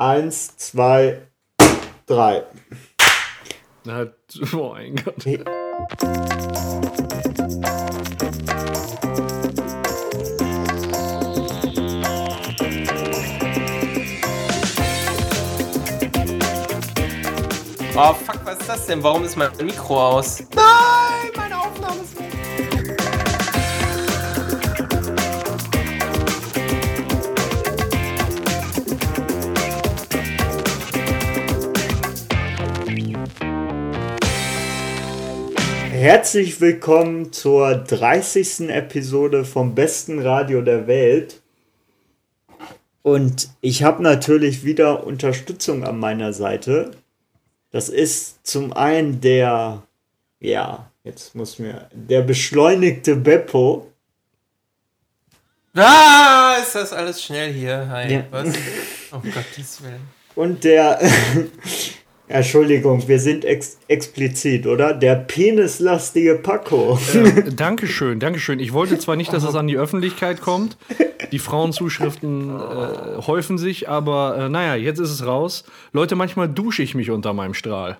Eins, zwei, drei. Na, oh mein Gott. Oh fuck, was ist das denn? Warum ist mein Mikro aus? Nein, Herzlich willkommen zur 30. Episode vom besten Radio der Welt. Und ich habe natürlich wieder Unterstützung an meiner Seite. Das ist zum einen der, ja, jetzt muss mir, der beschleunigte Beppo. Ah, ist das alles schnell hier? Hi, Ja. was? Oh Gottes Willen. Und der, Entschuldigung, wir sind ex explizit, oder? Der penislastige Paco. Äh, Dankeschön, Dankeschön. Ich wollte zwar nicht, dass es an die Öffentlichkeit kommt. Die Frauenzuschriften äh, häufen sich, aber äh, naja, jetzt ist es raus. Leute, manchmal dusche ich mich unter meinem Strahl.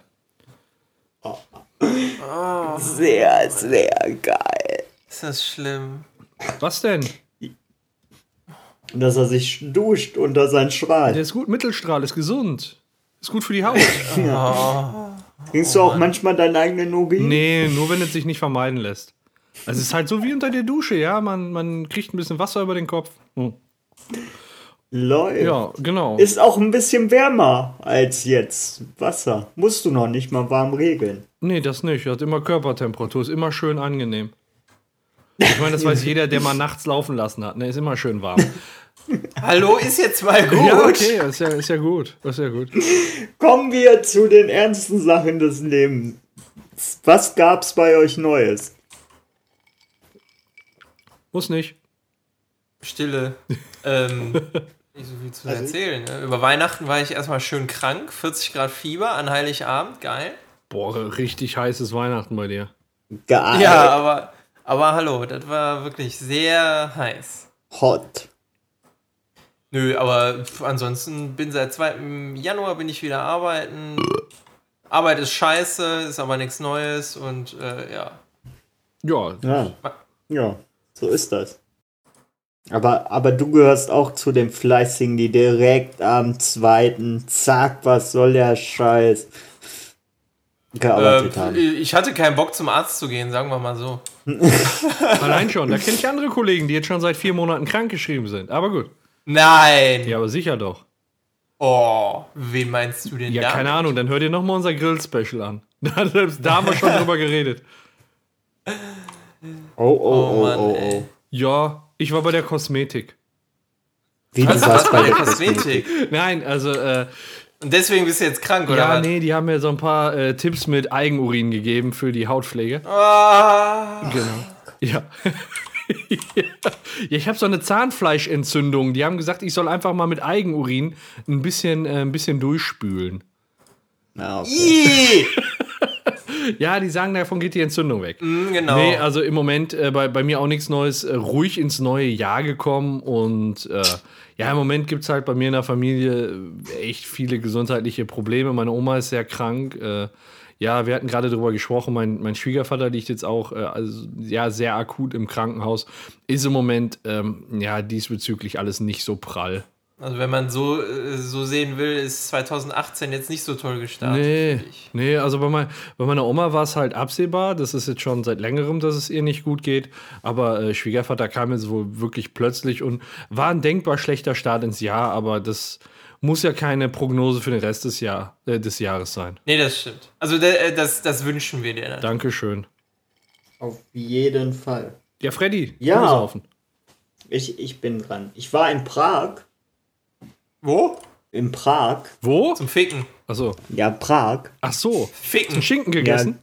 Sehr, sehr geil. Ist das schlimm? Was denn? Dass er sich duscht unter seinen Der Strahl. ist gut, Mittelstrahl, ist gesund. Ist gut für die Haut. Trinkst du auch manchmal deinen eigenen Urin? Nee, nur wenn es sich nicht vermeiden lässt. Also es ist halt so wie unter der Dusche, ja. Man, man kriegt ein bisschen Wasser über den Kopf. Hm. Läuft. Ja, genau. Ist auch ein bisschen wärmer als jetzt. Wasser. Musst du noch nicht mal warm regeln. Nee, das nicht. Hat immer Körpertemperatur, ist immer schön angenehm. Ich meine, das weiß jeder, der mal nachts laufen lassen hat. Ne, ist immer schön warm. Hallo, ist jetzt mal gut. Ja, okay, ist ja, ist ja gut. Ist ja gut. Kommen wir zu den ernsten Sachen des Lebens. Was gab's bei euch Neues? Muss nicht. Stille. Ähm, nicht so viel zu erzählen. Ne? Über Weihnachten war ich erstmal schön krank. 40 Grad Fieber an Heiligabend. Geil. Boah, richtig heißes Weihnachten bei dir. Geil. Ja, aber, aber hallo, das war wirklich sehr heiß. Hot. Nö, aber ansonsten bin seit 2. Januar bin ich wieder arbeiten. Arbeit ist scheiße, ist aber nichts Neues und äh, ja. Ja, Ja. Ja, so ist das. Aber, aber du gehörst auch zu den Fleißigen, die direkt am zweiten, zack, was soll der Scheiß, gearbeitet Äh, haben. ich hatte keinen Bock zum Arzt zu gehen, sagen wir mal so. allein schon. Da kenne ich andere Kollegen, die jetzt schon seit vier Monaten krankgeschrieben sind. Aber gut. Nein! Ja, aber sicher doch. Oh, wen meinst du denn Ja, da? keine Ahnung. Dann hör dir nochmal unser Grill-Special an. Da, selbst da haben wir schon drüber geredet. Oh, oh, Oh, oh, Mann, oh, ey. oh. Ja, ich war bei der Kosmetik. Wie du Was, warst bei der. Kosmetik? Nein, also, äh, Und deswegen bist du jetzt krank, oder ja, was? nee, die haben mir so ein paar äh, Tipps mit Eigenurin gegeben für die Hautpflege. Ah, Genau. Ja. ja, ich habe so eine Zahnfleischentzündung. Die haben gesagt, ich soll einfach mal mit Eigenurin ein bisschen, äh, ein bisschen durchspülen. Ja, okay. Ja, die sagen, davon geht die Entzündung weg. Hm, genau. Nee, also im Moment äh, bei, bei mir auch nichts Neues, äh, ruhig ins neue Jahr gekommen und äh, ja, im Moment gibt es halt bei mir in der Familie äh, echt viele gesundheitliche Probleme. Meine Oma ist sehr krank. Ja, wir hatten gerade darüber gesprochen, mein, mein Schwiegervater liegt jetzt auch äh, also, ja, sehr akut im Krankenhaus. Ist im Moment ähm, ja diesbezüglich alles nicht so prall. Also wenn man so, äh, so sehen will, ist 2018 jetzt nicht so toll gestartet. Nee, nee, also bei, mein, bei meiner Oma war es halt absehbar. Das ist jetzt schon seit längerem, dass es ihr nicht gut geht. Aber äh, Schwiegervater kam jetzt wohl wirklich plötzlich und war ein denkbar schlechter Start ins Jahr. Aber das muss ja keine Prognose für den Rest des, Jahr, äh, des Jahres sein. Nee, das stimmt. Also äh, das, das wünschen wir dir. natürlich. Dankeschön. Auf jeden Fall. Ja, Freddy, Ja. saufen. Ich, ich bin dran. Ich war in Prag. Wo? In Prag. Wo? Zum Ficken. Achso. Ja, Prag. Ach so. Ficken. Einen Schinken gegessen?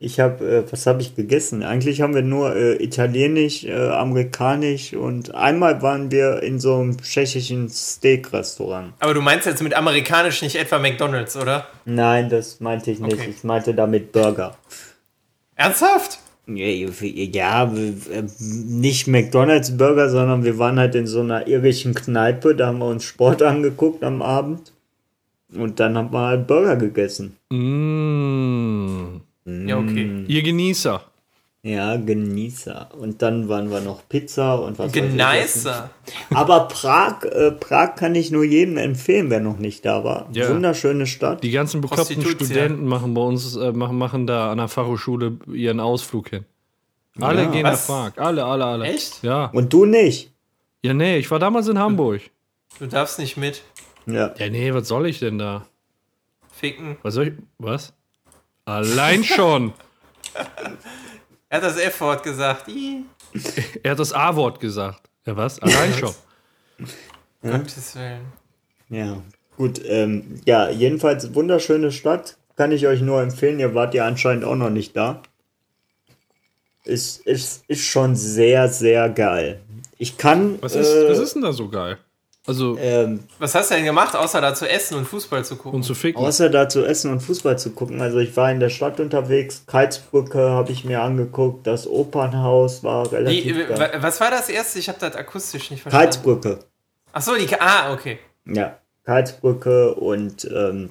Ich habe, äh, was habe ich gegessen? Eigentlich haben wir nur äh, italienisch, äh, amerikanisch und einmal waren wir in so einem tschechischen Steak-Restaurant. Aber du meinst jetzt mit amerikanisch nicht etwa McDonalds, oder? Nein, das meinte ich nicht. Okay. Ich meinte damit Burger. Ernsthaft? Ja, nicht McDonalds Burger, sondern wir waren halt in so einer irischen Kneipe, da haben wir uns Sport angeguckt am Abend und dann haben wir halt Burger gegessen. Mm. Ja, okay. Ihr Genießer. Ja, Genießer. Und dann waren wir noch Pizza und was weiß ich Genießer. Aber Prag, äh, Prag kann ich nur jedem empfehlen, wer noch nicht da war. Ja. Wunderschöne Stadt. Die ganzen bekloppten. Studenten machen bei uns, äh, machen, machen da an der Fachhochschule ihren Ausflug hin. Alle Ja. gehen Was? nach Prag. Alle, alle, alle. Echt? Ja. Und du nicht. Ja, nee, ich war damals in Hamburg. Du darfst nicht mit. Ja. Ja, nee, was soll ich denn da? Ficken. Was soll ich. Was? Allein schon. Er hat das F-Wort gesagt. Er hat das A-Wort gesagt. Ja, was? Allein schon. Gottes Willen. Ja. Gut, ähm, ja, jedenfalls wunderschöne Stadt. Kann ich euch nur empfehlen. Ihr wart ja anscheinend auch noch nicht da. Ist, ist, ist schon sehr, sehr geil. Ich kann. Was ist, äh, was ist denn da so geil? Also, ähm, Was hast du denn gemacht, außer da zu essen und Fußball zu gucken? und zu ficken. Außer da zu essen und Fußball zu gucken. Also ich war in der Stadt unterwegs, Karlsbrücke habe ich mir angeguckt, das Opernhaus war relativ geil. wa- was war das erste? Ich habe das akustisch nicht verstanden. Karlsbrücke, Achso, die. Ka- Ah, okay. ja, Karlsbrücke und ähm,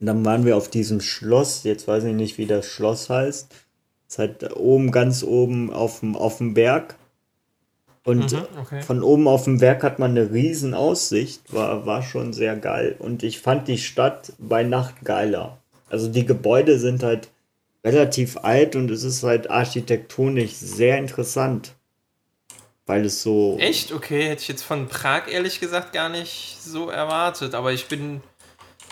dann waren wir auf diesem Schloss, jetzt weiß ich nicht, wie das Schloss heißt. Es ist halt oben, ganz oben auf dem, auf dem Berg. Und Mhm, okay. von oben auf dem Berg hat man eine riesen Aussicht, war, war schon sehr geil. Und ich fand die Stadt bei Nacht geiler. Also die Gebäude sind halt relativ alt und es ist halt architektonisch sehr interessant. Weil es so. Echt? Okay, hätte ich jetzt von Prag ehrlich gesagt gar nicht so erwartet. Aber ich bin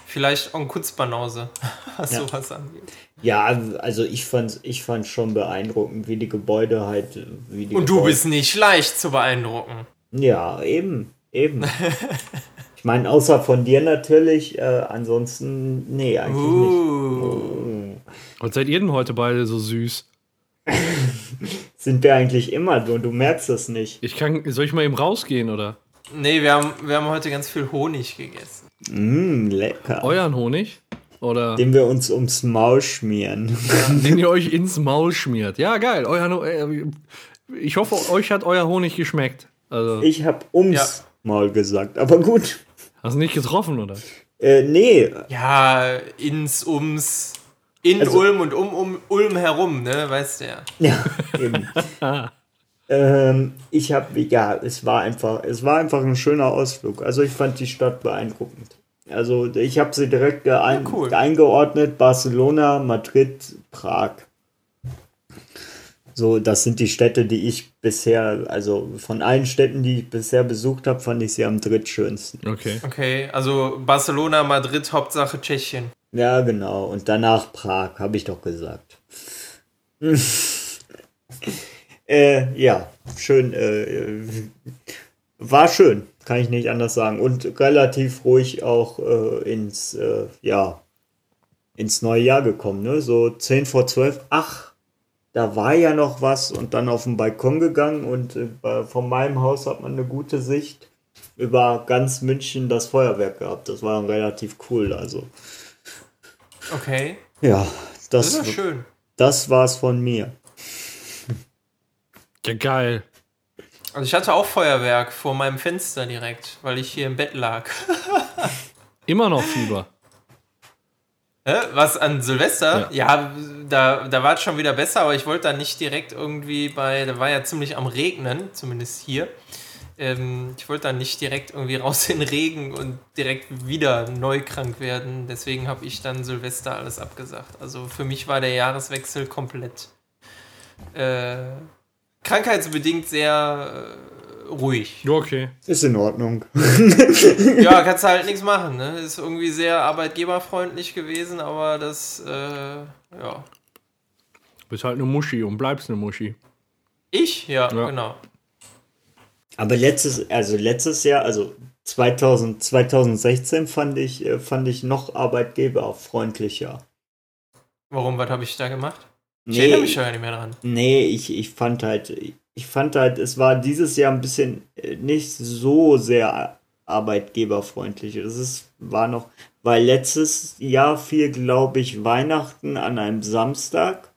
vielleicht auch ein Kutzbanause, was Ja. sowas angeht. Ja, also ich fand ich fand schon beeindruckend, wie die Gebäude halt. Wie die Und du Gebäude- bist nicht leicht zu beeindrucken. Ja, eben, eben. ich meine, außer von dir natürlich, äh, ansonsten, nee, eigentlich nicht. Uh. Was seid ihr denn heute beide so süß? Sind wir eigentlich immer, du, du merkst das nicht. Ich kann. Soll ich mal eben rausgehen, oder? Nee, wir haben, wir haben heute ganz viel Honig gegessen. Mmm, lecker. Euren Honig? Oder Den wir uns ums Maul schmieren. den ihr euch ins Maul schmiert. Ja, geil. Euer, äh, ich hoffe, euch hat euer Honig geschmeckt. Also, Ich hab ums Ja. Maul gesagt, aber gut. hast du nicht getroffen, oder? Äh, nee, Ja, ins, ums, in Also- Ulm und um, um Ulm herum, ne, weißt du ja. ja, eben. ähm, ich hab, ja, es war einfach, es war einfach ein schöner Ausflug. Also ich fand die Stadt beeindruckend. Also ich habe sie direkt geein Ja, cool. eingeordnet: Barcelona, Madrid, Prag. So, das sind die Städte, die ich bisher, also von allen Städten, die ich bisher besucht habe, fand ich sie am drittschönsten. Okay. Okay, also Barcelona, Madrid, Hauptsache Tschechien. Ja, genau. Und danach Prag, habe ich doch gesagt. äh, ja, schön. Äh, war schön, kann ich nicht anders sagen. Und relativ ruhig auch äh, ins, äh, ja, ins neue Jahr gekommen. Ne? So 10 vor 12. Ach, da war ja noch was. Und dann auf den Balkon gegangen. Und äh, von meinem Haus hat man eine gute Sicht über ganz München das Feuerwerk gehabt. Das war relativ cool. Also. Okay, Ja, das das, ist schön. das war's von mir. Ja, geil. Also ich hatte auch Feuerwerk vor meinem Fenster direkt, weil ich hier im Bett lag. Immer noch Fieber. Hä? Was an Silvester? Ja, da, da war es schon wieder besser, aber ich wollte da nicht direkt irgendwie bei, da war ja ziemlich am Regnen, zumindest hier. Ähm, ich wollte da nicht direkt irgendwie raus in den Regen und direkt wieder neu krank werden. Deswegen habe ich dann Silvester alles abgesagt. Also für mich war der Jahreswechsel komplett äh, krankheitsbedingt sehr äh, ruhig. Ja, okay. Ist in Ordnung. Ja, kannst halt nichts machen. Ne? Ist irgendwie sehr arbeitgeberfreundlich gewesen, aber das, äh, ja. Bist halt eine Muschi und bleibst eine Muschi. Ich? Ja, Ja. genau. Aber letztes, also letztes Jahr, also 2000, 2016 fand ich, äh, fand ich noch arbeitgeberfreundlicher. Warum, was habe ich da gemacht? Ich Nee, erinnere mich ja nicht mehr dran. nee, ich, ich fand halt, ich fand halt, es war dieses Jahr ein bisschen äh, nicht so sehr arbeitgeberfreundlich. Es ist, war noch, weil letztes Jahr fiel, glaube ich, Weihnachten an einem Samstag.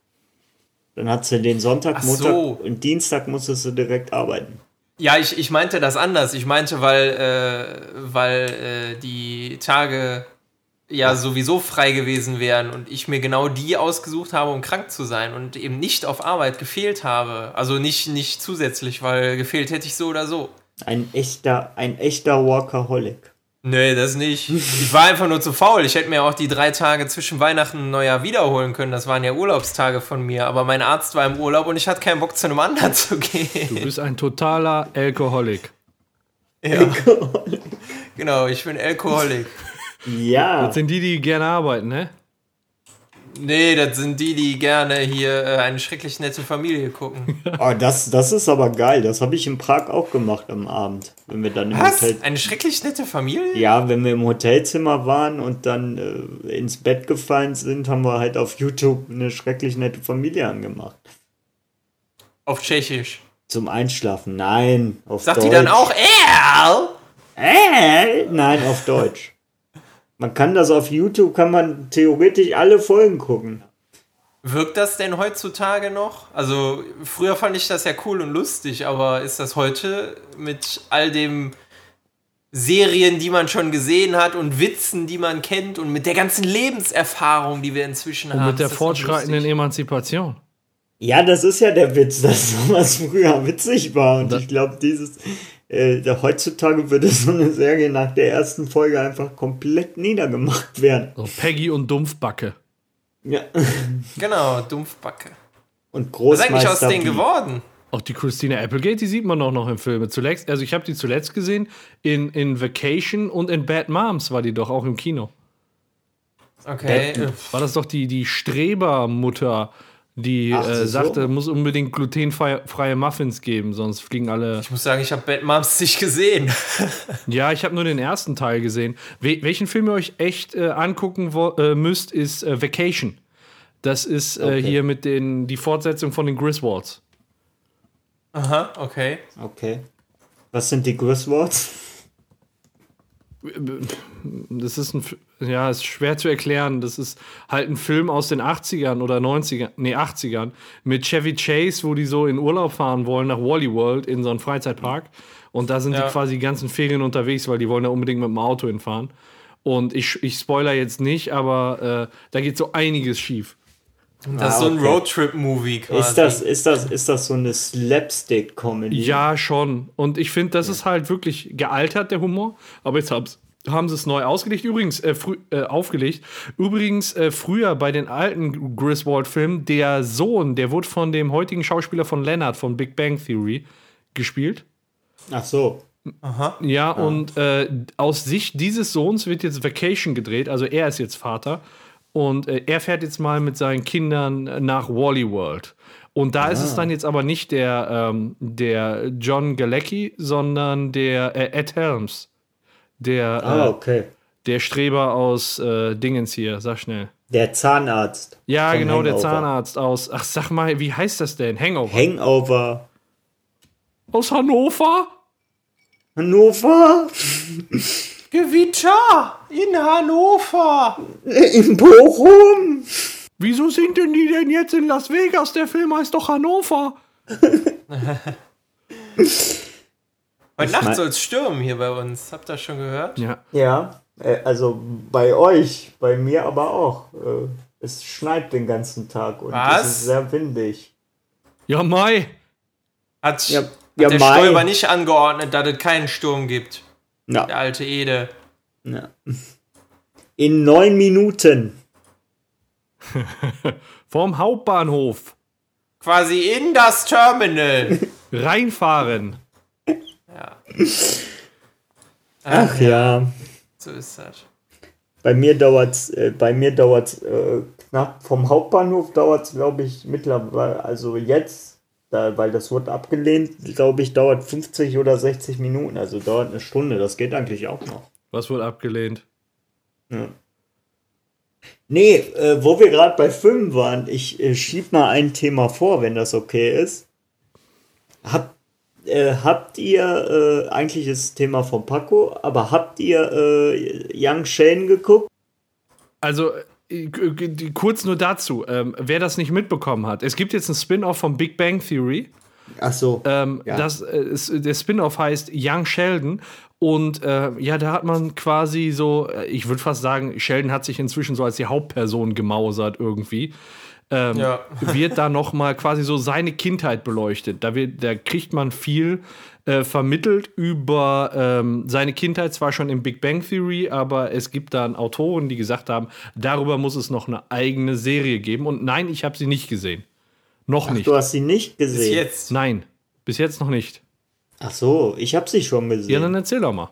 Dann hat sie den Sonntag, Ach Montag so. und Dienstag musstest du direkt arbeiten. Ja, ich, ich meinte das anders. Ich meinte, weil, äh, weil äh, die Tage ja sowieso frei gewesen wären und ich mir genau die ausgesucht habe, um krank zu sein und eben nicht auf Arbeit gefehlt habe. Also nicht, nicht zusätzlich, weil gefehlt hätte ich so oder so. Ein echter, ein echter Workaholic. Nee, das nicht. Ich war einfach nur zu faul. Ich hätte mir auch die drei Tage zwischen Weihnachten und Neujahr wiederholen können. Das waren ja Urlaubstage von mir. Aber mein Arzt war im Urlaub und ich hatte keinen Bock, zu einem anderen zu gehen. Du bist ein totaler Alkoholik. Ja. genau, ich bin Alkoholik. Ja. Das sind die, die gerne arbeiten, ne? Nee, das sind die, die gerne hier äh, eine schrecklich nette Familie gucken. Oh, das, das ist aber geil. Das habe ich in Prag auch gemacht am Abend. Wenn wir dann im Was? Hotel. Eine schrecklich nette Familie? Ja, wenn wir im Hotelzimmer waren und dann äh, ins Bett gefallen sind, haben wir halt auf YouTube eine schrecklich nette Familie angemacht. Auf Tschechisch. Zum Einschlafen. Nein, auf Sagt Deutsch. die dann auch Erl? Äh? Nein, auf Deutsch. Man kann das auf YouTube, kann man theoretisch alle Folgen gucken. Wirkt das denn heutzutage noch? Also, früher fand ich das ja cool und lustig, aber ist das heute mit all dem Serien, die man schon gesehen hat und Witzen, die man kennt und mit der ganzen Lebenserfahrung, die wir inzwischen Und haben? mit der fortschreitenden? Emanzipation. Ja, das ist ja der Witz, dass sowas früher witzig war. Und ich glaube, dieses, äh, heutzutage würde so eine Serie nach der ersten Folge einfach komplett niedergemacht werden. So Peggy und Dumpfbacke. Ja. Genau, Dumpfbacke. Und Was ist eigentlich aus Großmeister denen geworden? Auch die Christina Applegate, die sieht man auch noch im Film. Zuletzt, also ich habe die zuletzt gesehen in, in Vacation und in Bad Moms war die doch auch im Kino. Okay. War das doch die, die Strebermutter, die Ach, äh, so. sagte, muss unbedingt glutenfreie Muffins geben, sonst fliegen alle. Ich muss sagen, ich habe Bad Moms nicht gesehen. Ja, ich habe nur den ersten Teil gesehen. We welchen Film ihr euch echt äh, angucken äh, müsst, ist äh, Vacation. Das ist äh, Okay. hier mit den die Fortsetzung von den Griswolds. Aha, okay. Okay. Was sind die Griswolds? Das ist ein, ja, ist schwer zu erklären. Das ist halt ein Film aus den 80ern oder 90ern, nee, 80ern mit Chevy Chase, wo die so in Urlaub fahren wollen nach Wally World in so einen Freizeitpark. Und da sind Ja. die quasi die ganzen Ferien unterwegs, weil die wollen da unbedingt mit dem Auto hinfahren. Und ich, ich spoiler jetzt nicht, aber äh, da geht so einiges schief. Das ist Ah, so ein okay. Roadtrip-Movie quasi. Ist das, ist das, ist das so eine Slapstick-Comedy? Ja, schon. Und ich finde, das ist halt wirklich gealtert, der Humor. Aber jetzt haben's, haben sie es neu ausgelegt. Übrigens, äh, frü äh, aufgelegt. Übrigens, äh, früher bei den alten Griswold-Filmen, der Sohn, der wurde von dem heutigen Schauspieler von Leonard von Big Bang Theory gespielt. Ach so. Ja, und äh, aus Sicht dieses Sohns wird jetzt Vacation gedreht. Also er ist jetzt Vater. Und äh, er fährt jetzt mal mit seinen Kindern nach Wally World. Und da ist es dann jetzt aber nicht der, ähm, der John Galecki, sondern der äh, Ed Helms. Der, Ah, äh, okay. der Streber aus äh, Dingens hier, sag schnell. Der Zahnarzt. Ja, genau, der Hangover. Zahnarzt aus. Ach, sag mal, wie heißt das denn? Hangover. Hangover. aus Hannover? Hannover? Gewitter in Hannover. In Bochum? Wieso sind denn die denn jetzt in Las Vegas? Der Film heißt doch Hannover. Heute Nacht soll es stürmen hier bei uns. Habt ihr das schon gehört? Ja. Ja, äh, also bei euch, bei mir aber auch. Äh, Es schneit den ganzen Tag und Was? es ist sehr windig. Ja, Mai. Hat, Ja, hat ja, der Mai. Stoiber nicht angeordnet, dass es keinen Sturm gibt. Der Ja, alte Ede. Ja. In neun Minuten. Vom Hauptbahnhof. Quasi in das Terminal. Reinfahren. ja. Ach ja. So ist das. Bei mir dauert's, äh, bei mir dauert's äh, knapp vom Hauptbahnhof dauert's, glaube ich, mittlerweile, also jetzt, da, weil das wurde abgelehnt, glaube ich, dauert 50 oder 60 Minuten, also dauert eine Stunde. Das geht eigentlich auch noch. Was wurde abgelehnt? Nee, äh, wo wir gerade bei Filmen waren, ich äh, schieb mal ein Thema vor, wenn das okay ist. Hab, äh, habt ihr, äh, eigentlich ist das Thema von Paco, aber habt ihr äh, Young Shane geguckt? Also, äh, kurz nur dazu, ähm, wer das nicht mitbekommen hat. Es gibt jetzt ein Spin-off von Big Bang Theory. Ach so. Ähm, ja. das, äh, ist, der Spin-off heißt Young Sheldon. Und äh, ja, da hat man quasi so, äh, ich würde fast sagen, Sheldon hat sich inzwischen so als die Hauptperson gemausert irgendwie. Ähm, ja. wird da noch mal quasi so seine Kindheit beleuchtet. Da, wird, da kriegt man viel äh, vermittelt über ähm, seine Kindheit, zwar schon im Big Bang Theory, aber es gibt dann Autoren, die gesagt haben, darüber muss es noch eine eigene Serie geben. Und nein, ich habe sie nicht gesehen. Noch Ach, nicht. Du hast sie nicht gesehen? Bis jetzt? Nein, bis jetzt noch nicht. Ach so, ich habe sie schon gesehen. Ja, dann erzähl doch mal.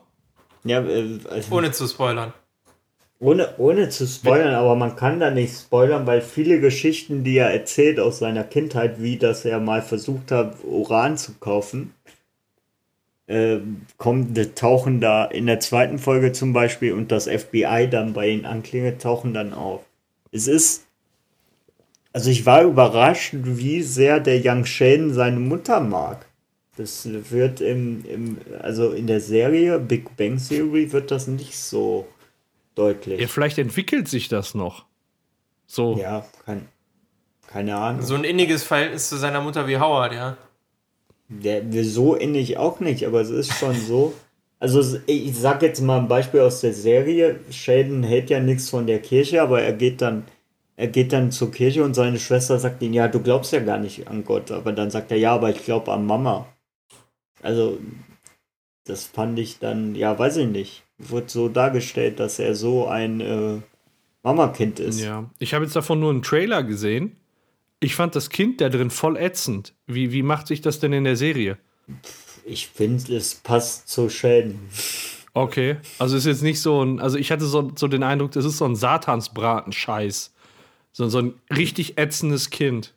Ja, äh, also ohne zu spoilern. Ohne, ohne zu spoilern, aber man kann da nicht spoilern, weil viele Geschichten, die er erzählt aus seiner Kindheit, wie dass er mal versucht hat, Uran zu kaufen, äh, kommen, tauchen da in der zweiten Folge zum Beispiel und das FBI dann bei ihnen anklingelt, tauchen dann auf. Es ist, also ich war überrascht, wie sehr der Young Sheldon seine Mutter mag. Das wird im, im, also in der Serie Big Bang Theory wird das nicht so deutlich. Ja, vielleicht entwickelt sich das noch. So. Ja, kein, keine Ahnung. So ein inniges Verhältnis zu seiner Mutter wie Howard, ja. Der, so innig auch nicht, aber es ist schon so. Also ich sag jetzt mal ein Beispiel aus der Serie. Sheldon hält ja nichts von der Kirche, aber er geht dann er geht dann zur Kirche und seine Schwester sagt ihm, ja, du glaubst ja gar nicht an Gott. Aber dann sagt er, ja, aber ich glaube an Mama. Also, das fand ich dann, ja, weiß ich nicht. Wird so dargestellt, dass er so ein äh, Mama-Kind ist. Ja, ich habe jetzt davon nur einen Trailer gesehen. Ich fand das Kind da drin voll ätzend. Wie, wie macht sich das denn in der Serie? Ich finde, es passt zu Schäden. Okay, also ist jetzt nicht so ein, also ich hatte so, so den Eindruck, das ist so ein Satansbraten-Scheiß. So, so ein richtig ätzendes Kind.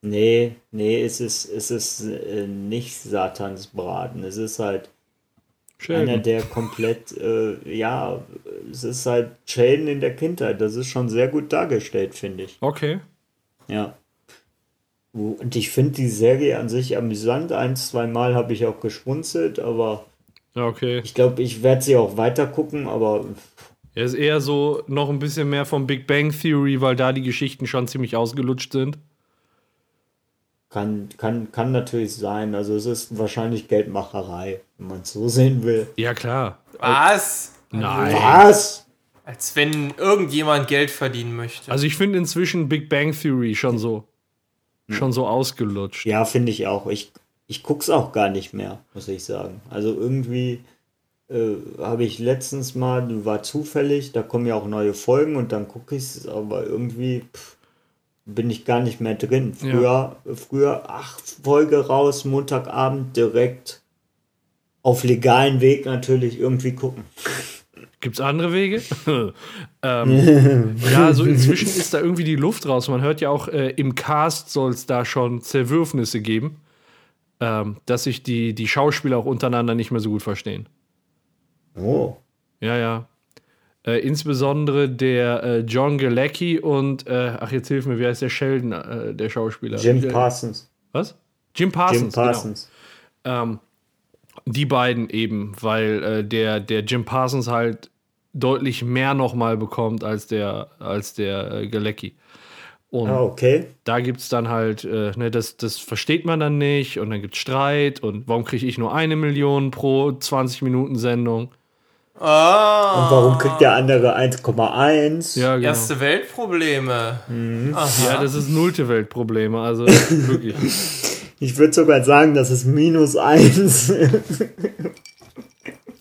Nee, nee, es ist, es ist äh, nicht Satans Braten. Es ist halt Sheldon. einer, der komplett, äh, ja, es ist halt Sheldon in der Kindheit. Das ist schon sehr gut dargestellt, finde ich. Okay. Ja. Und ich finde die Serie an sich amüsant. Ein, zwei Mal habe ich auch geschmunzelt, aber okay. ich glaube, ich werde sie auch weiter gucken, aber. Er ist eher so noch ein bisschen mehr vom Big Bang Theory, weil da die Geschichten schon ziemlich ausgelutscht sind. Kann, kann, kann natürlich sein. Also es ist wahrscheinlich Geldmacherei, wenn man es so sehen will. Ja, klar. Was? Nein. Was? Als wenn irgendjemand Geld verdienen möchte. Also ich finde inzwischen Big Bang Theory schon so, schon so ausgelutscht. Ja, finde ich auch. Ich, ich es auch gar nicht mehr, muss ich sagen. Also irgendwie äh, habe ich letztens mal, war zufällig, da kommen ja auch neue Folgen und dann gucke ich es, aber irgendwie pff, bin ich gar nicht mehr drin. Früher, ja. früher, ach, Folge raus, Montagabend direkt auf legalen Weg natürlich irgendwie gucken. Gibt es andere Wege? ähm, ja, so inzwischen ist da irgendwie die Luft raus. Man hört ja auch, äh, im Cast soll es da schon Zerwürfnisse geben, ähm, dass sich die, die Schauspieler auch untereinander nicht mehr so gut verstehen. Oh. Ja, ja. Äh, insbesondere der äh, John Galecki und, äh, ach, jetzt hilf mir, wie heißt der Sheldon, äh, der Schauspieler? Jim Parsons. Was? Jim Parsons. Jim Parsons. Genau. Ähm, die beiden eben, weil äh, der, der Jim Parsons halt deutlich mehr nochmal bekommt als der, als der äh, Galecki. Und ah, okay. da gibt es dann halt, äh, ne, das, das versteht man dann nicht und dann gibt es Streit und warum kriege ich nur eine Million pro 20 Minuten Sendung? Ah. Und warum kriegt der andere 1,1? Ja, genau. Erste Weltprobleme. Mhm. Ja, das ist nullte Weltprobleme, also wirklich. Ich würde sogar sagen, das ist minus 1.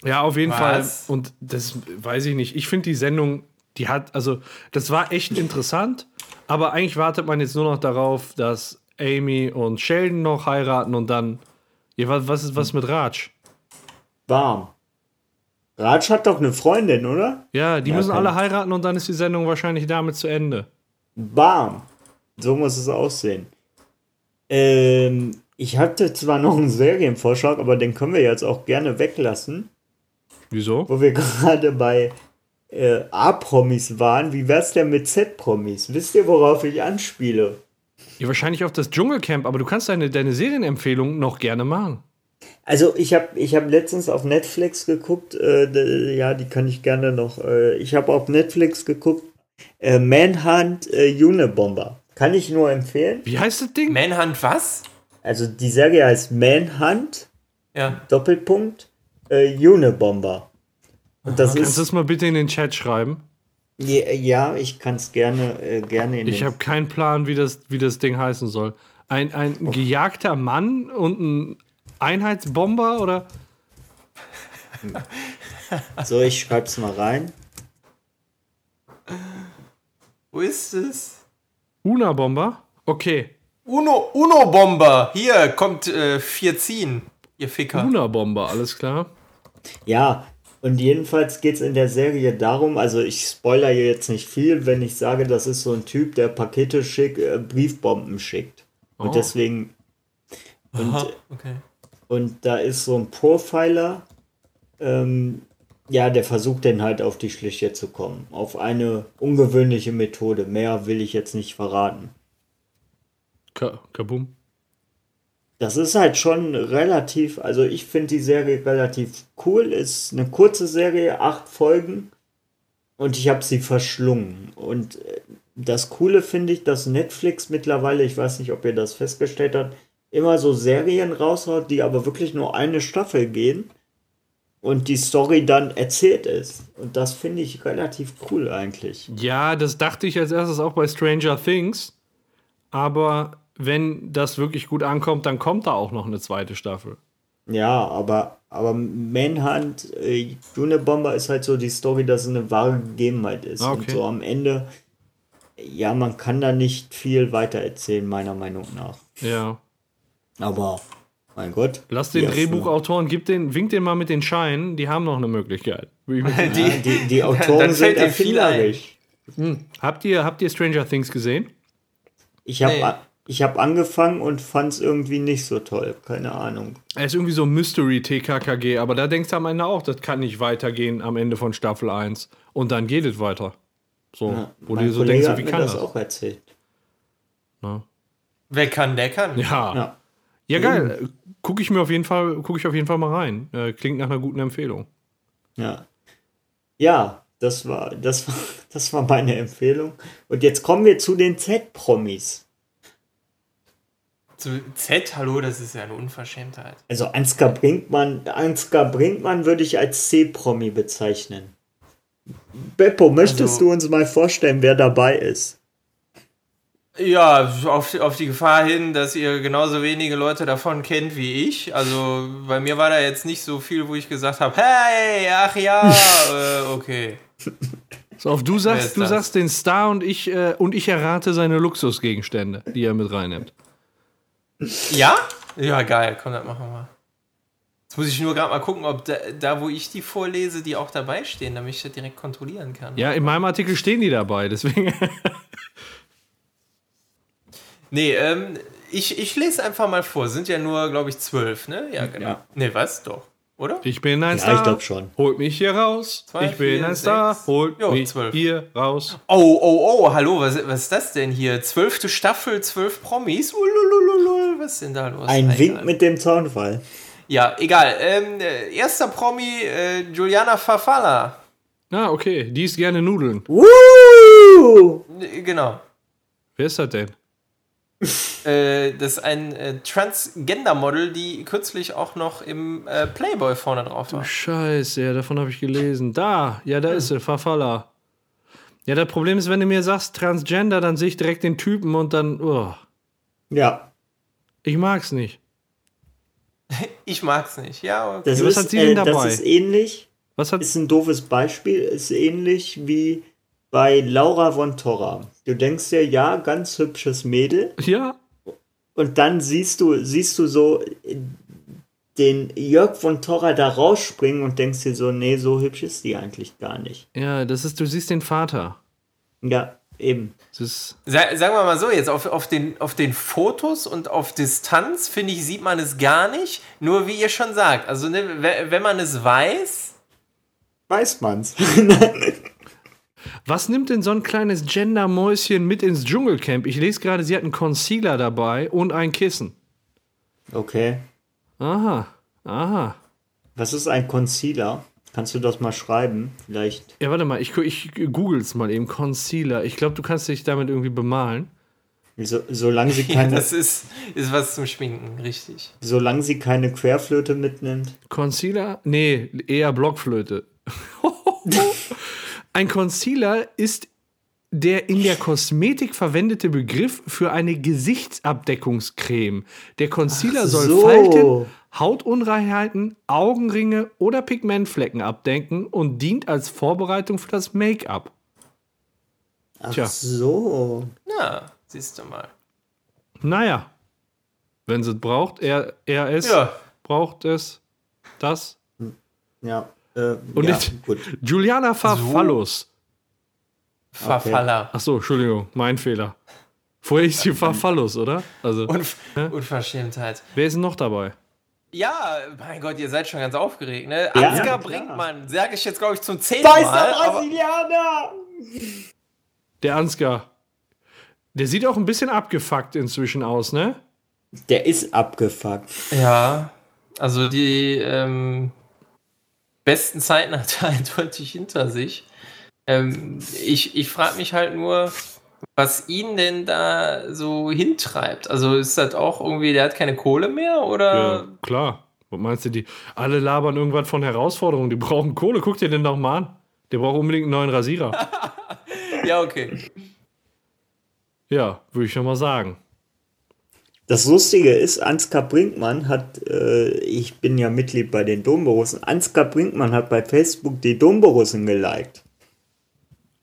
ja, auf jeden Was? Fall. Und das weiß ich nicht. Ich finde die Sendung, die hat, also, das war echt interessant, aber eigentlich wartet man jetzt nur noch darauf, dass Amy und Sheldon noch heiraten und dann. Ja, was, was ist was mit Raj? Warm. Raj hat doch eine Freundin, oder? Ja, die ja, müssen alle heiraten und dann ist die Sendung wahrscheinlich damit zu Ende. Bam. So muss es aussehen. Ähm, ich hatte zwar noch einen Serienvorschlag, aber den können wir jetzt auch gerne weglassen. Wieso? Wo wir gerade bei äh, A-Promis waren. Wie wär's denn mit Z-Promis? Wisst ihr, worauf ich anspiele? Ja, wahrscheinlich auf das Dschungelcamp, aber du kannst deine, deine Serienempfehlung noch gerne machen. Also ich habe ich hab letztens auf Netflix geguckt, äh, ja, die kann ich gerne noch. Äh, ich habe auf Netflix geguckt, Äh, Manhunt äh, Unibomber. Kann ich nur empfehlen. Wie heißt das Ding? Manhunt was? Also die Serie heißt Manhunt, Ja. Doppelpunkt, äh, Unibomber. Und das Kannst du ist. das mal bitte in den Chat schreiben? Ja, ja ich kann es gerne, äh, gerne in Ich habe keinen Plan, wie das, wie das Ding heißen soll. Ein, ein gejagter Mann und ein Einheitsbomber oder? So, ich schreib's mal rein. Wo ist es? Una-Bomber? Okay. Uno, Uno-Bomber. Hier kommt äh, vier ziehen, ihr Ficker. Una-Bomber, alles klar. Ja, und jedenfalls geht's in der Serie darum, also ich spoiler hier jetzt nicht viel, wenn ich sage, das ist so ein Typ, der Pakete schickt, äh, Briefbomben schickt. Und Oh. deswegen. Und, Aha, okay. Und da ist so ein Profiler, ähm, ja, der versucht dann halt auf die Schliche zu kommen. Auf eine ungewöhnliche Methode. Mehr will ich jetzt nicht verraten. Ka Kabum. Das ist halt schon relativ, also ich finde die Serie relativ cool. Ist eine kurze Serie, acht Folgen. Und ich habe sie verschlungen. Und äh, das Coole finde ich, dass Netflix mittlerweile, ich weiß nicht, ob ihr das festgestellt habt, immer so Serien raushaut, die aber wirklich nur eine Staffel gehen. Und die Story dann erzählt ist. Und das finde ich relativ cool eigentlich. Ja, das dachte ich als erstes auch bei Stranger Things. Aber wenn das wirklich gut ankommt, dann kommt da auch noch eine zweite Staffel. Ja, aber, aber Manhunt, äh, Unibomber ist halt so die Story, dass es eine wahre Gegebenheit ist. Ah, Und okay. so am Ende, ja, man kann da nicht viel weiter erzählen, meiner Meinung nach. Ja. Aber, mein Gott. Lass den die Drehbuchautoren, gib den, wink den mal mit den Scheinen, die haben noch eine Möglichkeit. Ja, die, die Dann Autoren fällt sind erfinderisch. habt, ihr, habt ihr Stranger Things gesehen? Ich habe Nee. ich hab angefangen und fand es irgendwie nicht so toll. Keine Ahnung. Er ist irgendwie so Mystery TKKG, aber da denkst du am Ende auch, das kann nicht weitergehen am Ende von Staffel 1. Und dann geht es weiter. So, wo du so Kollege denkst, wie kann das das? auch erzählt. Wer kann, der kann. Ja. Ja. Ja, geil. Gucke ich mir auf jeden Fall, gucke ich auf jeden Fall mal rein. Äh, klingt nach einer guten Empfehlung. Ja. Ja, das war, das war, das war meine Empfehlung. Und jetzt kommen wir zu den Z-Promis. Zu Z, hallo, das ist ja eine Unverschämtheit. Also Ansgar Brinkmann, Ansgar Brinkmann würde ich als C-Promi bezeichnen. Beppo, möchtest Also- du uns mal vorstellen, wer dabei ist? Ja, auf, auf die Gefahr hin, dass ihr genauso wenige Leute davon kennt wie ich. Also bei mir war da jetzt nicht so viel, wo ich gesagt habe, hey, ach ja, äh, okay. So, auf du sagst, du das? sagst den Star und ich, äh, und ich errate seine Luxusgegenstände, die er mit reinnimmt. Ja? Ja, geil, komm, das machen wir. Jetzt muss ich nur gerade mal gucken, ob da, da, wo ich die vorlese, die auch dabei stehen, damit ich das direkt kontrollieren kann. Ja, in meinem Artikel stehen die dabei, deswegen. Nee, ähm, ich, ich lese einfach mal vor. Sind ja nur, glaube ich, zwölf, ne? Ja, genau. Ja. Nee, was? Doch. Oder? Ich bin ein Ja, Star. ich glaub schon. Holt mich hier raus. Zwei, ich bin vier, ein Star. sechs. Holt Jo, mich zwölf. hier raus. Oh, oh, oh, hallo, was, was ist das denn hier? Zwölfte Staffel, zwölf Promis? Ululululul, was ist denn da los? Ein Egal. Wink mit dem Zaunfall. Ja, egal. Ähm, äh, erster Promi, äh, Juliana Farfalla. Ah, okay. Die isst gerne Nudeln. Woo! Äh, Genau. Wer ist das denn? Äh, das ist ein äh, Transgender-Model, die kürzlich auch noch im äh, Playboy vorne drauf war. Scheiße, ja, davon habe ich gelesen. Da, ja, da ist sie, Farfalla. Ja, das Problem ist, wenn du mir sagst Transgender, dann sehe ich direkt den Typen und dann, oh, Ja, ich mag's nicht. Ich mag's nicht. Ja, okay. das, Ja, was ist, hat sie denn äh, dabei? das ist ähnlich. Was hat Ist ein doofes Beispiel. Ist ähnlich wie bei Laura von Torra. Du denkst dir, ja, ganz hübsches Mädel. Ja, Und dann siehst du, siehst du so äh, den Jörg von Torra da rausspringen und denkst dir so, nee, so hübsch ist die eigentlich gar nicht. ja, das ist, du siehst den Vater. Ja, eben. Das ist, Sa- Sagen wir mal so, jetzt auf, auf, den, auf den Fotos und auf Distanz, finde ich, sieht man es gar nicht. Nur wie ihr schon sagt, also ne, we- wenn man es weiß, Weiß man's. was nimmt denn so ein kleines Gender-Mäuschen mit ins Dschungelcamp? Ich lese gerade, sie hat einen Concealer dabei und ein Kissen. okay. Aha, aha. Was ist ein Concealer? Kannst du das mal schreiben? Vielleicht. Ja, warte mal, ich, ich google es mal eben. Concealer. Ich glaube, du kannst dich damit irgendwie bemalen. So, solange sie Ja, keine, das ist, ist was zum Schminken, richtig. solange sie keine Querflöte mitnimmt. Concealer? Nee, eher Blockflöte. Ein Concealer ist der in der Kosmetik verwendete Begriff für eine Gesichtsabdeckungscreme. Der Concealer Ach soll so. Falten, Hautunreinheiten, Augenringe oder Pigmentflecken abdenken und dient als Vorbereitung für das Make-up. Ach Tja. so. Ja, siehst du mal. Naja, wenn sie es braucht, er, er es Ja. braucht es das. Ja. Äh, Und ja, gut. Juliana Farfallus. Verfaller. Ach so, Entschuldigung, mein Fehler. Vorher hieß sie Farfallus, oder? Also, Unf Unverschämtheit. wer ist denn noch dabei? Ja, mein Gott, ihr seid schon ganz aufgeregt, ne? Ja, Ansgar klar. Brinkmann, sage ich jetzt, glaube ich, zum zehnten Da ist Mal. der Brasilianer! Der Ansgar. Der sieht auch ein bisschen abgefuckt inzwischen aus, ne? Der ist abgefuckt. Ja, also die ähm, besten Zeiten hat er eindeutig hinter sich. Ähm, ich ich frage mich halt nur, was ihn denn da so hintreibt. Also ist das auch irgendwie, der hat keine Kohle mehr oder? Ja, klar. Was meinst du, die alle labern irgendwas von Herausforderungen, die brauchen Kohle. Guck dir den doch mal an. Der braucht unbedingt einen neuen Rasierer. Ja, okay. ja, würde ich schon mal sagen. Das Lustige ist, Ansgar Brinkmann hat, äh, ich bin ja Mitglied bei den Domborussen, Ansgar Brinkmann hat bei Facebook die Domborussen geliked.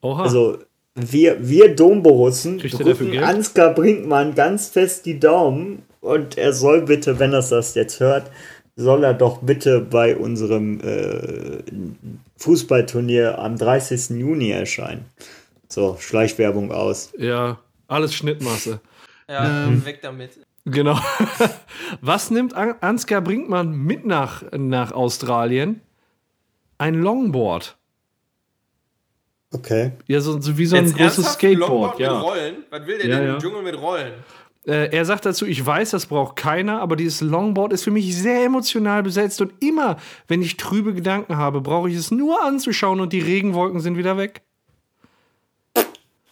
Oha. Also wir, wir Domborussen drücken? Ansgar Brinkmann ganz fest die Daumen und er soll bitte, wenn er das jetzt hört, soll er doch bitte bei unserem äh, Fußballturnier am 30. Juni erscheinen. So, Schleichwerbung aus. ja, alles Schnittmasse. Ja, Ähm. weg damit. Genau. Was nimmt An- Ansgar Brinkmann mit nach, nach Australien? Ein Longboard. Okay. Ja, so, so wie so ein Jetzt großes Longboard Skateboard. Ja. Mit Rollen? Was will der Ja, denn ja. im Dschungel mit Rollen? Äh, er sagt dazu, ich weiß, das braucht keiner, aber dieses Longboard ist für mich sehr emotional besetzt und immer, wenn ich trübe Gedanken habe, brauche ich es nur anzuschauen und die Regenwolken sind wieder weg.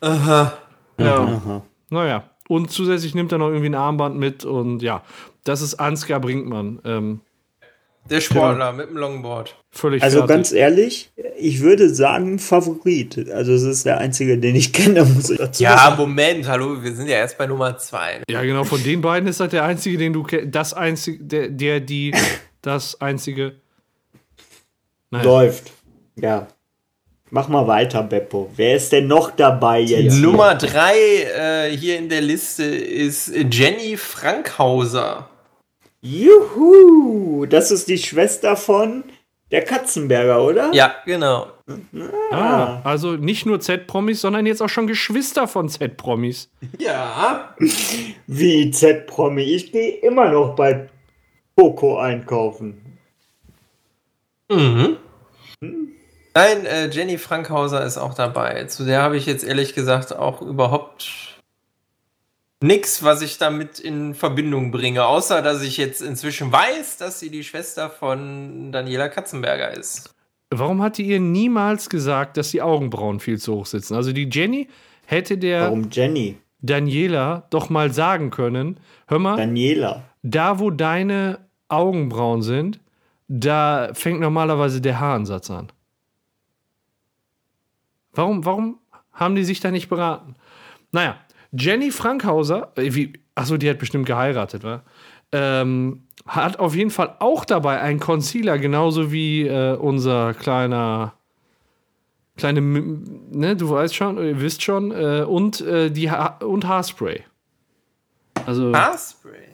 Aha. Ja. Aha. Naja. Und zusätzlich nimmt er noch irgendwie ein Armband mit und ja, das ist Ansgar Brinkmann. Ähm, Der Sportler mit dem Longboard. völlig Also fertig. ganz ehrlich, ich würde sagen Favorit. Also es ist der einzige, den ich kenne, muss ich dazu Ja, sagen. Moment, hallo, wir sind ja erst bei Nummer zwei. Ja, genau, von den beiden ist das der einzige, den du kennst. Das einzige, der, der, die, das einzige. Naja. Läuft. Ja. Mach mal weiter, Beppo. Wer ist denn noch dabei jetzt? Nummer drei äh, hier in der Liste ist Jenny Frankhauser. Juhu! Das ist die Schwester von der Katzenberger, oder? Ja, genau. Ah, also nicht nur Z-Promis, sondern jetzt auch schon Geschwister von Z-Promis. Ja. Wie Z-Promi. Ich gehe immer noch bei Poco einkaufen. Mhm. Nein, äh, Jenny Frankhauser ist auch dabei. Zu der habe ich jetzt ehrlich gesagt auch überhaupt nichts, was ich damit in Verbindung bringe, außer dass ich jetzt inzwischen weiß, dass sie die Schwester von Daniela Katzenberger ist. Warum hat die ihr niemals gesagt, dass die Augenbrauen viel zu hoch sitzen? Also die Jenny hätte der Warum Jenny? Daniela doch mal sagen können, hör mal, Daniela. da wo deine Augenbrauen sind, da fängt normalerweise der Haaransatz an. Warum, warum haben die sich da nicht beraten? Naja, Jenny Frankhauser, äh, wie, achso, die hat bestimmt geheiratet, wa? Ähm, hat auf jeden Fall auch dabei einen Concealer, genauso wie äh, unser kleiner, kleine, ne, du weißt schon, ihr wisst schon, äh, und, äh, die ha und Haarspray. Also Haarspray.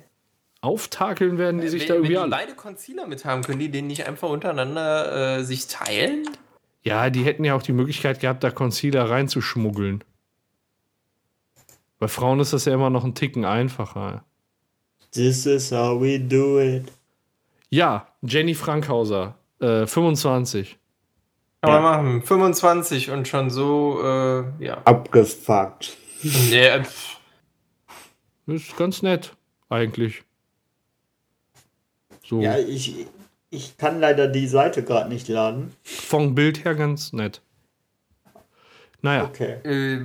auftakeln werden die sich wenn, da wenn irgendwie die alle. beide Concealer mit haben, können die den nicht einfach untereinander äh, sich teilen? Ja, die hätten ja auch die Möglichkeit gehabt, da Concealer reinzuschmuggeln. Bei Frauen ist das ja immer noch ein Ticken einfacher. This is how we do it. Ja, Jenny Frankhauser, äh, 25. Kann Ja. man machen. 25 und schon so, äh, ja. Abgefuckt. Nee, pff. Ist ganz nett, eigentlich. So. Ja, ich, ich kann leider die Seite gerade nicht laden. vom Bild her ganz nett. Naja. Okay. Äh,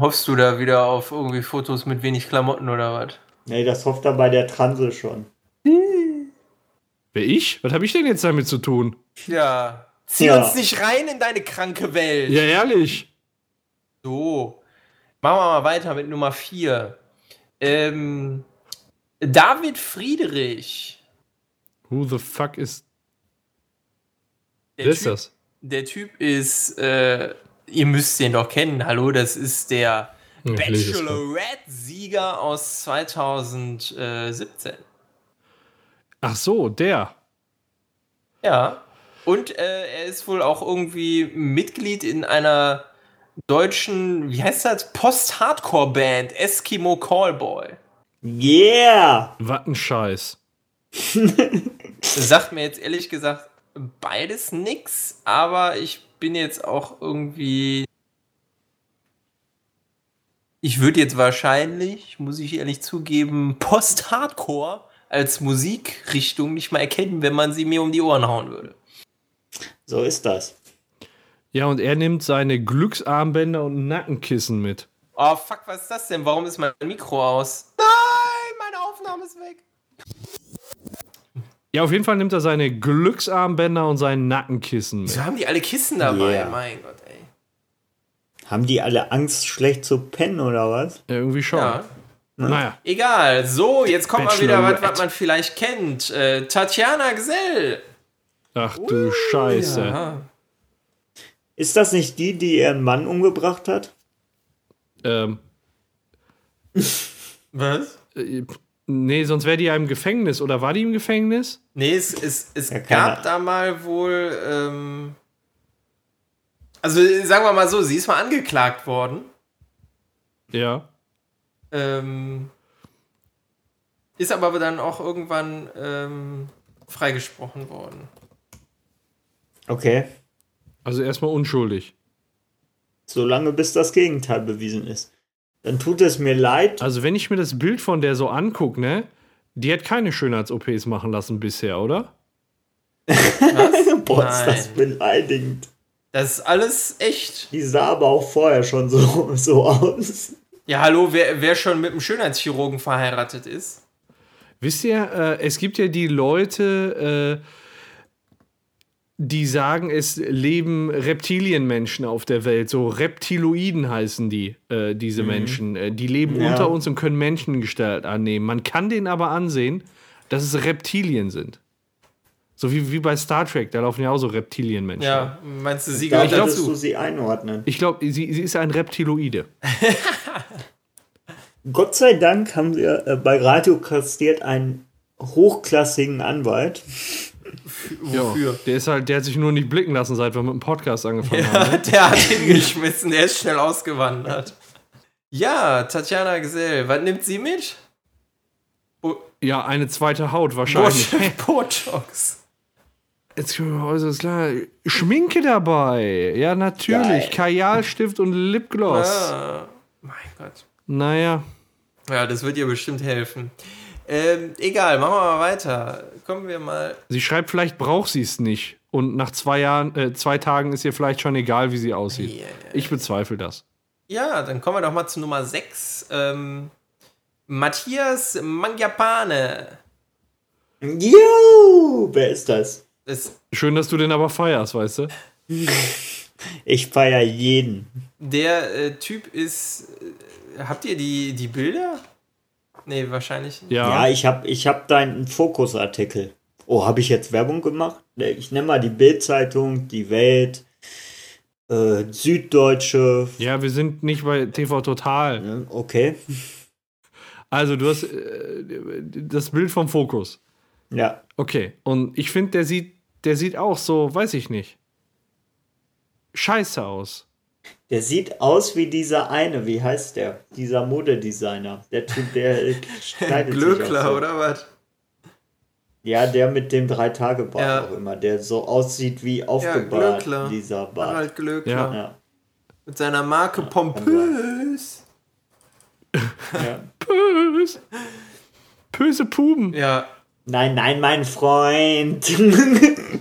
hoffst du da wieder auf irgendwie Fotos mit wenig Klamotten oder was? Nee, das hofft er bei der Transe schon. Wer ich? Was habe ich denn jetzt damit zu tun? Ja. Zieh Ja. uns nicht rein in deine kranke Welt. Ja, ehrlich. So. Machen wir mal weiter mit Nummer 4. Ähm, David Friedrich. Who the fuck ist. Der Wer ist typ, das? Der Typ ist, äh, ihr müsst den doch kennen. Hallo, das ist der Ja. Bachelorette-Sieger aus 2017. Ach so, der. Ja. Und äh, er ist wohl auch irgendwie Mitglied in einer deutschen, wie heißt das? Post-Hardcore-Band, Eskimo Callboy. Yeah! Was ein Scheiß. Das sagt mir jetzt ehrlich gesagt beides nix, aber ich bin jetzt auch irgendwie. Ich würde jetzt wahrscheinlich, muss ich ehrlich zugeben, Post-Hardcore als Musikrichtung nicht mal erkennen, wenn man sie mir um die Ohren hauen würde. So ist das. Ja, und er nimmt seine Glücksarmbänder und Nackenkissen mit. Oh fuck, was ist das denn? Warum ist mein Mikro aus? Nein, meine Aufnahme ist weg. Ja, auf jeden Fall nimmt er seine Glücksarmbänder und sein Nackenkissen mit. Wieso haben die alle Kissen dabei? Yeah. Mein Gott, ey. Haben die alle Angst, schlecht zu pennen oder was? Ja, irgendwie schon. Ja. Naja. Egal, so, jetzt kommt mal wieder was, was man vielleicht kennt. Äh, Tatjana Gesell. Ach du Scheiße. Ja. Ist das nicht die, die ihren Mann umgebracht hat? Ähm, Was? Nee, sonst wäre die ja im Gefängnis. Oder war die im Gefängnis? Nee, es, es, es Ja, gab da mal wohl. Ähm, also sagen wir mal so, sie ist mal angeklagt worden. Ja. Ähm, ist aber dann auch irgendwann ähm, freigesprochen worden. Okay. Also erstmal unschuldig. Solange bis das Gegenteil bewiesen ist. Dann tut es mir leid. Also wenn ich mir das Bild von der so angucke, ne? Die hat keine Schönheits-OPs machen lassen bisher, oder? Boah, ist das beleidigend. Das ist alles echt. Die sah aber auch vorher schon so, so aus. Ja, hallo, wer, wer schon mit einem Schönheitschirurgen verheiratet ist? Wisst ihr, äh, es gibt ja die Leute, äh, die sagen, es leben Reptilienmenschen auf der Welt. So Reptiloiden heißen die, äh, diese Menschen. Äh, die leben Ja. unter uns und können Menschengestalt annehmen. Man kann denen aber ansehen, dass es Reptilien sind. So wie, wie bei Star Trek, da laufen ja auch so Reptilienmenschen. Ja, meinst du, sie Da gehört du dazu? sie einordnen. Ich glaube, sie, sie ist ein Reptiloide. Gott sei Dank haben wir äh, bei Radio Kastriert einen hochklassigen Anwalt. Wofür? Der ist halt, der hat sich nur nicht blicken lassen, seit wir mit dem Podcast angefangen haben. Ja, der hat hingeschmissen, der ist schnell ausgewandert. Ja, Tatjana Gesell, was nimmt sie mit? Ja, eine zweite Haut wahrscheinlich. Botox. Jetzt also ist klar. Schminke dabei. Ja, natürlich. Geil. Kajalstift und Lipgloss. Ah, mein Gott. Naja. Ja, das wird ihr bestimmt helfen. Ähm, egal, machen wir mal weiter. Kommen wir mal. Sie schreibt, vielleicht braucht sie es nicht. Und nach zwei Jahren, äh, zwei Tagen ist ihr vielleicht schon egal, wie sie aussieht. Ja, Ich bezweifle das. Ja, dann kommen wir doch mal zu Nummer 6. Ähm, Matthias Mangiapane. Jo, wer ist das? Das, Schön, dass du den aber feierst, weißt du? Ich feier jeden. der äh, Typ ist. Äh, habt ihr die, die Bilder? Nee, wahrscheinlich nicht. Ja. Ja, ich hab, ich hab deinen Fokusartikel. Oh, habe ich jetzt Werbung gemacht? Ich nenne mal die Bild-Zeitung, die Welt, äh, Süddeutsche. Ja, wir sind nicht bei TV Total. Okay. Also, du hast äh, das Bild vom Fokus. Ja. Okay. Und ich finde, der sieht, der sieht auch so, weiß ich nicht. Scheiße aus. Der sieht aus wie dieser eine, wie heißt der? Dieser Modedesigner. Der Typ, der schneidet sich auch Glöckler, so. oder was? Ja, der mit dem Drei-Tage-Bart Ja. auch immer, der so aussieht wie Glöckler. aufgebahrt, dieser Bart. Harald Glöckler. Ja. Ja. Mit seiner Marke Pompös. ja. Böse. Böse Puben. Ja. Nein, nein, mein Freund.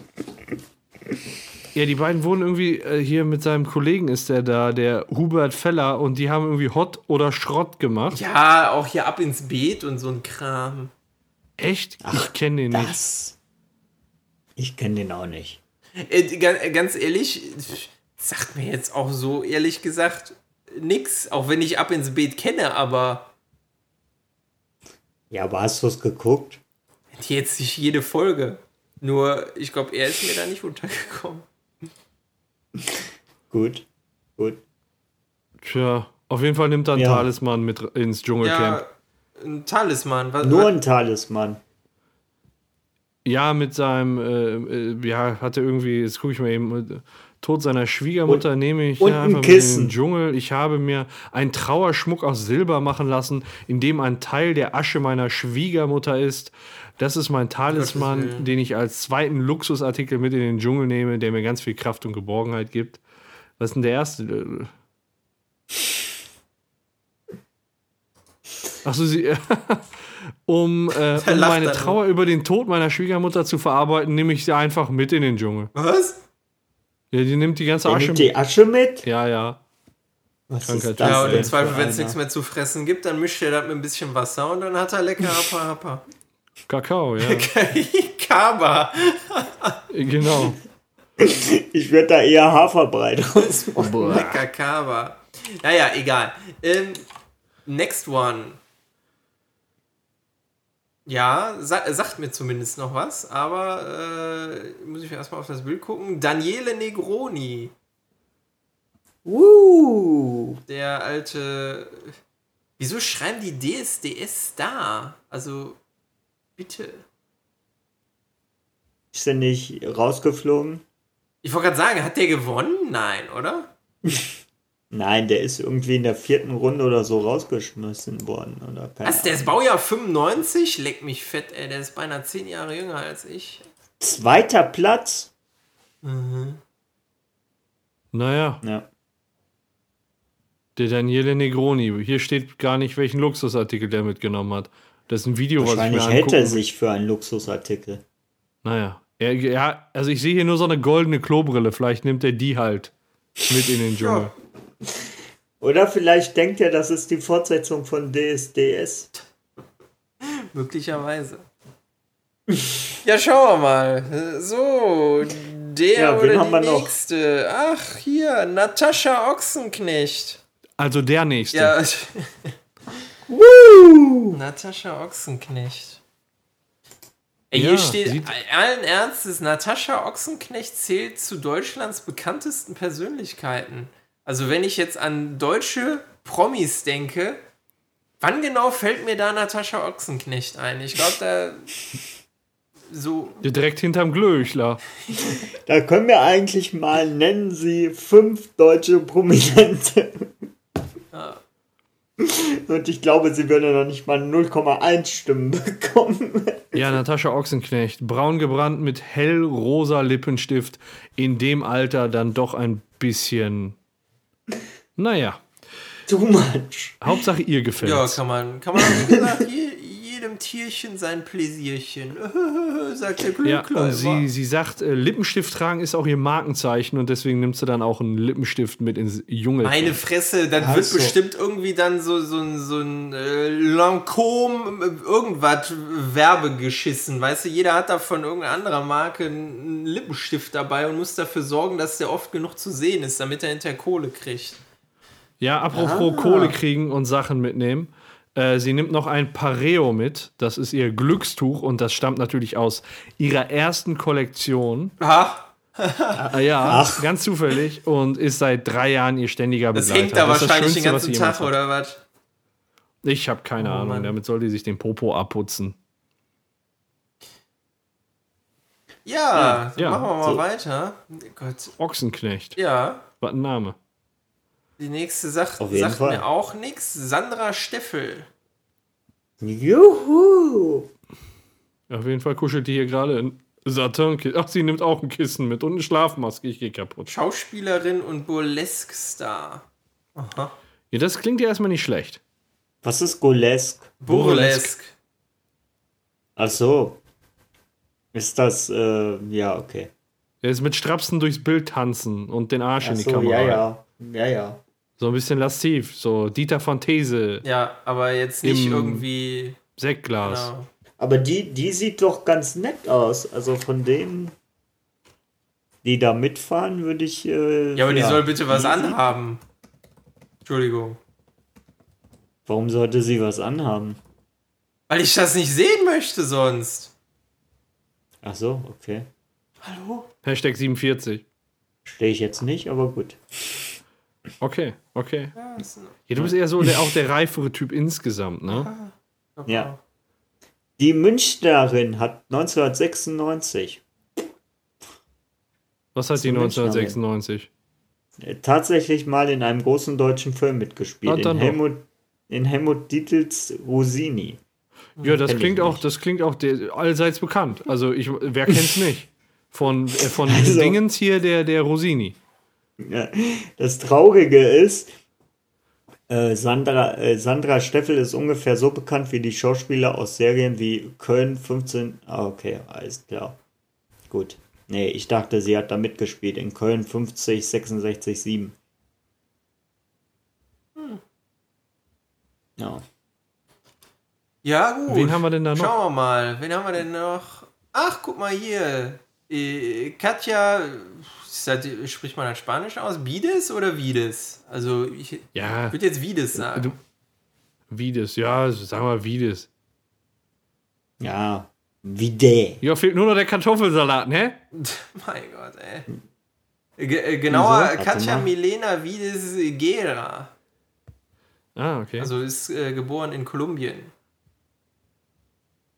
Ja, die beiden wohnen irgendwie äh, hier mit seinem Kollegen ist der da, der Hubert Feller, und die haben irgendwie Hot oder Schrott gemacht. Ja, auch hier ab ins Beet und so ein Kram. Echt? ich kenne den nicht. Das. Ich kenne den auch nicht. Äh, ganz, ganz ehrlich, sagt mir jetzt auch so ehrlich gesagt nix, auch wenn ich ab ins Beet kenne, aber Ja, aber hast du es geguckt? jetzt nicht jede Folge. Nur, ich glaube, er ist mir da nicht untergekommen. Gut. Gut. Tja, auf jeden Fall nimmt er einen Ja. Talisman mit ins Dschungelcamp. Ja, ein Talisman. Was, Nur ein Talisman. Ja, mit seinem, äh, äh, ja, hat er irgendwie, jetzt gucke ich mal eben, äh, Tod seiner Schwiegermutter Und- nehme ich und ja, ein einfach mit in Kissen. den Dschungel. Ich habe mir einen Trauerschmuck aus Silber machen lassen, in dem ein Teil der Asche meiner Schwiegermutter ist. Das ist mein Talisman, Willen. den ich als zweiten Luxusartikel mit in den Dschungel nehme, der mir ganz viel Kraft und Geborgenheit gibt. Was ist denn der erste? Achso, sie. um äh, um meine er. Trauer über den Tod meiner Schwiegermutter zu verarbeiten, nehme ich sie einfach mit in den Dschungel. was? Ja, die nimmt die ganze Der Asche nimmt mit. die Asche mit? Ja, ja. Was Krankheit. ist das Ja, und im Zweifel, wenn es nichts mehr zu fressen gibt, dann mischt er das mit ein bisschen Wasser und dann hat er lecker Happa Happa. Kakao, ja. Kaba. genau. Ich würde da eher Haferbrei draus machen. Lecker Kaba. Naja, egal. Ähm, next one. Ja, sa sagt mir zumindest noch was, aber äh, muss ich mir erstmal auf das Bild gucken. Daniele Negroni, Uh, der alte. Wieso schreiben die DSDS da? Also, bitte. ist der nicht rausgeflogen? Ich wollte gerade sagen, hat der gewonnen? Nein, oder? Nein, der ist irgendwie in der vierten Runde oder so rausgeschmissen worden. Oder Was, der ist Baujahr 95? Leck mich fett, ey. Der ist beinahe 10 Jahre jünger als ich. Zweiter Platz? Naja, Ja. der Daniele Negroni. Hier steht gar nicht, welchen Luxusartikel der mitgenommen hat. Das ist ein Video, was ich mir Wahrscheinlich hält er sich für einen Luxusartikel. Naja. Er, ja, also ich sehe hier nur so eine goldene Klobrille. Vielleicht nimmt er die halt mit in den Dschungel. Ja. Oder vielleicht denkt er, das ist die Fortsetzung von DSDS. Möglicherweise. Ja, schauen wir mal. So, der Ja, oder die noch? nächste. Ach, hier, Natascha Ochsenknecht. Also der nächste. Ja, Uh, Natascha Ochsenknecht. Ey, Ja, hier steht allen Ernstes, Natascha Ochsenknecht zählt zu Deutschlands bekanntesten Persönlichkeiten. Also wenn ich jetzt an deutsche Promis denke, wann genau fällt mir da Natascha Ochsenknecht ein? Ich glaube, da so Direkt hinterm Glöchler. da können wir eigentlich mal nennen Sie fünf deutsche Prominente. Und ich glaube, sie würde noch nicht mal 0,1 Stimmen bekommen. Ja, Natascha Ochsenknecht. Braun gebrannt mit hellrosa Lippenstift. In dem Alter dann doch ein bisschen. Naja. Too much. Hauptsache ihr gefällt. Ja, kann man, kann man, wie gesagt, jedem Tierchen sein Pläsierchen, sagt der Ja, Glückler. und sie, sie sagt, äh, Lippenstift tragen ist auch ihr Markenzeichen und deswegen nimmt sie dann auch einen Lippenstift mit ins Junge. Meine Fresse, dann Ach wird so. bestimmt irgendwie dann so, so ein, so ein äh, Lancôme, äh, irgendwas Werbe geschissen. Weißt du, jeder hat da von irgendeiner anderen Marke einen Lippenstift dabei und muss dafür sorgen, dass der oft genug zu sehen ist, damit er hinterher Kohle kriegt. Ja, apropos Ah. Kohle kriegen und Sachen mitnehmen. Äh, sie nimmt noch ein Pareo mit. Das ist ihr Glückstuch und das stammt natürlich aus ihrer ersten Kollektion. Aha, Äh, ja, Ach. ganz zufällig und ist seit drei Jahren ihr ständiger das Begleiter. hängt da Das ist das wahrscheinlich den Schönste, ganzen Tag, jemals oder was? hat. Ich habe keine Oh, Ahnung. Mann. Damit soll die sich den Popo abputzen. Ja, Ja, machen wir mal so. weiter. Gott, Ochsenknecht. ja. Was ein Name. Die nächste sagt, Auf jeden sagt Fall. mir auch nichts. Sandra Steffel. Juhu. Auf jeden Fall kuschelt die hier gerade ein Satinkissen. Ach, sie nimmt auch ein Kissen mit und eine Schlafmaske. Ich gehe kaputt. Schauspielerin und Burlesque-Star. Aha. Ja, das klingt ja erstmal nicht schlecht. Was ist Golesk? Burlesque. Ach so. Ist das, äh, ja, okay. Der ist mit Strapsen durchs Bild tanzen und den Arsch Ach in die so, Kamera. ja, ja. Ja, ja. So ein bisschen lasziv. So Dieter von These, Ja, aber jetzt nicht Im- irgendwie. Sektglas. Genau. Aber die, die sieht doch ganz nett aus. Also von denen, die da mitfahren, würde ich. Äh, Ja, aber die soll bitte was die- anhaben. Entschuldigung. Warum sollte sie was anhaben? Weil ich das nicht sehen möchte sonst. Ach so, okay. Hallo? Hashtag 47. Stehe ich jetzt nicht, aber gut. Okay, okay. Ja, du bist eher so der, auch der reifere Typ insgesamt, ne? Ja. Die Münchnerin hat 1996 Was hat die So, Mensch, 1996? äh, tatsächlich mal in einem großen deutschen Film mitgespielt. Ah, in, doch. Helmut, in Helmut Dietls Rosini. Ja, das Kenn klingt auch, das klingt auch der, allseits bekannt. Also ich, wer kennt's nicht? Von, äh, von Also- Dingens hier, der, der Rosini. Ja, das Traurige ist, äh, Sandra, äh, Sandra Steffel ist ungefähr so bekannt wie die Schauspieler aus Serien wie Köln 15. Ah, okay, alles klar. Gut. Nee, ich dachte, sie hat da mitgespielt in Köln 50, 66, 7. Ja. Ja, gut. Wen haben wir denn da noch? Schauen wir mal. Wen haben wir denn noch? Ach, guck mal hier. Äh, Katja, das, spricht man das Spanisch aus? Bides oder Vides? Also, ich Ja, würde jetzt Vides sagen. du- Vides, ja, sag mal Vides. Ja. Wie der. Ja, fehlt nur noch der Kartoffelsalat, ne? mein Gott, ey. Ge äh, genauer, Wieso? Katja. Milena Vides Gera. Ah, okay. Also ist äh, geboren in Kolumbien.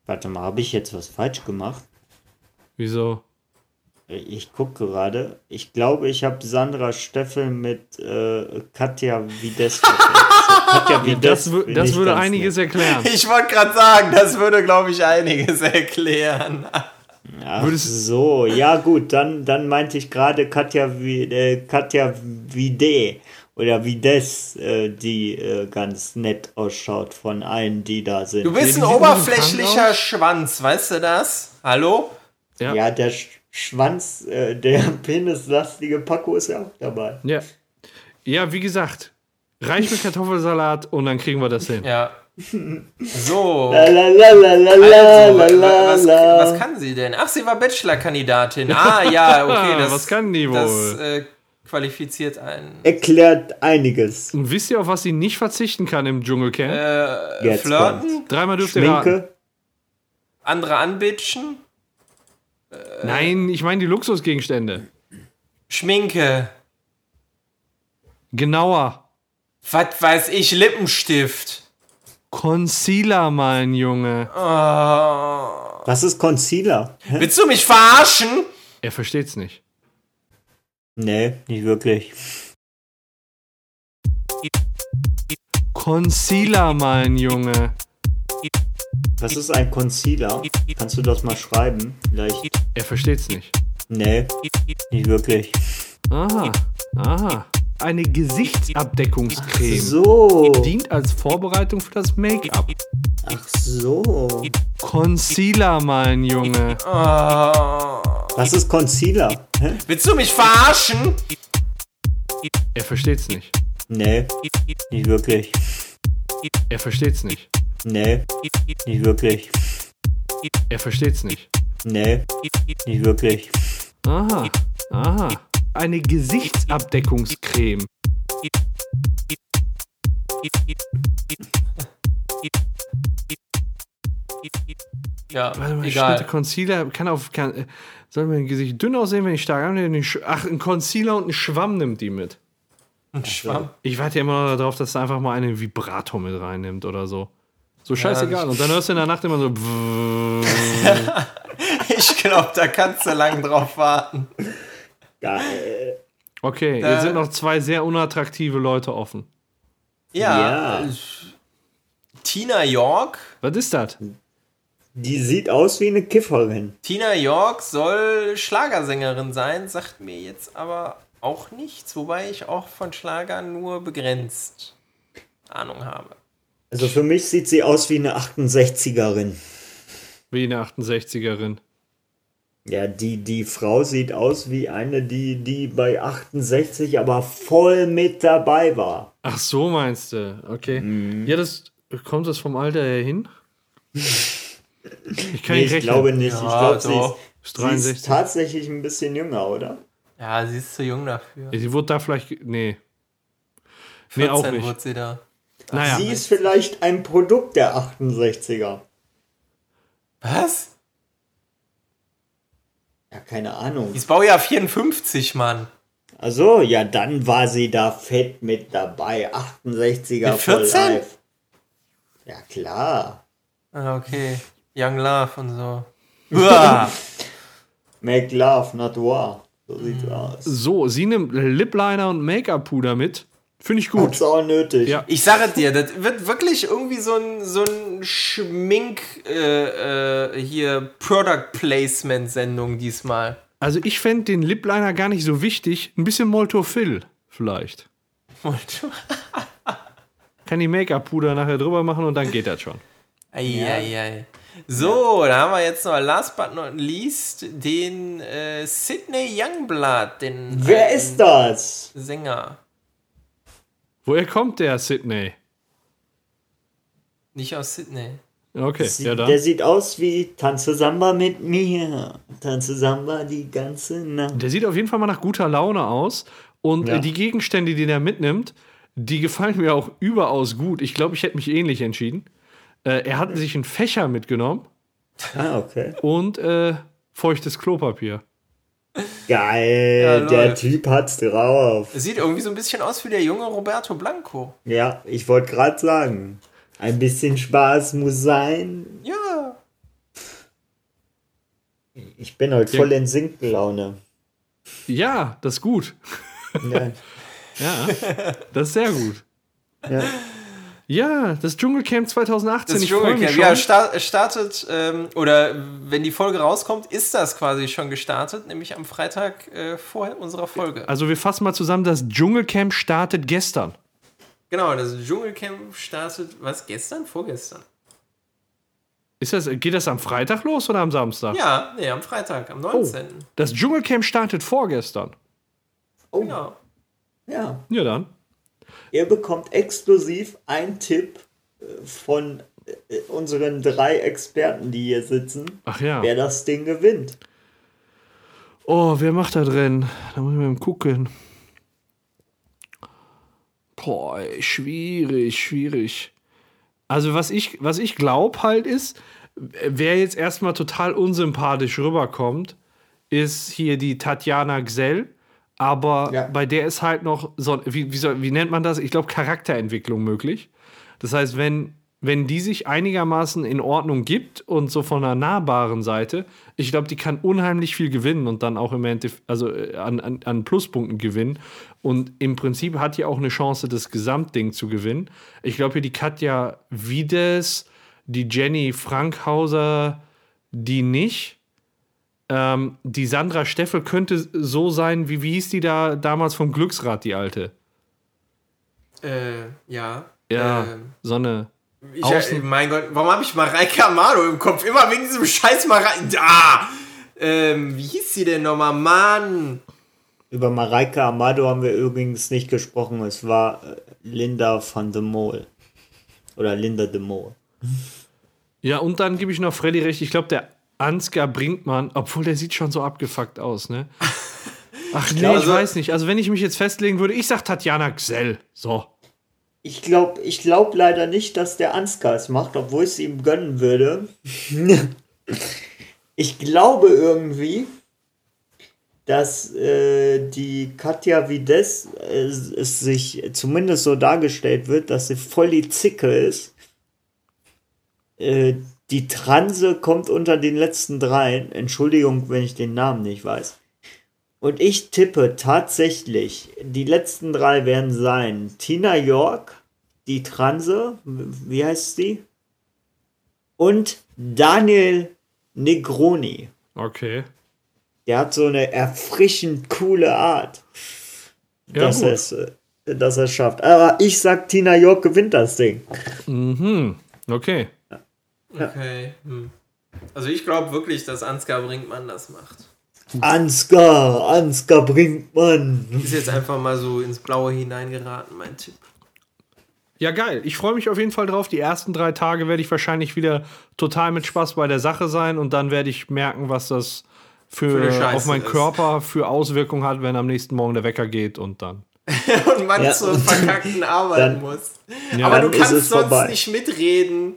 Warte mal, habe ich jetzt was falsch gemacht? Wieso? Ich gucke gerade. Ich glaube, ich habe Sandra Steffel mit äh, Katja Vides verwechselt. Katja Vides. Das, wü- bin das ich würde einiges erklären. Ich wollte gerade sagen, das würde, glaube ich, einiges erklären. nett. Ach so, ja gut, dann, dann meinte ich gerade Katja, äh, Katja Vide oder Vides, äh, die äh, ganz nett ausschaut von allen, die da sind. Du bist ein oberflächlicher. Schwanz, weißt du das? Hallo? Ja. ja, der Sch Schwanz, äh, der penislastige Paco ist ja auch dabei. Ja. Ja, wie gesagt, reich mit Kartoffelsalat und dann kriegen wir das hin. Ja. So. Also, was, kann sie denn? Ach, sie war Bachelor-Kandidatin. Ah, ja, okay. Das, Was kann die Das wohl? äh, qualifiziert einen. Erklärt einiges. Und wisst ihr, auf was sie nicht verzichten kann im Dschungelcamp? Äh, Jetzt flirten, Dreimal dürft ihr raten. Schminke, andere anbitschen, Nein, ich meine die Luxusgegenstände. Schminke, Genauer. was weiß ich, Lippenstift. Concealer, mein Junge. Oh. was ist Concealer? Hä? Willst du mich verarschen? Er versteht's nicht. Nee, nicht wirklich. Concealer, mein Junge. Was ist ein Concealer? Kannst du das mal schreiben? Vielleicht. Er versteht's nicht. Nee, nicht wirklich. Aha, aha. Eine Gesichtsabdeckungscreme. So. Dient als Vorbereitung für das Make-up. Ach so. Concealer, mein Junge. Oh. Was ist Concealer? Hä? Willst du mich verarschen? Er versteht's nicht. Nee, nicht wirklich. Er versteht's nicht. Nee, nicht wirklich. Er versteht's nicht. Nee, nicht wirklich. Aha, aha. Eine Gesichtsabdeckungscreme. Ja, Warte mal, egal. stimmt, Concealer kann auf. Kann, äh, soll mein Gesicht dünn aussehen, wenn ich stark annehme? Ach, ein Concealer und ein Schwamm nimmt die mit. Ein Schwamm. Ich warte ja immer noch darauf, dass da einfach mal einen Vibrator mit reinnimmt oder so. So scheißegal. Und dann hörst du in der Nacht immer so. Ich glaube, da kannst du lang drauf warten. Geil. Okay, Da- hier sind noch zwei sehr unattraktive Leute offen. Ja. Ja. Tina York. Was ist das? Die sieht aus wie eine Kifferin. Tina York soll Schlagersängerin sein, sagt mir jetzt aber auch nichts, wobei ich auch von Schlagern nur begrenzt Ahnung habe. Also für mich sieht sie aus wie eine 68erin. Wie eine 68erin. Ja, die, die Frau sieht aus wie eine, die, die bei 68 aber voll mit dabei war. Ach so, meinst du? Okay. Mhm. Ja, das kommt das vom Alter her hin? Ich kann Nee, nicht ich rechnen. glaube nicht. ich Ja, glaube, sie, sie ist 63. tatsächlich ein bisschen jünger, oder? Ja, sie ist zu jung dafür. Ja, Sie wurde da vielleicht. Nee. Nee, 14 auch nicht. wurde sie da. Naja. Sie ist vielleicht ein Produkt der 68er. Was? Ja, keine Ahnung. Die ist Baujahr 54, Mann. Also, ja, dann war sie da fett mit dabei. 68er Mit voll 14? live. Ja, klar. Ah, okay. Young Love und so. Make love, not war. So Mhm. sieht's aus. So, sie nimmt Lip Liner und Make-up-Puder mit. Finde ich gut. Hat's auch nötig. Ja. Ich sage dir, das wird wirklich irgendwie so ein, so ein Schmink äh, äh, hier Product Placement Sendung diesmal. Also, ich fände den Lip Liner gar nicht so wichtig. Ein bisschen Moltofill vielleicht. Kann die Make-up-Puder nachher drüber machen und dann geht das schon. Eieiei. So, da haben wir jetzt noch last but not least den äh, Sidney Youngblood, den Wer ist das? Sänger. Woher kommt der Sydney? Nicht aus Sydney. Okay, Sie- ja dann. Der sieht aus wie Tanze Samba mit mir. Tanze Samba die ganze Nacht. Der sieht auf jeden Fall mal nach guter Laune aus. Und Ja. äh, die Gegenstände, die der mitnimmt, die gefallen mir auch überaus gut. Ich glaube, ich hätte mich ähnlich entschieden. Äh, er hat sich einen Fächer mitgenommen Ah, okay. und äh, feuchtes Klopapier. Geil, Ja, der. Typ hat's drauf. Sieht irgendwie so ein bisschen aus wie der junge Roberto Blanco. Ja, ich wollte gerade sagen. Ein bisschen Spaß muss sein. Ja. Ich bin heute voll in Sinkenlaune. Ja, das ist gut. Ja, Ja, das ist sehr gut. ja. Ja, das Dschungelcamp 2018. Das ich freue mich Dschungelcamp. schon. Ja, sta startet, ähm, oder wenn die Folge rauskommt, ist das quasi schon gestartet, nämlich am Freitag äh, vor unserer Folge. Also wir fassen mal zusammen, das Dschungelcamp startet gestern. Genau, das Dschungelcamp startet, was, gestern? Vorgestern? Ist das, geht das am Freitag los oder am Samstag? Ja, nee, am Freitag, am Oh, 19. das Dschungelcamp startet vorgestern. Genau. ja. Ja, dann. Ihr bekommt exklusiv einen Tipp äh, von äh, unseren drei Experten, die hier sitzen, Ach ja. wer das Ding gewinnt. Oh, wer macht da drin? Da muss ich mal gucken. Boah, schwierig, schwierig. Also, was ich, was ich glaube halt ist, wer jetzt erstmal total unsympathisch rüberkommt, ist hier die Tatjana Gsell. Aber Ja. bei der ist halt noch so, wie, wie, soll, wie nennt man das? Ich glaube, Charakterentwicklung möglich. Das heißt, wenn, wenn die sich einigermaßen in Ordnung gibt und so von einer nahbaren Seite, ich glaube, die kann unheimlich viel gewinnen und dann auch im Endeffekt, also äh, an, an, an Pluspunkten gewinnen. Und im Prinzip hat die auch eine Chance, das Gesamtding zu gewinnen. Ich glaube, hier die Katja Wiedes, die Jenny Frankhauser, die nicht. Ähm, die Sandra Steffel könnte so sein, wie, wie hieß die da damals vom Glücksrad, die alte? Äh, ja. Ja, Ähm, so eine. ich, Außen- äh, mein Gott, warum habe ich Mareike Amado im Kopf? Immer wegen diesem scheiß Mareike. Da! Ähm, wie hieß sie denn nochmal? Mann! Über Mareike Amado haben wir übrigens nicht gesprochen. Es war äh, Linda van de Mol. Oder Linda de Mol. Ja, und dann gebe ich noch Freddy recht. Ich glaube, der Ansgar Brinkmann, obwohl der sieht schon so abgefuckt aus, ne? Ach nee, glaub, ich also- weiß nicht. Also, wenn ich mich jetzt festlegen würde, ich sag Tatjana Gsell. So. Ich glaube ich glaub leider nicht, dass der Ansgar es macht, obwohl ich es ihm gönnen würde. ich glaube irgendwie, dass äh, die Katja Vides äh, es sich zumindest so dargestellt wird, dass sie voll die Zicke ist. Äh, die Transe kommt unter den letzten dreien. Entschuldigung, wenn ich den Namen nicht weiß. Und ich tippe tatsächlich, die letzten drei werden sein Tina York, die Transe, wie heißt sie? Und Daniel Negroni. Okay. Der hat so eine erfrischend coole Art, Ja, dass er es dass er es schafft. Aber ich sag, Tina York gewinnt das Ding. Mhm. Okay. Okay. Hm. Also ich glaube wirklich, dass Ansgar Brinkmann das macht. Ansgar, Ansgar Brinkmann. Ist jetzt einfach mal so ins Blaue hineingeraten, mein Tipp. Ja, geil. Ich freue mich auf jeden Fall drauf. Die ersten drei Tage werde ich wahrscheinlich wieder total mit Spaß bei der Sache sein und dann werde ich merken, was das für, Für auf meinen ist. Körper für Auswirkungen hat, wenn am nächsten Morgen der Wecker geht und dann. Und man Ja, zur verkackten Arbeit dann- muss. Ja, Aber du kannst sonst vorbei. nicht mitreden.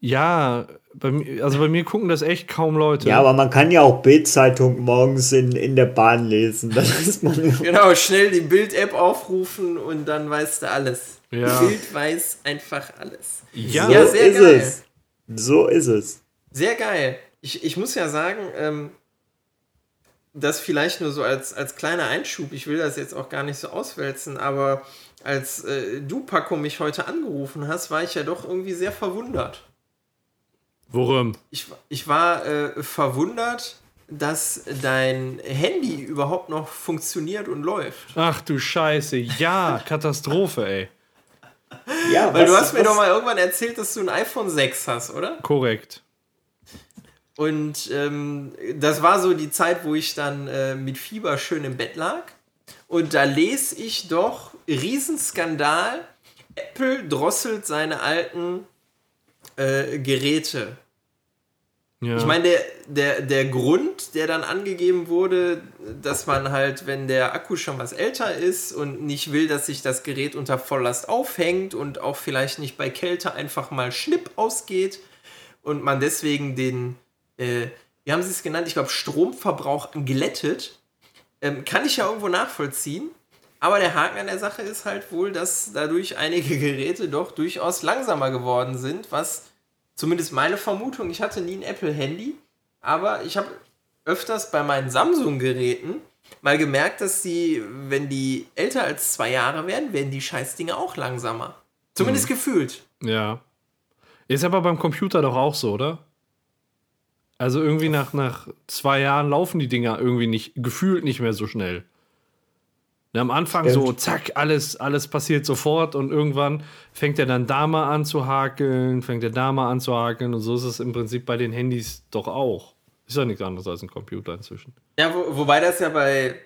Ja, bei mir, also bei mir gucken das echt kaum Leute. Ja, aber man kann ja auch Bild-Zeitung morgens in, in der Bahn lesen. Das ist man Genau, schnell die Bild-App aufrufen und dann weißt du alles. Ja. Bild weiß einfach alles. Ja. Ja, so sehr ist geil. es. So ist es. Sehr geil. Ich, ich muss ja sagen, ähm, das vielleicht nur so als, als kleiner Einschub, ich will das jetzt auch gar nicht so auswälzen, aber als äh, du, Paco, mich heute angerufen hast, war ich ja doch irgendwie sehr verwundert. Worum? Ich, ich war äh, verwundert, dass dein Handy überhaupt noch funktioniert und läuft. Ach du Scheiße. Ja, Katastrophe, ey. Ja, Weil du was- hast mir was- doch mal irgendwann erzählt, dass du ein iPhone 6 hast, oder? Korrekt. Und ähm, das war so die Zeit, wo ich dann äh, mit Fieber schön im Bett lag. Und da lese ich doch, Riesenskandal, Apple drosselt seine alten äh, Geräte. Ja. Ich meine, der, der, der Grund, der dann angegeben wurde, dass man halt, wenn der Akku schon was älter ist und nicht will, dass sich das Gerät unter Volllast aufhängt und auch vielleicht nicht bei Kälte einfach mal Schnipp ausgeht und man deswegen den, äh, wie haben sie es genannt, ich glaube Stromverbrauch glättet, ähm, kann ich ja irgendwo nachvollziehen. Aber der Haken an der Sache ist halt wohl, dass dadurch einige Geräte doch durchaus langsamer geworden sind, was zumindest meine Vermutung, ich hatte nie ein Apple-Handy, aber ich habe öfters bei meinen Samsung-Geräten mal gemerkt, dass die, wenn die älter als zwei Jahre werden, werden die Scheißdinge auch langsamer. Zumindest gefühlt. Ja. Ist aber beim Computer doch auch so, oder? Also irgendwie nach, nach zwei Jahren laufen die Dinger irgendwie nicht, gefühlt nicht mehr so schnell. Und am Anfang Stimmt. so, zack, alles, alles passiert sofort und irgendwann fängt er dann da mal an zu hakeln, fängt er da mal an zu hakeln und so ist es im Prinzip bei den Handys doch auch. Ist ja nichts anderes als ein Computer inzwischen. Ja, wo, wobei das ja bei,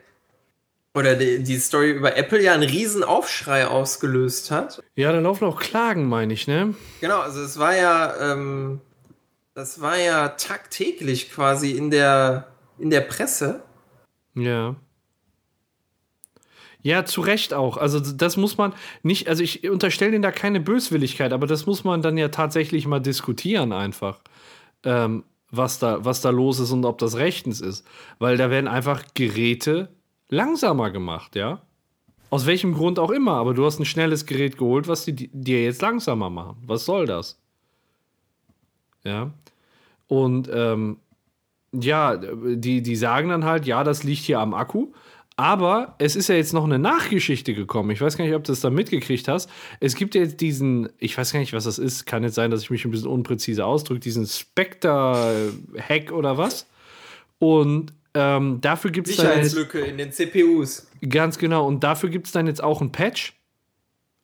oder die, die Story über Apple ja einen riesen Aufschrei ausgelöst hat. Ja, da laufen auch Klagen, meine ich, ne? Genau, also es war ja, ähm, das war ja tagtäglich quasi in der, in der Presse. Ja. Ja, zu Recht auch. Also das muss man nicht, also ich unterstelle Ihnen da keine Böswilligkeit, aber das muss man dann ja tatsächlich mal diskutieren einfach, ähm, was, da, was da los ist und ob das rechtens ist. Weil da werden einfach Geräte langsamer gemacht, ja. Aus welchem Grund auch immer, aber du hast ein schnelles Gerät geholt, was die dir jetzt langsamer machen. Was soll das? Ja. Und ähm, ja, die, die sagen dann halt, ja, das liegt hier am Akku. Aber es ist ja jetzt noch eine Nachgeschichte gekommen. Ich weiß gar nicht, ob du das da mitgekriegt hast. Es gibt ja jetzt diesen, ich weiß gar nicht, was das ist. Kann jetzt sein, dass ich mich ein bisschen unpräzise ausdrücke, diesen Spectre-Hack oder was. Und ähm, dafür gibt es Sicherheitslücke in den CPUs. ganz genau, und dafür gibt es dann jetzt auch ein Patch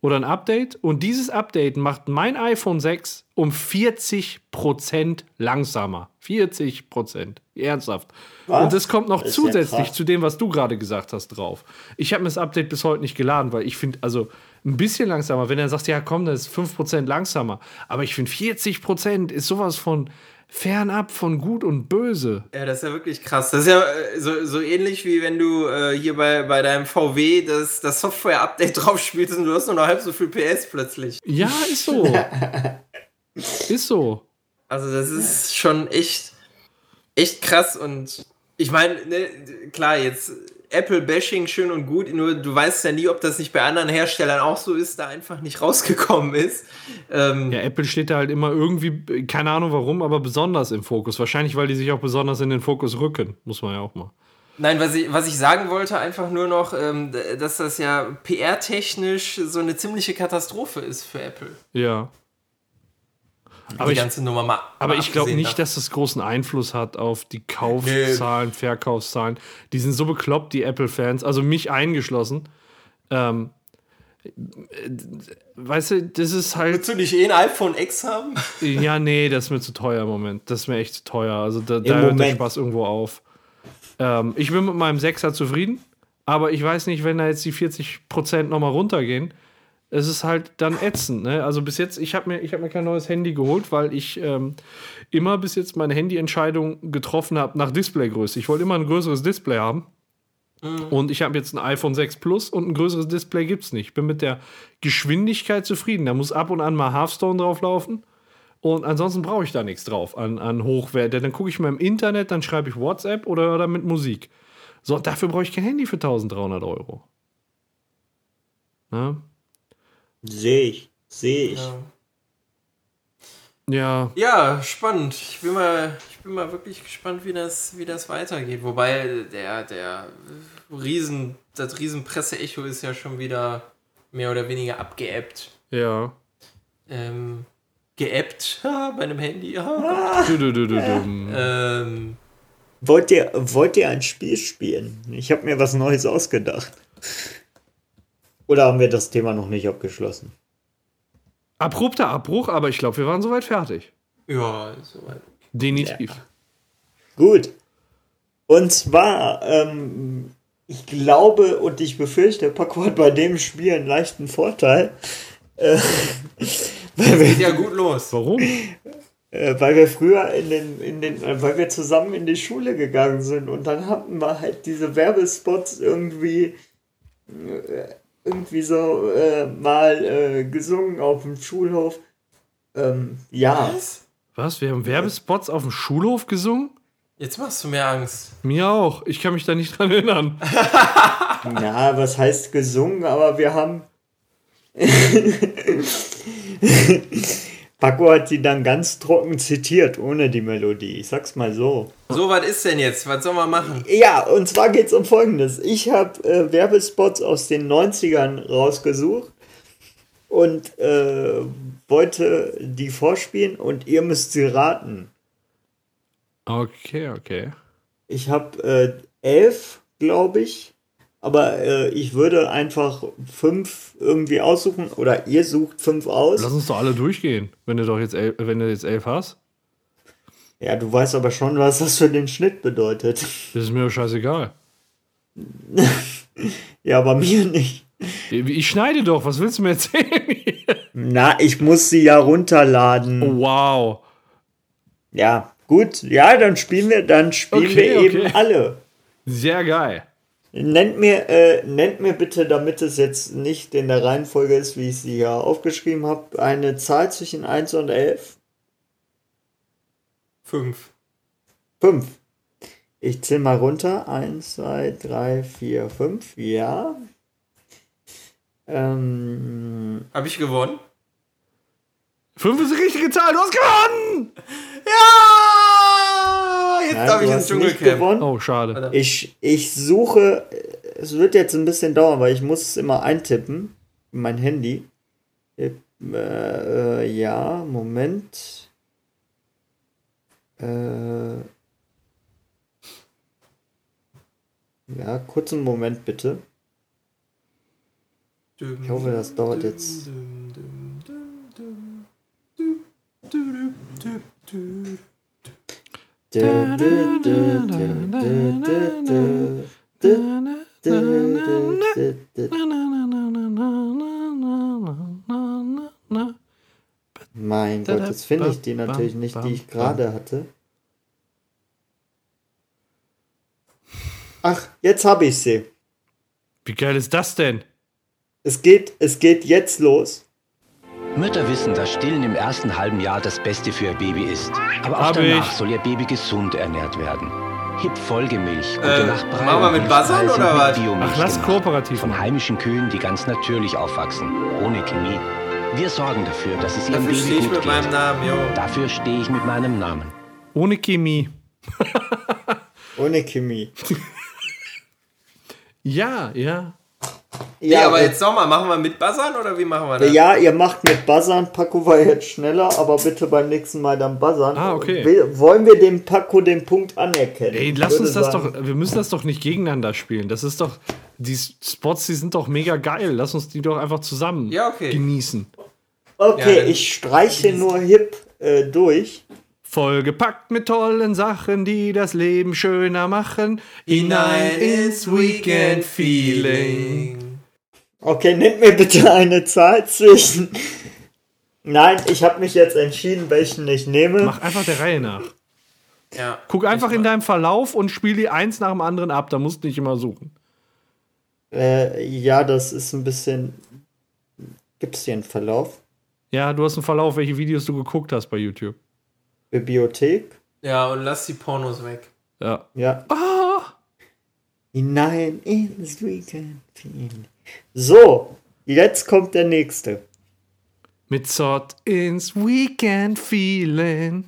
oder ein Update. Und dieses Update macht mein iPhone 6 um 40% langsamer. 40%. Ernsthaft. Was? Und das kommt noch Das ja zusätzlich krass. zu dem, was du gerade gesagt hast, drauf. Ich habe mir das Update bis heute nicht geladen, weil ich finde, also ein bisschen langsamer, wenn er sagt, ja komm, das ist 5% langsamer. Aber ich finde 40% ist sowas von fernab von gut und böse. Ja, das ist ja wirklich krass. Das ist ja äh, so, so ähnlich wie wenn du äh, hier bei, bei deinem VW das, das Software-Update drauf spielst und du hast nur noch halb so viel PS plötzlich. Ja, ist so. ist so. Also das ist schon echt, echt krass und ich meine, ne, klar, jetzt Apple-Bashing schön und gut, nur du weißt ja nie, ob das nicht bei anderen Herstellern auch so ist, da einfach nicht rausgekommen ist. Ähm, Ja, Apple steht da halt immer irgendwie, keine Ahnung warum, aber besonders im Fokus. Wahrscheinlich, weil die sich auch besonders in den Fokus rücken. Muss man ja auch mal. Nein, was ich, was ich sagen wollte, einfach nur noch, ähm, dass das ja PR-technisch so eine ziemliche Katastrophe ist für Apple. Ja. Aber die ich, ganze Nummer mal. aber mal ich glaube nicht, dass das großen Einfluss hat auf die Kaufzahlen, Verkaufszahlen. Die sind so bekloppt, die Apple-Fans, also mich eingeschlossen. Ähm, weißt du, das ist halt. Willst du nicht eh ein iPhone X haben? Ja, nee, das ist mir zu teuer im Moment. Das ist mir echt zu teuer. Also da, da hört der. Spaß irgendwo auf. Ähm, ich bin mit meinem Sechser zufrieden, aber ich weiß nicht, wenn da jetzt die 40% nochmal runtergehen, es ist halt dann ätzend. Ne? Also bis jetzt, ich habe mir, ich hab mir kein neues Handy geholt, weil ich ähm, immer bis jetzt meine Handyentscheidung getroffen habe nach Displaygröße. Ich wollte immer ein größeres Display haben. Und ich habe jetzt ein iPhone 6 Plus und ein größeres Display gibt es nicht. Ich bin mit der Geschwindigkeit zufrieden. Da muss ab und an mal Hearthstone drauflaufen. Und ansonsten brauche ich da nichts drauf an, an Hochwert. Dann gucke ich mal im Internet, dann schreibe ich WhatsApp oder, oder mit Musik. So, dafür brauche ich kein Handy für 1300 Euro. Ne? Sehe ich. Sehe ich. Ja. Ja, Ja, spannend. Ich bin mal, ich bin mal wirklich gespannt, wie das, wie das weitergeht. Wobei der, der Riesen, das Riesenpresse-Echo ist ja schon wieder mehr oder weniger abgeebbt. ja. Ähm, geebbt bei einem Handy. Ja. Du, du, du, du, du. Ähm, Wollt ihr, wollt ihr ein Spiel spielen? Ich habe mir was Neues ausgedacht. Oder haben wir das Thema noch nicht abgeschlossen? Abrupter Abbruch, aber ich glaube, wir waren soweit fertig. ja, soweit. Definitiv. Gut. Und zwar, ähm, ich glaube und ich befürchte, Paco hat bei dem Spiel einen leichten Vorteil. Äh, weil, wir, Geht ja gut los. Warum? äh, weil wir früher in den, in den, äh, weil wir zusammen in die Schule gegangen sind und dann hatten wir halt diese Werbespots irgendwie äh, irgendwie so äh, mal äh, gesungen auf dem Schulhof. Ähm, ja. Was? Was? Wir haben Werbespots auf dem Schulhof gesungen? Jetzt machst du mir Angst. Mir auch. Ich kann mich da nicht dran erinnern. Ja, was heißt gesungen, aber wir haben. Paco hat die dann ganz trocken zitiert, ohne die Melodie. Ich sag's mal so. So, was ist denn jetzt? Was soll man machen? Ja, und zwar geht's um Folgendes. Ich habe äh, Werbespots aus den 90ern rausgesucht und äh, wollte die vorspielen und ihr müsst sie raten. Okay, okay. Ich habe äh, elf, glaube ich. Aber äh, ich würde einfach fünf irgendwie aussuchen oder ihr sucht fünf aus. Lass uns doch alle durchgehen, wenn du doch jetzt elf, wenn du jetzt elf hast. Ja, du weißt aber schon, was das für den Schnitt bedeutet. Das ist mir doch scheißegal. Ja, bei mir nicht. Ich schneide doch, was willst du mir erzählen? Na, ich muss sie ja runterladen. oh, wow. Ja, gut. Ja, dann spielen wir, dann spielen Okay, wir eben okay. alle. Sehr geil. Nennt mir, äh, nennt mir bitte, damit es jetzt nicht in der Reihenfolge ist, wie ich sie hier aufgeschrieben habe, eine Zahl zwischen 1 und 11. Fünf. 5. Ich zähle mal runter. 1, 2, 3, 4, 5. Ja. Ähm, Hab ich gewonnen? Fünf ist die richtige Zahl, du hast gewonnen! Ja! Nein, darf ich ins Dschungelcamp. gewonnen. Oh, schade. Ich, ich suche, es wird jetzt ein bisschen dauern, weil ich muss es immer eintippen. in Mein Handy. Äh, äh, ja, Moment. Äh, ja, kurzen Moment bitte. Ich hoffe, das dauert jetzt. Mein Gott, jetzt finde ich die natürlich nicht, die ich gerade hatte. Ach, jetzt habe ich sie. Wie geil ist das denn? Es geht, es geht jetzt los. Mütter wissen, dass Stillen im ersten halben Jahr das Beste für ihr Baby ist. Aber auch Hab danach ich. soll ihr Baby gesund ernährt werden. Hip Folgemilch, gute Äh, Nachtbrei machen wir und mit sind oder was? Biomilch Ach, lass kooperativ Von heimischen Kühen, die ganz natürlich aufwachsen, ohne Chemie. Wir sorgen dafür, dass es ihrem Dafür Baby stehe ich gut mit geht. meinem Namen, jo. Dafür stehe ich mit meinem Namen. Ohne Chemie. Ohne Chemie. Ja, ja. Ja, nee, aber jetzt nochmal, machen wir mit Buzzern oder wie machen wir das? Ja, ihr macht mit Buzzern. Paco war jetzt schneller, aber bitte beim nächsten Mal dann Buzzern. Ah, okay. Wollen wir dem Paco den Punkt anerkennen? Ey, lass uns das sagen. doch, wir müssen das doch nicht gegeneinander spielen. Das ist doch, die Spots, die sind doch mega geil. Lass uns die doch einfach zusammen ja, okay. genießen. Okay, ja, ich streiche nur hip äh, durch. Vollgepackt mit tollen Sachen, die das Leben schöner machen. Hinein ins Weekend-Feeling. Okay, nennt mir bitte eine Zahl zwischen. Nein, ich habe mich jetzt entschieden, welchen ich nehme. Mach einfach der Reihe nach. Ja, Guck einfach in deinem Verlauf und spiel die eins nach dem anderen ab. Da musst du nicht immer suchen. Äh, ja, das ist ein bisschen. Gibt es hier einen Verlauf? Ja, du hast einen Verlauf, welche Videos du geguckt hast bei YouTube. Bibliothek? Ja, und lass die Pornos weg. Ja. Ja. Ah! Hinein ins Weekend. So, jetzt kommt der nächste. Mit Sort ins Weekend feeling.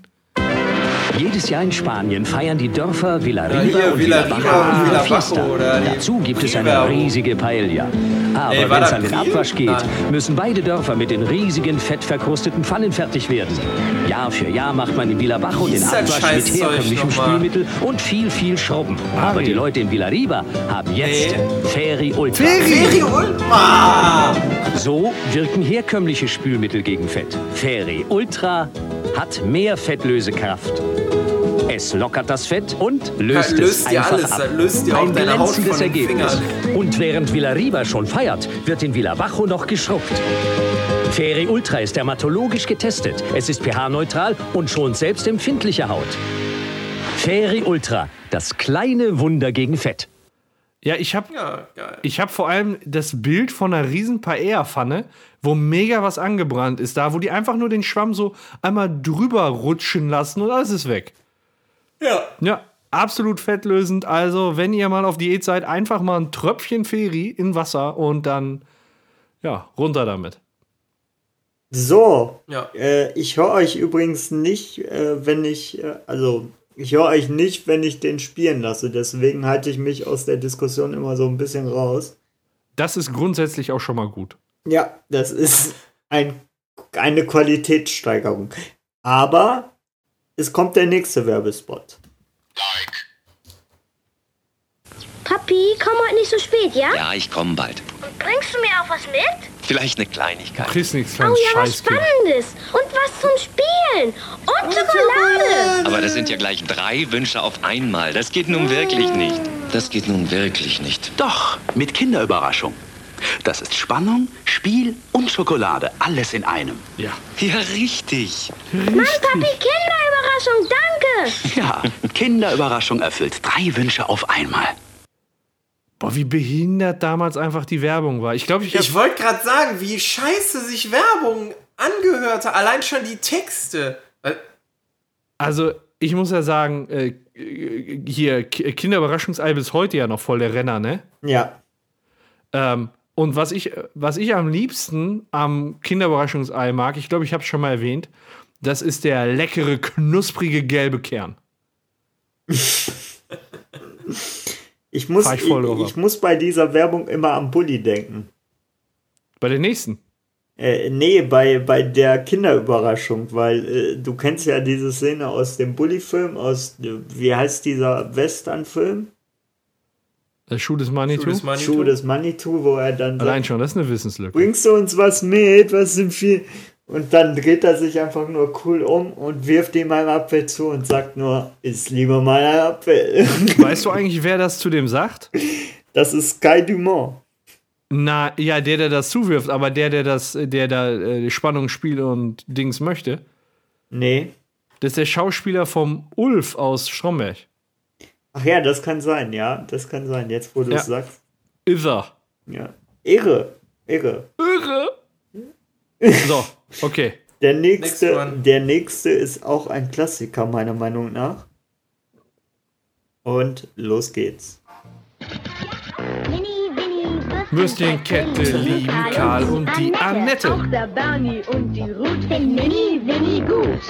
Jedes Jahr in Spanien feiern die Dörfer Villarriba ja, und Villabajo Villa Fiesta. Dazu gibt es eine riesige Paella. Aber wenn es an den Abwasch geht, Nein. müssen beide Dörfer mit den riesigen, fettverkrusteten Pfannen fertig werden. Jahr für Jahr macht man in Villabajo den Abwasch mit herkömmlichem Spülmittel und viel, viel Schrubben. Aber die Leute in Villarriba haben jetzt hey. Feri Ultra. Feri Ultra! So wirken herkömmliche Spülmittel gegen Fett. Feri Ultra hat mehr Fettlösekraft. Es lockert das Fett und löst, ja, löst es einfach alles, ab. Löst Ein glänzendes Ergebnis. Und während Villarriba schon feiert, wird in Villabajo noch geschrubbt. Feri Ultra ist dermatologisch getestet. Es ist pH-neutral und schont selbst empfindliche Haut. Feri Ultra, das kleine Wunder gegen Fett. Ja, ich habe ja, hab vor allem das Bild von einer riesen Paella-Pfanne, wo mega was angebrannt ist, da wo die einfach nur den Schwamm so einmal drüber rutschen lassen und alles ist weg. Ja. Ja, absolut fettlösend. Also, wenn ihr mal auf Diät seid, einfach mal ein Tröpfchen Feri in Wasser und dann, ja, runter damit. So, ja. äh, ich höre euch übrigens nicht, äh, wenn ich, äh, also ich höre euch nicht, wenn ich den spielen lasse. Deswegen halte ich mich aus der Diskussion immer so ein bisschen raus. Das ist grundsätzlich auch schon mal gut. Ja, das ist ein, eine Qualitätssteigerung. Aber es kommt der nächste Werbespot. Papi, komm heute nicht so spät, ja? Ja, ich komme bald. Und bringst du mir auch was mit? Vielleicht eine Kleinigkeit. Du kriegst nichts Oh ja, was Spannendes. Und was zum Spielen. Und Schokolade. Aber das sind ja gleich drei Wünsche auf einmal. Das geht nun wirklich nicht. Das geht nun wirklich nicht. Doch, mit Kinderüberraschung. Das ist Spannung, Spiel und Schokolade. Alles in einem. Ja. Ja, richtig. richtig. Mann, Papi, Kinderüberraschung, danke. Ja, Kinderüberraschung erfüllt drei Wünsche auf einmal. Boah, wie behindert damals einfach die Werbung war. Ich glaube, ich. Ich wollte gerade sagen, wie scheiße sich Werbung angehörte. Allein schon die Texte. Also, ich muss ja sagen, äh, hier, Kinderüberraschungsei bis heute ja noch voll der Renner, ne? Ja. Ähm, und was ich, was ich am liebsten am Kinderüberraschungsei mag, ich glaube, ich habe es schon mal erwähnt, das ist der leckere, knusprige gelbe Kern. ich, muss, ich, ich, muss bei dieser Werbung immer am Bulli denken. Bei der nächsten? Äh, nee, bei, bei der Kinderüberraschung, weil äh, du kennst ja diese Szene aus dem Bully-Film, aus, wie heißt dieser Western-Film? Der Schuh des Manitou? Schuh des Manitou, Schuh des Manitou wo er dann. Allein sagt, schon, das ist eine Wissenslücke. Bringst du uns was mit? Was sind viel. Und dann dreht er sich einfach nur cool um und wirft ihm einen Apfel zu und sagt nur, ist lieber mal ein Apfel. Weißt du eigentlich, wer das zu dem sagt? Das ist Kai Dumont. Na, ja, der, der das zuwirft, aber der, der das, der da äh, Spannung spielt und Dings möchte. Nee. Das ist der Schauspieler vom Ulf aus Stromberg. Ach ja, das kann sein, ja. Das kann sein, jetzt wo du ja. es sagst. Ist er. Ja. Irre. Irre. Irre. So, okay. Der nächste, der nächste ist auch ein Klassiker, meiner Meinung nach. Und los geht's. Würstchenkette lieben Karl und die Annette. Auch der Bernie und die Ruth finden Mini, Winnie gut.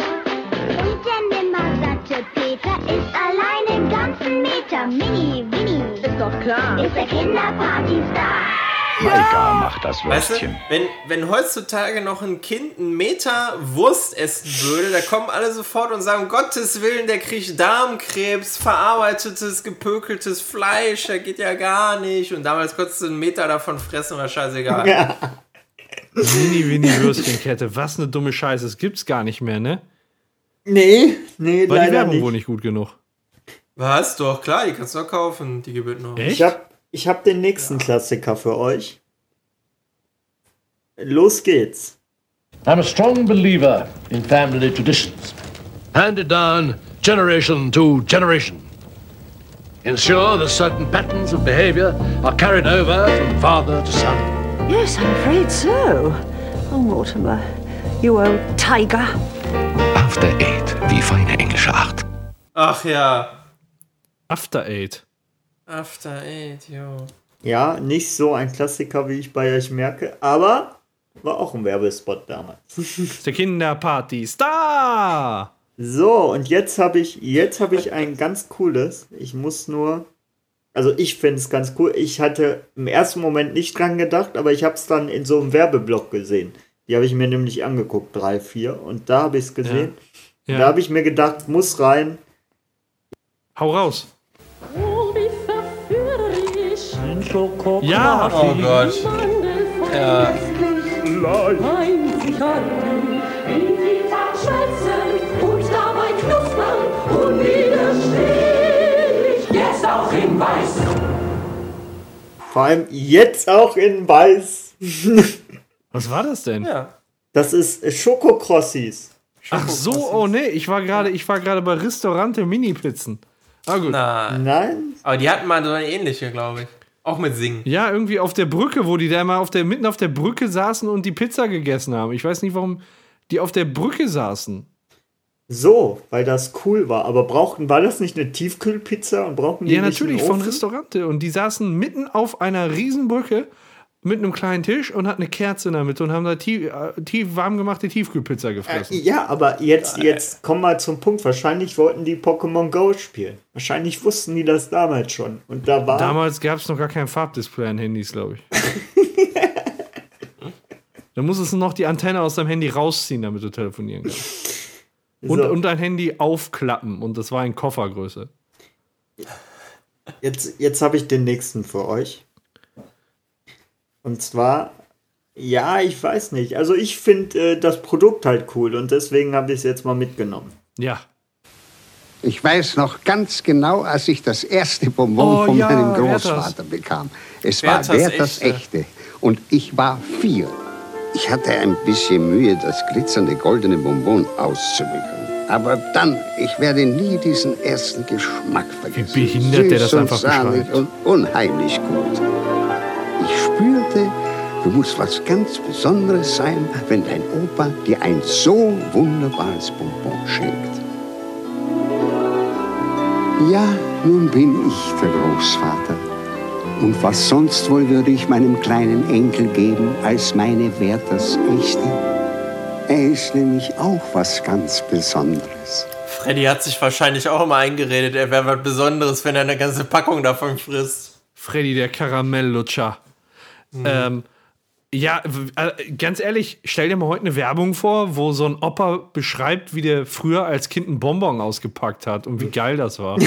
Und der nimmersatte Peter ist allein im ganzen Meter. Mini, Winnie. Ist doch klar. Ist der Kinderpartystar. Maika macht das Würstchen. Weißt du, wenn, wenn heutzutage noch ein Kind einen Meter Wurst essen würde, da kommen alle sofort und sagen, um Gottes Willen, der kriegt Darmkrebs, verarbeitetes, gepökeltes Fleisch, der geht ja gar nicht. Und damals konntest du einen Meter davon fressen, war scheißegal. Ja. Mini, Mini Würstchenkette, was eine dumme Scheiße, das gibt's gar nicht mehr, ne? Nee, nee, War die Werbung nicht. wohl nicht gut genug? Was? Doch, klar, die kannst du auch kaufen, die gibt noch. Echt? Ich hab, ich hab den nächsten ja. Klassiker für euch. Los geht's. I'm a strong believer in family traditions. Handed down generation to generation. Ensure that certain patterns of behavior are carried over from father to son. Yes, I'm afraid so. Oh, Mortimer, you old tiger. After Eight, wie feine englische Art. Ach ja. After Eight. After Eight, jo. Ja, nicht so ein Klassiker, wie ich bei euch merke, aber war auch ein Werbespot damals. Der Kinderparty Star! So, und jetzt habe ich, jetzt habe ich ein ganz cooles. Ich muss nur, also ich finde es ganz cool. Ich hatte im ersten Moment nicht dran gedacht, aber ich habe es dann in so einem Werbeblock gesehen. Die habe ich mir nämlich angeguckt, drei, vier, und da habe ich es gesehen. Ja. Ja. Da habe ich mir gedacht, muss rein. Hau raus. Ja, oh Gott. Ja. Jetzt auch in Weiß. Vor allem jetzt auch in Weiß. Was war das denn? Ja. Das ist Schokokrossis. Ach so, oh nee, ich war gerade, ich war gerade bei Restaurante Mini-Pizzen. Ah gut. Nein. Nein. Aber die hatten mal so eine ähnliche, glaube ich. Auch mit Singen. Ja, irgendwie auf der Brücke, wo die da mal auf der, mitten auf der Brücke saßen und die Pizza gegessen haben. Ich weiß nicht, warum die auf der Brücke saßen. So, weil das cool war. Aber brauchten, war das nicht eine Tiefkühlpizza und brauchten die Ja, natürlich, von Restaurante. Und die saßen mitten auf einer Riesenbrücke mit einem kleinen Tisch und hat eine Kerze in der Mitte und haben da tief, äh, tief warm gemachte Tiefkühlpizza gefressen. Äh, ja, aber jetzt, jetzt komm mal zum Punkt. Wahrscheinlich wollten die Pokémon Go spielen. Wahrscheinlich wussten die das damals schon. Und da war damals gab es noch gar kein Farbdisplay an Handys, glaube ich. da musstest du noch die Antenne aus deinem Handy rausziehen, damit du telefonieren kannst. Und, so. und dein Handy aufklappen. Und das war in Koffergröße. Jetzt, jetzt habe ich den nächsten für euch. Und zwar, ja, ich weiß nicht. Also ich finde äh, das Produkt halt cool und deswegen habe ich es jetzt mal mitgenommen. Ja. Ich weiß noch ganz genau, als ich das erste Bonbon oh, von ja, meinem Großvater bekam. Es war Werthers echte. echte. Und ich war vier. Ich hatte ein bisschen Mühe, das glitzernde goldene Bonbon auszubügeln. Aber dann, ich werde nie diesen ersten Geschmack vergessen. Wie behindert der das einfach beschreibt. und unheimlich gut spürte, du musst was ganz Besonderes sein, wenn dein Opa dir ein so wunderbares Bonbon schenkt. Ja, nun bin ich der Großvater. Und was sonst wohl würde ich meinem kleinen Enkel geben als meine Werthers echte? Er ist nämlich auch was ganz Besonderes. Freddy hat sich wahrscheinlich auch immer eingeredet, er wäre was Besonderes, wenn er eine ganze Packung davon frisst. Freddy, der Karamelllutscher. Mhm. Ähm, ja, äh, ganz ehrlich, stell dir mal heute eine Werbung vor, wo so ein Opa beschreibt, wie der früher als Kind einen Bonbon ausgepackt hat und wie geil das war.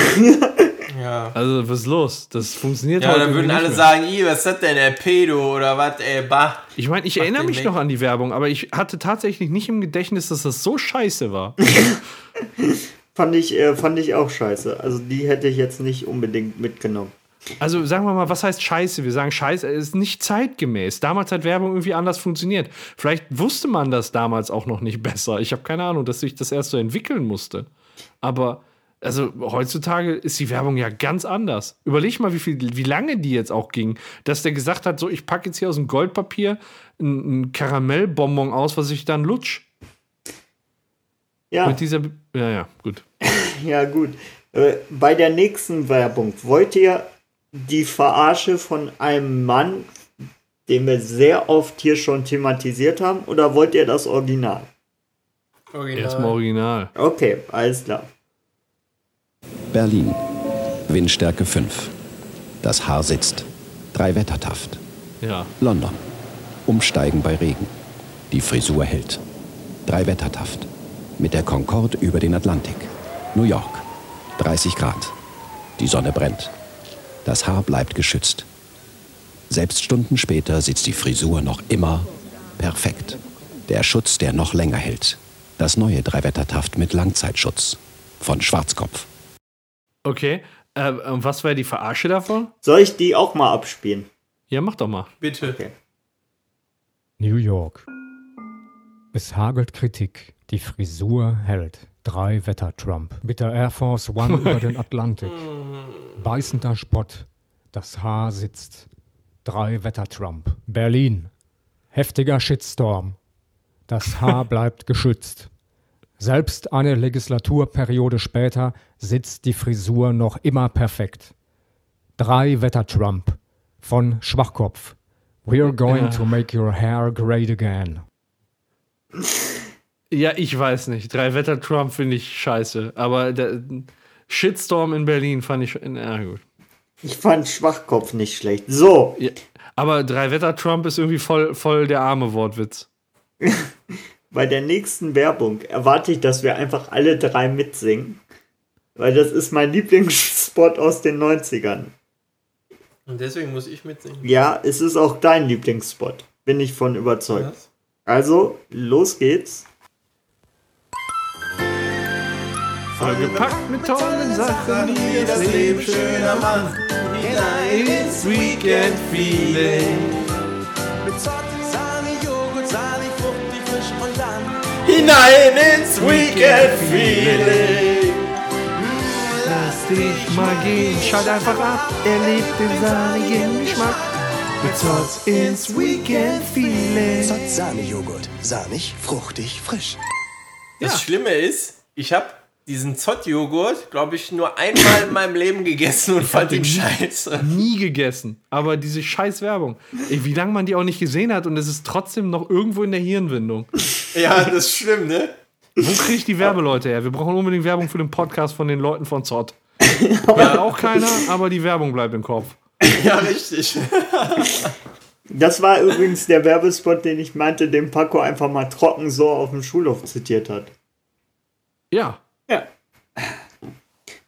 ja. Also, was ist los? Das funktioniert Ja, dann würden alle mehr. sagen, was ist das denn, der Pedo oder was, ey, bah. Ich meine, ich erinnere mich weg. noch an die Werbung, aber ich hatte tatsächlich nicht im Gedächtnis, dass das so scheiße war. fand, ich, äh, fand ich auch scheiße. Also, die hätte ich jetzt nicht unbedingt mitgenommen. Also sagen wir mal, was heißt Scheiße? Wir sagen Scheiße ist nicht zeitgemäß. Damals hat Werbung irgendwie anders funktioniert. Vielleicht wusste man das damals auch noch nicht besser. Ich habe keine Ahnung, dass sich das erst so entwickeln musste. Aber also heutzutage ist die Werbung ja ganz anders. Überleg mal, wie, viel, wie lange die jetzt auch ging. Dass der gesagt hat, so ich packe jetzt hier aus dem Goldpapier ein, Karamellbonbon aus, was ich dann lutsch. Ja. Mit dieser. Ja, ja, gut. ja, gut. Äh, bei der nächsten Werbung wollt ihr die Verarsche von einem Mann, den wir sehr oft hier schon thematisiert haben, oder wollt ihr das Original? Original. Erstmal Original. Okay, alles klar. Berlin. Windstärke 5. Das Haar sitzt. Drei Wettertaft. Ja. London. Umsteigen bei Regen. Die Frisur hält. Drei Wettertaft. Mit der Concorde über den Atlantik. New York. 30 Grad. Die Sonne brennt. Das Haar bleibt geschützt. Selbst Stunden später sitzt die Frisur noch immer perfekt. Der Schutz, der noch länger hält. Das neue Dreiwettertaft mit Langzeitschutz. Von Schwarzkopf. Okay. Äh, was wäre die Verarsche davon? Soll ich die auch mal abspielen? Ja, mach doch mal. Bitte. Okay. New York. Es hagelt Kritik. Die Frisur hält. Drei Wetter Trump. Mit der Air Force One über den Atlantik. Beißender Spott. Das Haar sitzt. Drei Wetter Trump. Berlin. Heftiger Shitstorm. Das Haar bleibt geschützt. Selbst eine Legislaturperiode später sitzt die Frisur noch immer perfekt. Drei Wetter Trump von Schwachkopf. We're going to make your hair great again. Ja, ich weiß nicht. Drei Wetter Trump finde ich scheiße. Aber der Shitstorm in Berlin fand ich. Na gut. Ich fand Schwachkopf nicht schlecht. So. Ja, aber drei Wetter Trump ist irgendwie voll, voll der arme Wortwitz. Bei der nächsten Werbung erwarte ich, dass wir einfach alle drei mitsingen. Weil das ist mein Lieblingsspot aus den 90ern. Und deswegen muss ich mitsingen. Ja, es ist auch dein Lieblingsspot. Bin ich von überzeugt. Was? Also, los geht's. Vollgepackt mit tollen Sachen, die das Leben schöner machen. Hinein ins Weekend-Feeling. Mit Sorte, Sahne, Joghurt, sahnig, fruchtig, frisch und lang. Hinein ins Weekend-Feeling. Lass dich mal gehen, schalt einfach ab, erlebt den sahnigen Geschmack. Mit Zott ins Weekend-Feeling. Zott Sahne-Joghurt, sahnig, fruchtig, frisch. Das ja. Schlimme ist, ich habe diesen Zott-Joghurt, glaube ich, nur einmal in meinem Leben gegessen und ich fand ihn scheiße. Nie gegessen. Aber diese scheiß Werbung. Ey, wie lange man die auch nicht gesehen hat und es ist trotzdem noch irgendwo in der Hirnwindung. Ja, das ist schlimm, ne? Wo kriege ich die Werbeleute her? Wir brauchen unbedingt Werbung für den Podcast von den Leuten von Zott. Ja, auch keiner, aber die Werbung bleibt im Kopf. Ja, richtig. Das war übrigens der Werbespot, den ich meinte, den Paco einfach mal trocken so auf dem Schulhof zitiert hat. Ja, ja.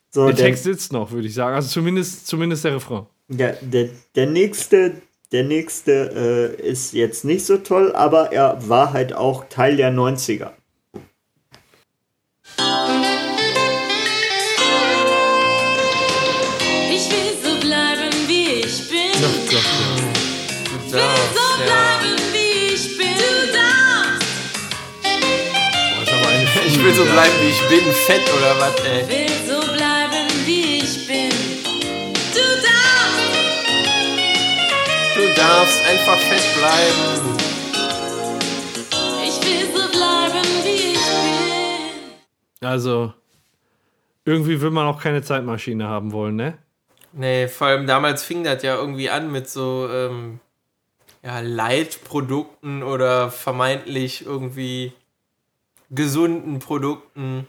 So, der, der Text sitzt noch, würde ich sagen. Also zumindest, zumindest der Refrain. Ja, der, der nächste, der nächste äh, ist jetzt nicht so toll, aber er war halt auch Teil der 90er. So bleiben, wie ich bin. Fett oder was, ey? Will so bleiben, wie ich bin. Du darfst. Du darfst einfach fett bleiben. Ich will so bleiben, wie ich bin. Also, irgendwie will man auch keine Zeitmaschine haben wollen, ne? Nee, vor allem damals fing das ja irgendwie an mit so ähm, ja, Leitprodukten oder vermeintlich irgendwie gesunden Produkten.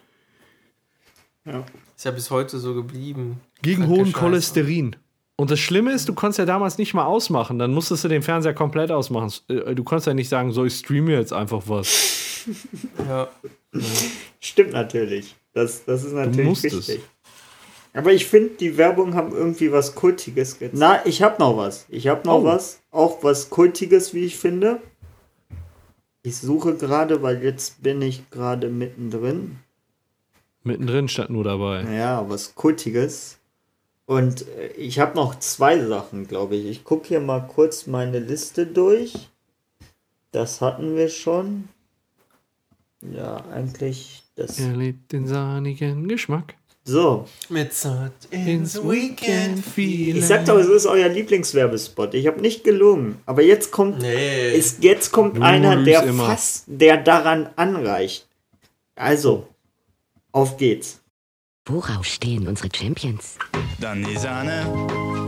Ja. Ist ja bis heute so geblieben. Gegen hohen Cholesterin. Und das Schlimme ist, du konntest ja damals nicht mal ausmachen. Dann musstest du den Fernseher komplett ausmachen. Äh, du konntest ja nicht sagen, so, ich streame jetzt einfach was. ja. ja. Stimmt natürlich. Das, das ist natürlich wichtig. Aber ich finde, die Werbung haben irgendwie was Kultiges. Na, ich habe noch was. Ich habe noch oh. was. Auch was Kultiges, wie ich finde. Ich suche gerade, weil jetzt bin ich gerade mittendrin. Mittendrin statt nur dabei. Ja, was Kultiges. Und äh, ich habe noch zwei Sachen, glaube ich. Ich gucke hier mal kurz meine Liste durch. Das hatten wir schon. Ja, eigentlich das. Er liebt den sahnigen Geschmack. So. Mit Sod ins Weekend Feeling. Ich sag doch, es ist euer Lieblingswerbespot. Ich habe nicht gelungen. Aber jetzt kommt, nee. ist, jetzt kommt du einer, der immer. fast, der daran anreicht. Also, auf geht's. Worauf stehen unsere Champions? Dann die Sahne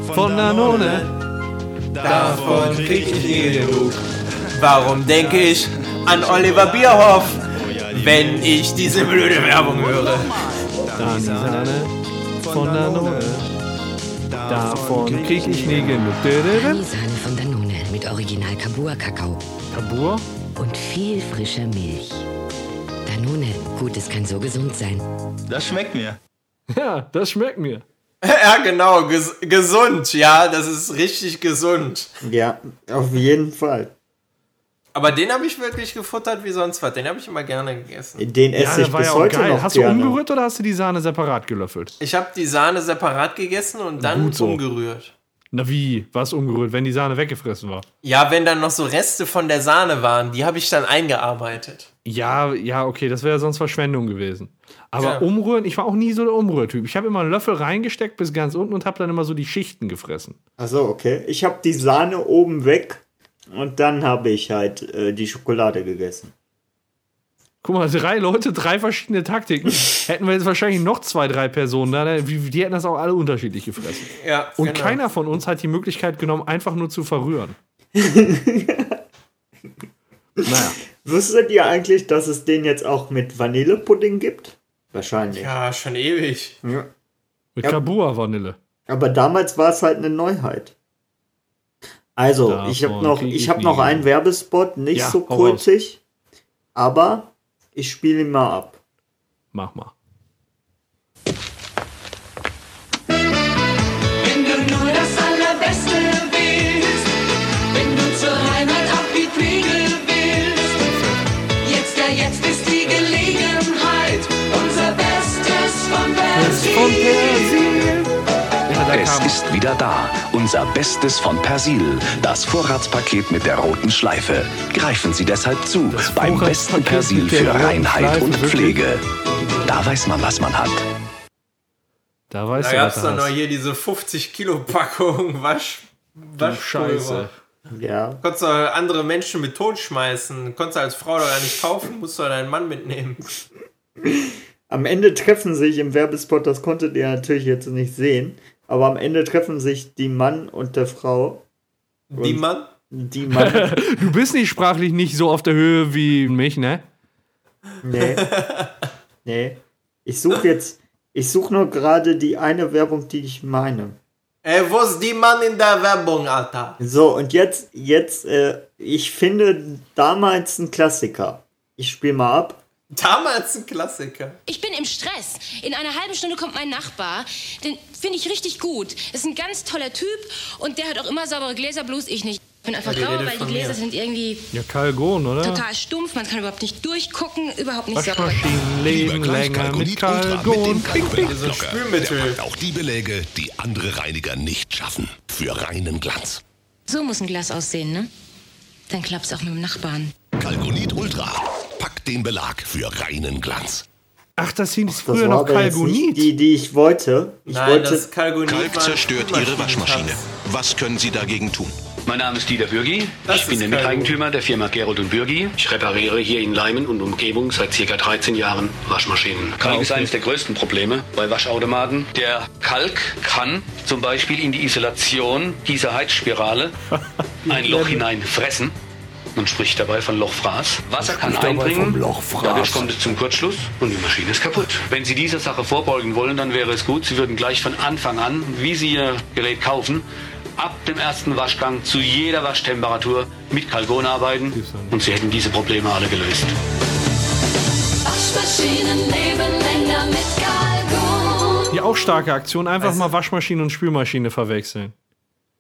von, von Danone. Davon krieg ich nie genug. Warum denke ich an Oliver Bierhoff, wenn ich diese blöde Werbung höre? Dann die Sahne von Danone. Davon krieg ich nie genug. Die Sahne von Danone mit Original Kabur-Kakao. Kabur? Und viel frischer Milch. Danone, gut, es kann so gesund sein. Das schmeckt mir. Ja, das schmeckt mir. ja, genau, ges gesund. Ja, das ist richtig gesund. Ja, auf jeden Fall. Aber den habe ich wirklich gefuttert wie sonst was. Den habe ich immer gerne gegessen. Den esse ja, ich bis ja heute geil. noch Hast gerne. du umgerührt oder hast du die Sahne separat gelöffelt? Ich habe die Sahne separat gegessen und dann so. umgerührt. Na wie? Was umgerührt, wenn die Sahne weggefressen war? Ja, wenn dann noch so Reste von der Sahne waren, die habe ich dann eingearbeitet. Ja, ja, okay, das wäre sonst Verschwendung gewesen. Aber ja. umrühren, ich war auch nie so der Umrührtyp. Ich habe immer einen Löffel reingesteckt bis ganz unten und habe dann immer so die Schichten gefressen. Achso, okay. Ich habe die Sahne oben weg und dann habe ich halt äh, die Schokolade gegessen. Guck mal, drei Leute, drei verschiedene Taktiken. hätten wir jetzt wahrscheinlich noch zwei, drei Personen da, die hätten das auch alle unterschiedlich gefressen. Ja, und genau. keiner von uns hat die Möglichkeit genommen, einfach nur zu verrühren. naja. Wusstet ihr eigentlich, dass es den jetzt auch mit Vanillepudding gibt? Wahrscheinlich. Ja, schon ewig. Ja. Mit ja. Kabua-Vanille. Aber damals war es halt eine Neuheit. Also, Davon ich habe noch, ich hab noch einen Werbespot, nicht ja, so kultig, aber ich spiele ihn mal ab. Mach mal. Wenn du nur das Allerbeste willst, wenn du zur Heimat auf die willst, jetzt, ja, jetzt ist die Gelegenheit, unser Bestes von Persil. Es ist wieder da, unser Bestes von Persil, das Vorratspaket mit der roten Schleife. Greifen Sie deshalb zu, beim besten Persil für Reinheit und Pflege. Da weiß man, was man hat. Da weiß da gab es dann noch hier diese 50 Kilo Packung Wasch, Waschscheiße. Ja. Konntest du andere Menschen mit Tod schmeißen. Konntest du als Frau doch gar nicht kaufen, musst du deinen Mann mitnehmen. Am Ende treffen sich im Werbespot, das konntet ihr natürlich jetzt nicht sehen, aber am Ende treffen sich die Mann und der Frau. Die Mann? Die Mann. du bist nicht sprachlich nicht so auf der Höhe wie mich, ne? Nee. Nee. Ich suche jetzt, ich suche nur gerade die eine Werbung, die ich meine. Ey, wo ist die Mann in der Werbung, Alter? So, und jetzt, jetzt, äh, ich finde damals ein Klassiker. Ich spiele mal ab. Damals ein Klassiker. Ich bin im Stress. In einer halben Stunde kommt mein Nachbar. Den finde ich richtig gut. Ist ein ganz toller Typ und der hat auch immer saubere Gläser, bloß ich nicht. Ich bin einfach ja, sauer, weil die Gläser mir. sind irgendwie. Ja, Kalgon, oder? Total stumpf, man kann überhaupt nicht durchgucken, überhaupt nicht sauber. Leben länger mit Kalgon. So Spülmittel. Auch die Beläge, die andere Reiniger nicht schaffen. Für reinen Glanz. So muss ein Glas aussehen, ne? Dann klappt's auch mit dem Nachbarn. Kalgonit Ultra. Den Belag für reinen Glanz. Ach, das hieß früher noch Kalgonit. Die, die ich wollte. Ich Nein, wollte das Kalgonit Kalk zerstört Ihre Waschmaschine. Was können Sie dagegen tun? Mein Name ist Dieter Bürgi. ich bin der Miteigentümer der Firma Gerold und Bürgi. Ich repariere hier in Leimen und Umgebung seit ca. 13 Jahren Waschmaschinen. Kalk okay. ist eines der größten Probleme bei Waschautomaten. Der Kalk kann zum Beispiel in die Isolation dieser Heizspirale ein Loch hinein fressen. Man spricht dabei von Lochfraß. Wasser kann eindringen, dadurch kommt es zum Kurzschluss und die Maschine ist kaputt. Wenn Sie dieser Sache vorbeugen wollen, dann wäre es gut, Sie würden gleich von Anfang an, wie Sie Ihr Gerät kaufen, ab dem ersten Waschgang zu jeder Waschtemperatur mit Kalgon arbeiten und Sie hätten diese Probleme alle gelöst. Waschmaschinen leben länger mit Kalgon. Die auch starke Aktion, einfach weißt mal Waschmaschine und Spülmaschine verwechseln.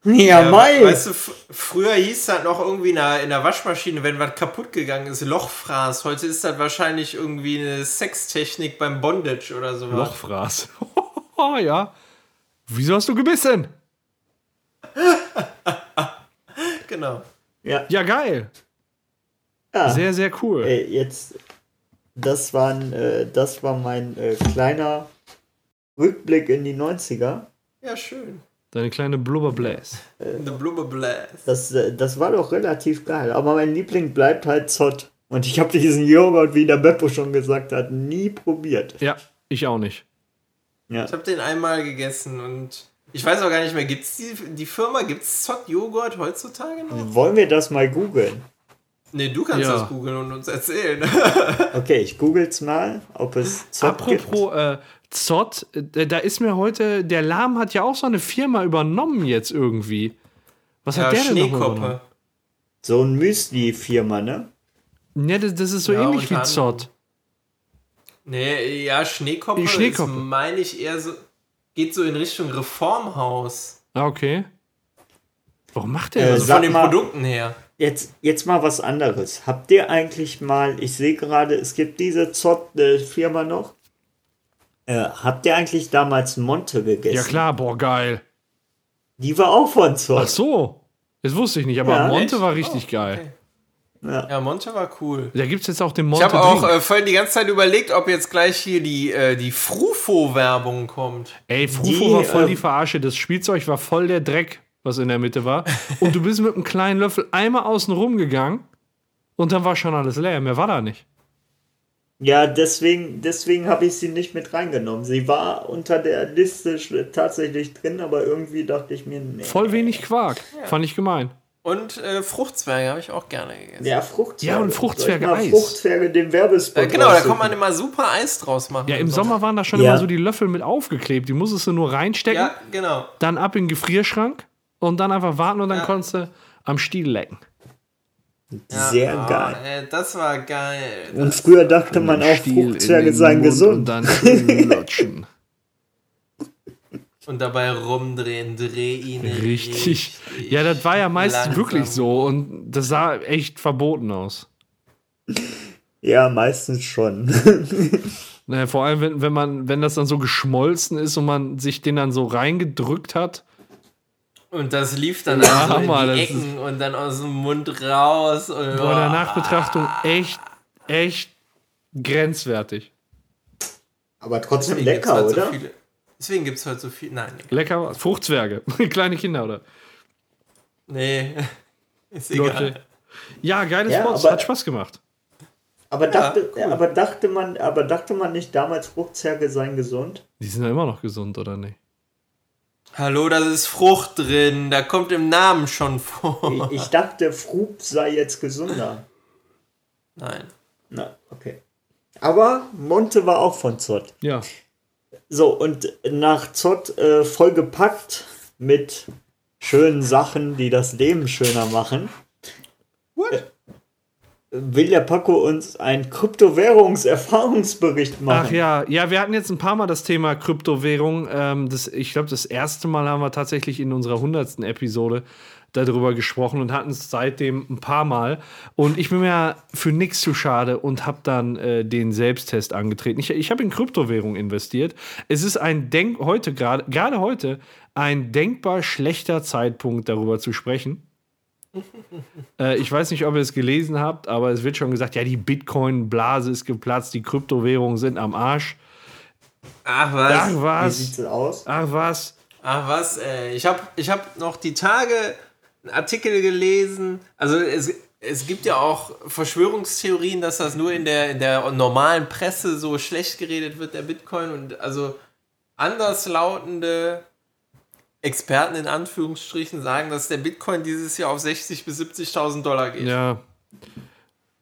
Ja, ja Mai. Weißt du, früher hieß das noch irgendwie in der, in der Waschmaschine, wenn was kaputt gegangen ist, Lochfraß. Heute ist das wahrscheinlich irgendwie eine Sextechnik beim Bondage oder so. Lochfraß. ja. Wieso hast du gebissen? genau. Ja. Ja, geil. Ja. Sehr, sehr cool. Ey, jetzt, das, waren, äh, das war mein äh, kleiner Rückblick in die 90er. Ja, schön. Deine kleine Blubberbläs. The Blubberbläs. Das, äh, das war doch relativ geil. Aber mein Liebling bleibt halt Zott. Und ich habe diesen Joghurt, wie der Beppo schon gesagt hat, nie probiert. Ja, ich auch nicht. Ja. Ich habe den einmal gegessen und ich weiß auch gar nicht mehr, gibt es die, die Firma, gibt es Zott-Joghurt heutzutage noch? Wollen wir das mal googeln? Nee, du kannst ja. das googeln und uns erzählen. okay, ich google's mal, ob es Zott Apropos, gibt. Äh, Zott, äh, da ist mir heute, der Lahm hat ja auch so eine Firma übernommen jetzt irgendwie. Was ja, hat der denn noch übernommen? So ein Müsli-Firma, ne? Ja, das, das ist so ja, ähnlich wie Zott. Nee, ja, Schneekoppe, Schneekoppe. meine ich eher so, geht so in Richtung Reformhaus. Ah, okay. Warum macht der äh, das? Also von den mal, Produkten her. Jetzt, jetzt mal was anderes. Habt ihr eigentlich mal, ich sehe gerade, es gibt diese Zott-Firma noch. Äh, habt ihr eigentlich damals Monte gegessen? Ja klar, boah, geil. Die war auch von Zott. Ach so. Das wusste ich nicht, aber ja, Monte echt? war richtig oh, geil. Okay. Ja. ja, Monte war cool. Da gibt es jetzt auch den Monte. Ich habe auch äh, vorhin die ganze Zeit überlegt, ob jetzt gleich hier die, äh, die Frufo-Werbung kommt. Ey, Frufo die, war voll die ähm, Verarsche. Das Spielzeug war voll der Dreck, was in der Mitte war. Und du bist mit einem kleinen Löffel einmal außen rum gegangen und dann war schon alles leer. Mehr war da nicht. Ja, deswegen, deswegen habe ich sie nicht mit reingenommen. Sie war unter der Liste tatsächlich drin, aber irgendwie dachte ich mir, nee. Voll wenig Quark. Ja. Fand ich gemein. Und äh, Fruchtzwerge habe ich auch gerne gegessen. Ja, Fruchtzwerge. Ja, und Fruchtzwerge-Eis. Fruchtzwerge, den Werbespot. Äh, genau, da kann man immer super Eis draus machen. Ja, im Sommer. Sommer waren da schon ja. immer so die Löffel mit aufgeklebt. Die musstest du nur reinstecken. Ja, genau. Dann ab in den Gefrierschrank und dann einfach warten und dann ja. konntest du am Stiel lecken. Sehr ja, geil. Oh, ey, das war geil. Und früher dachte man auch, Fruchtzwerge seien gesund. Und dann lutschen. und dabei rumdrehen, dreh ihn. Richtig. richtig ja, das war ja meistens langsam. wirklich so und das sah echt verboten aus. Ja, meistens schon. naja, vor allem, wenn, wenn man, wenn das dann so geschmolzen ist und man sich den dann so reingedrückt hat. Und das lief dann ja, also in die Ecken und dann aus dem Mund raus. Und boah, der Nachbetrachtung echt, echt grenzwertig. Aber trotzdem lecker, halt oder? So viele, Deswegen gibt es heute so viel. Nein. Nee. Lecker Fruchtzwerge. Kleine Kinder, oder? Nee. Ist egal. Leute. Ja, geiles ja, Spots. Hat Spaß gemacht. Aber dachte, ja, cool. aber, dachte man, aber dachte man nicht damals, Fruchtzwerge seien gesund? Die sind ja immer noch gesund, oder nicht? Hallo, da ist Frucht drin. Da kommt im Namen schon vor. Ich, ich dachte, Frucht sei jetzt gesünder. Nein. Na, okay. Aber Monte war auch von Zott. Ja. So, und nach Zott äh, vollgepackt mit schönen Sachen, die das Leben schöner machen. What? Will der Paco uns einen Kryptowährungserfahrungsbericht machen? Ach ja, ja, wir hatten jetzt ein paar Mal das Thema Kryptowährung. Ähm, das, ich glaube, das erste Mal haben wir tatsächlich in unserer hundertsten Episode darüber gesprochen und hatten es seitdem ein paar Mal. Und ich bin mir für nichts zu schade und habe dann äh, den Selbsttest angetreten. Ich, ich habe in Kryptowährung investiert. Es ist ein Denk heute gerade, gerade heute, ein denkbar schlechter Zeitpunkt, darüber zu sprechen. Äh, ich weiß nicht, ob ihr es gelesen habt, aber es wird schon gesagt, ja, die Bitcoin-Blase ist geplatzt, die Kryptowährungen sind am Arsch. Ach was? Ach was? Wie sieht's aus? Ach was? Ach was, ey. Ich habe ich hab noch die Tage einen Artikel gelesen. Also es, es gibt ja auch Verschwörungstheorien, dass das nur in der, in der normalen Presse so schlecht geredet wird, der Bitcoin. Und also anderslautende Experten in Anführungsstrichen sagen, dass der Bitcoin dieses Jahr auf 60.000 bis 70.000 Dollar geht. Ja.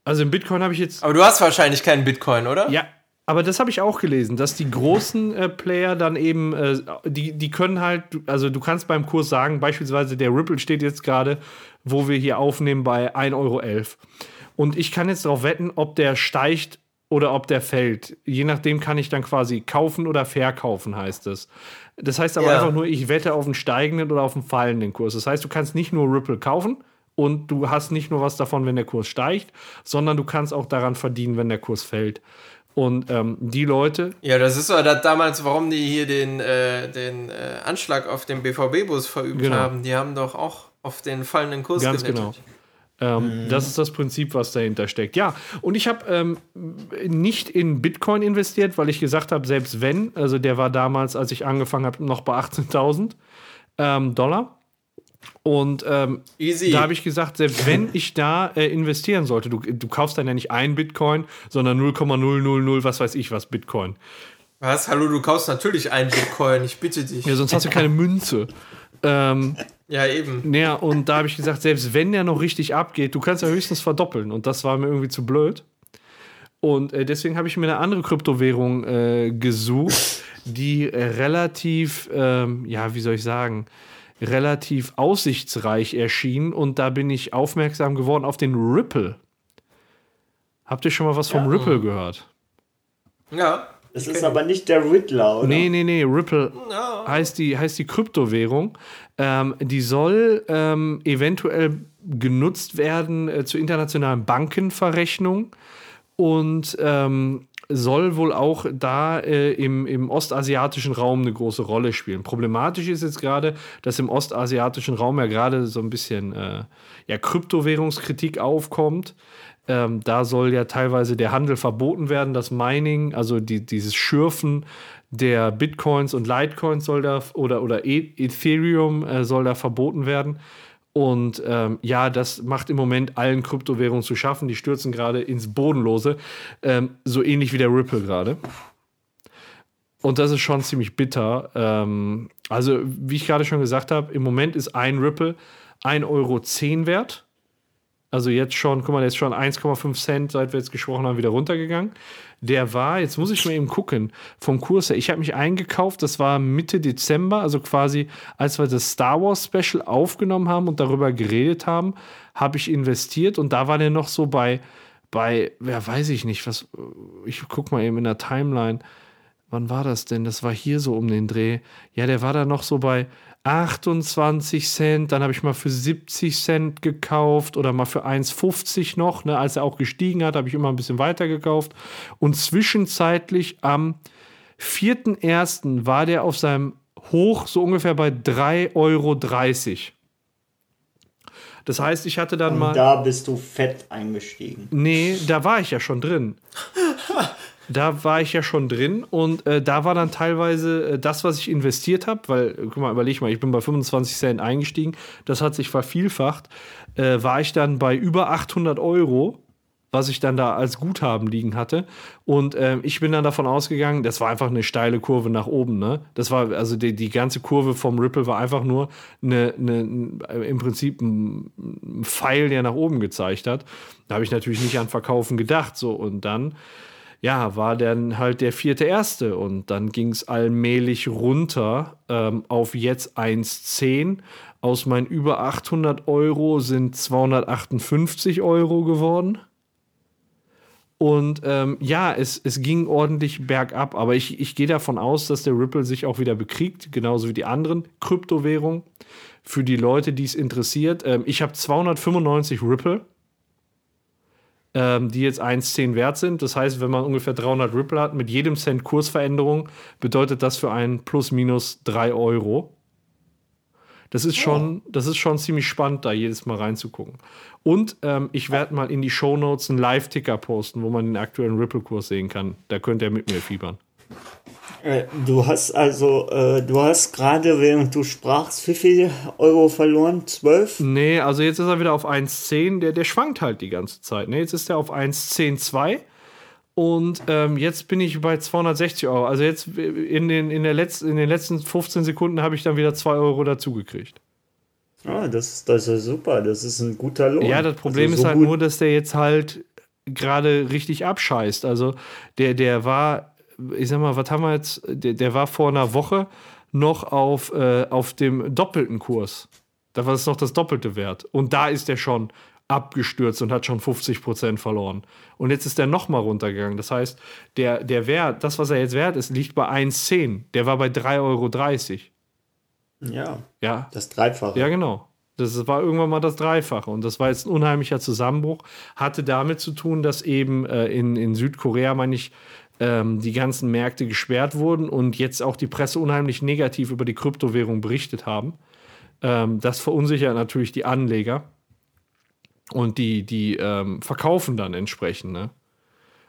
Also im Bitcoin habe ich jetzt. Aber du hast wahrscheinlich keinen Bitcoin, oder? Ja, aber das habe ich auch gelesen, dass die großen äh, Player dann eben, äh, die, die können halt, also du kannst beim Kurs sagen, beispielsweise der Ripple steht jetzt gerade, wo wir hier aufnehmen, bei 1,11 Euro. Und ich kann jetzt darauf wetten, ob der steigt oder ob der fällt. Je nachdem kann ich dann quasi kaufen oder verkaufen, heißt es. Das heißt aber ja. einfach nur, ich wette auf einen steigenden oder auf einen fallenden Kurs. Das heißt, du kannst nicht nur Ripple kaufen und du hast nicht nur was davon, wenn der Kurs steigt, sondern du kannst auch daran verdienen, wenn der Kurs fällt. Und ähm, die Leute. Ja, das ist das damals, warum die hier den, äh, den äh, Anschlag auf den BVB-Bus verübt genau. haben. Die haben doch auch auf den fallenden Kurs Ganz gewettet. genau. Ähm, mhm. Das ist das Prinzip, was dahinter steckt. Ja, und ich habe ähm, nicht in Bitcoin investiert, weil ich gesagt habe, selbst wenn, also der war damals, als ich angefangen habe, noch bei 18.000 ähm, Dollar. Und ähm, da habe ich gesagt, selbst wenn ich da äh, investieren sollte, du, du kaufst dann ja nicht ein Bitcoin, sondern 0,000, was weiß ich was, Bitcoin. Was? Hallo, du kaufst natürlich ein Bitcoin, ich bitte dich. Ja, sonst hast du keine Münze. Ähm, ja, eben. Ja, und da habe ich gesagt, selbst wenn der noch richtig abgeht, du kannst ja höchstens verdoppeln. Und das war mir irgendwie zu blöd. Und äh, deswegen habe ich mir eine andere Kryptowährung äh, gesucht, die relativ, ähm, ja, wie soll ich sagen, relativ aussichtsreich erschien und da bin ich aufmerksam geworden auf den Ripple. Habt ihr schon mal was vom ja. Ripple gehört? Ja. Das ist aber nicht der Riddler, oder? Nee, nee, nee. Ripple no. heißt, die, heißt die Kryptowährung. Ähm, die soll ähm, eventuell genutzt werden äh, zur internationalen Bankenverrechnung und ähm, soll wohl auch da äh, im, im ostasiatischen Raum eine große Rolle spielen. Problematisch ist jetzt gerade, dass im ostasiatischen Raum ja gerade so ein bisschen äh, ja, Kryptowährungskritik aufkommt. Ähm, da soll ja teilweise der Handel verboten werden, das Mining, also die, dieses Schürfen der Bitcoins und Litecoins soll da oder, oder e Ethereum äh, soll da verboten werden. Und ähm, ja, das macht im Moment allen Kryptowährungen zu schaffen. Die stürzen gerade ins Bodenlose. Ähm, so ähnlich wie der Ripple gerade. Und das ist schon ziemlich bitter. Ähm, also, wie ich gerade schon gesagt habe, im Moment ist ein Ripple 1,10 Euro wert. Also jetzt schon, guck mal, der ist schon 1,5 Cent, seit wir jetzt gesprochen haben, wieder runtergegangen. Der war, jetzt muss ich mal eben gucken, vom Kurs her. Ich habe mich eingekauft, das war Mitte Dezember, also quasi, als wir das Star Wars Special aufgenommen haben und darüber geredet haben, habe ich investiert und da war der noch so bei, bei, wer weiß ich nicht, was, ich guck mal eben in der Timeline. Wann war das denn? Das war hier so um den Dreh. Ja, der war da noch so bei 28 Cent, dann habe ich mal für 70 Cent gekauft oder mal für 1,50 noch. Ne? Als er auch gestiegen hat, habe ich immer ein bisschen weiter gekauft. Und zwischenzeitlich am 4.1. war der auf seinem Hoch so ungefähr bei 3,30 Euro. Das heißt, ich hatte dann Und mal. Da bist du fett eingestiegen. Nee, da war ich ja schon drin. da war ich ja schon drin und äh, da war dann teilweise äh, das, was ich investiert habe, weil, guck mal, überleg mal, ich bin bei 25 Cent eingestiegen, das hat sich vervielfacht, äh, war ich dann bei über 800 Euro, was ich dann da als Guthaben liegen hatte. Und ähm, ich bin dann davon ausgegangen, das war einfach eine steile Kurve nach oben, ne? Das war, also die, die ganze Kurve vom Ripple war einfach nur eine, eine, im Prinzip ein Pfeil, der nach oben gezeigt hat. Da habe ich natürlich nicht an Verkaufen gedacht, so und dann ja, war dann halt der vierte Erste und dann ging es allmählich runter ähm, auf jetzt 1,10. Aus meinen über 800 Euro sind 258 Euro geworden. Und ähm, ja, es, es ging ordentlich bergab, aber ich, ich gehe davon aus, dass der Ripple sich auch wieder bekriegt, genauso wie die anderen Kryptowährungen. Für die Leute, die es interessiert. Ähm, ich habe 295 Ripple ähm, die jetzt 1,10 wert sind. Das heißt, wenn man ungefähr 300 Ripple hat, mit jedem Cent Kursveränderung, bedeutet das für einen plus minus 3 Euro. Das ist schon, das ist schon ziemlich spannend, da jedes Mal reinzugucken. Und ähm, ich werde mal in die Show Notes einen Live-Ticker posten, wo man den aktuellen Ripple-Kurs sehen kann. Da könnt ihr mit mir fiebern. Äh, du hast also, äh, du hast gerade, während du sprachst, wie viel Euro verloren? 12? Nee, also jetzt ist er wieder auf 1,10. Der, der schwankt halt die ganze Zeit. Ne? Jetzt ist er auf 1,10,2. Und ähm, jetzt bin ich bei 260 Euro. Also jetzt in den, in, der Letz-, in den letzten 15 Sekunden habe ich dann wieder 2 Euro dazugekriegt. Ah, das, das ist super. Das ist ein guter Lohn. Ja, das Problem also so ist halt nur, dass der jetzt halt gerade richtig abscheißt. Also der, der war ich sag mal, was haben wir jetzt? Der, der war vor einer Woche noch auf, äh, auf dem doppelten Kurs. Da war es noch das doppelte Wert. Und da ist er schon abgestürzt und hat schon 50 Prozent verloren. Und jetzt ist er nochmal runtergegangen. Das heißt, der, der Wert, das, was er jetzt wert ist, liegt bei 1,10. Der war bei 3,30 Euro. Ja. Ja. Das Dreifache. Ja, genau. Das war irgendwann mal das Dreifache. Und das war jetzt ein unheimlicher Zusammenbruch. Hatte damit zu tun, dass eben äh, in, in Südkorea, meine ich, ähm, die ganzen Märkte gesperrt wurden und jetzt auch die Presse unheimlich negativ über die Kryptowährung berichtet haben. Ähm, das verunsichert natürlich die Anleger und die, die ähm, verkaufen dann entsprechend. Ne?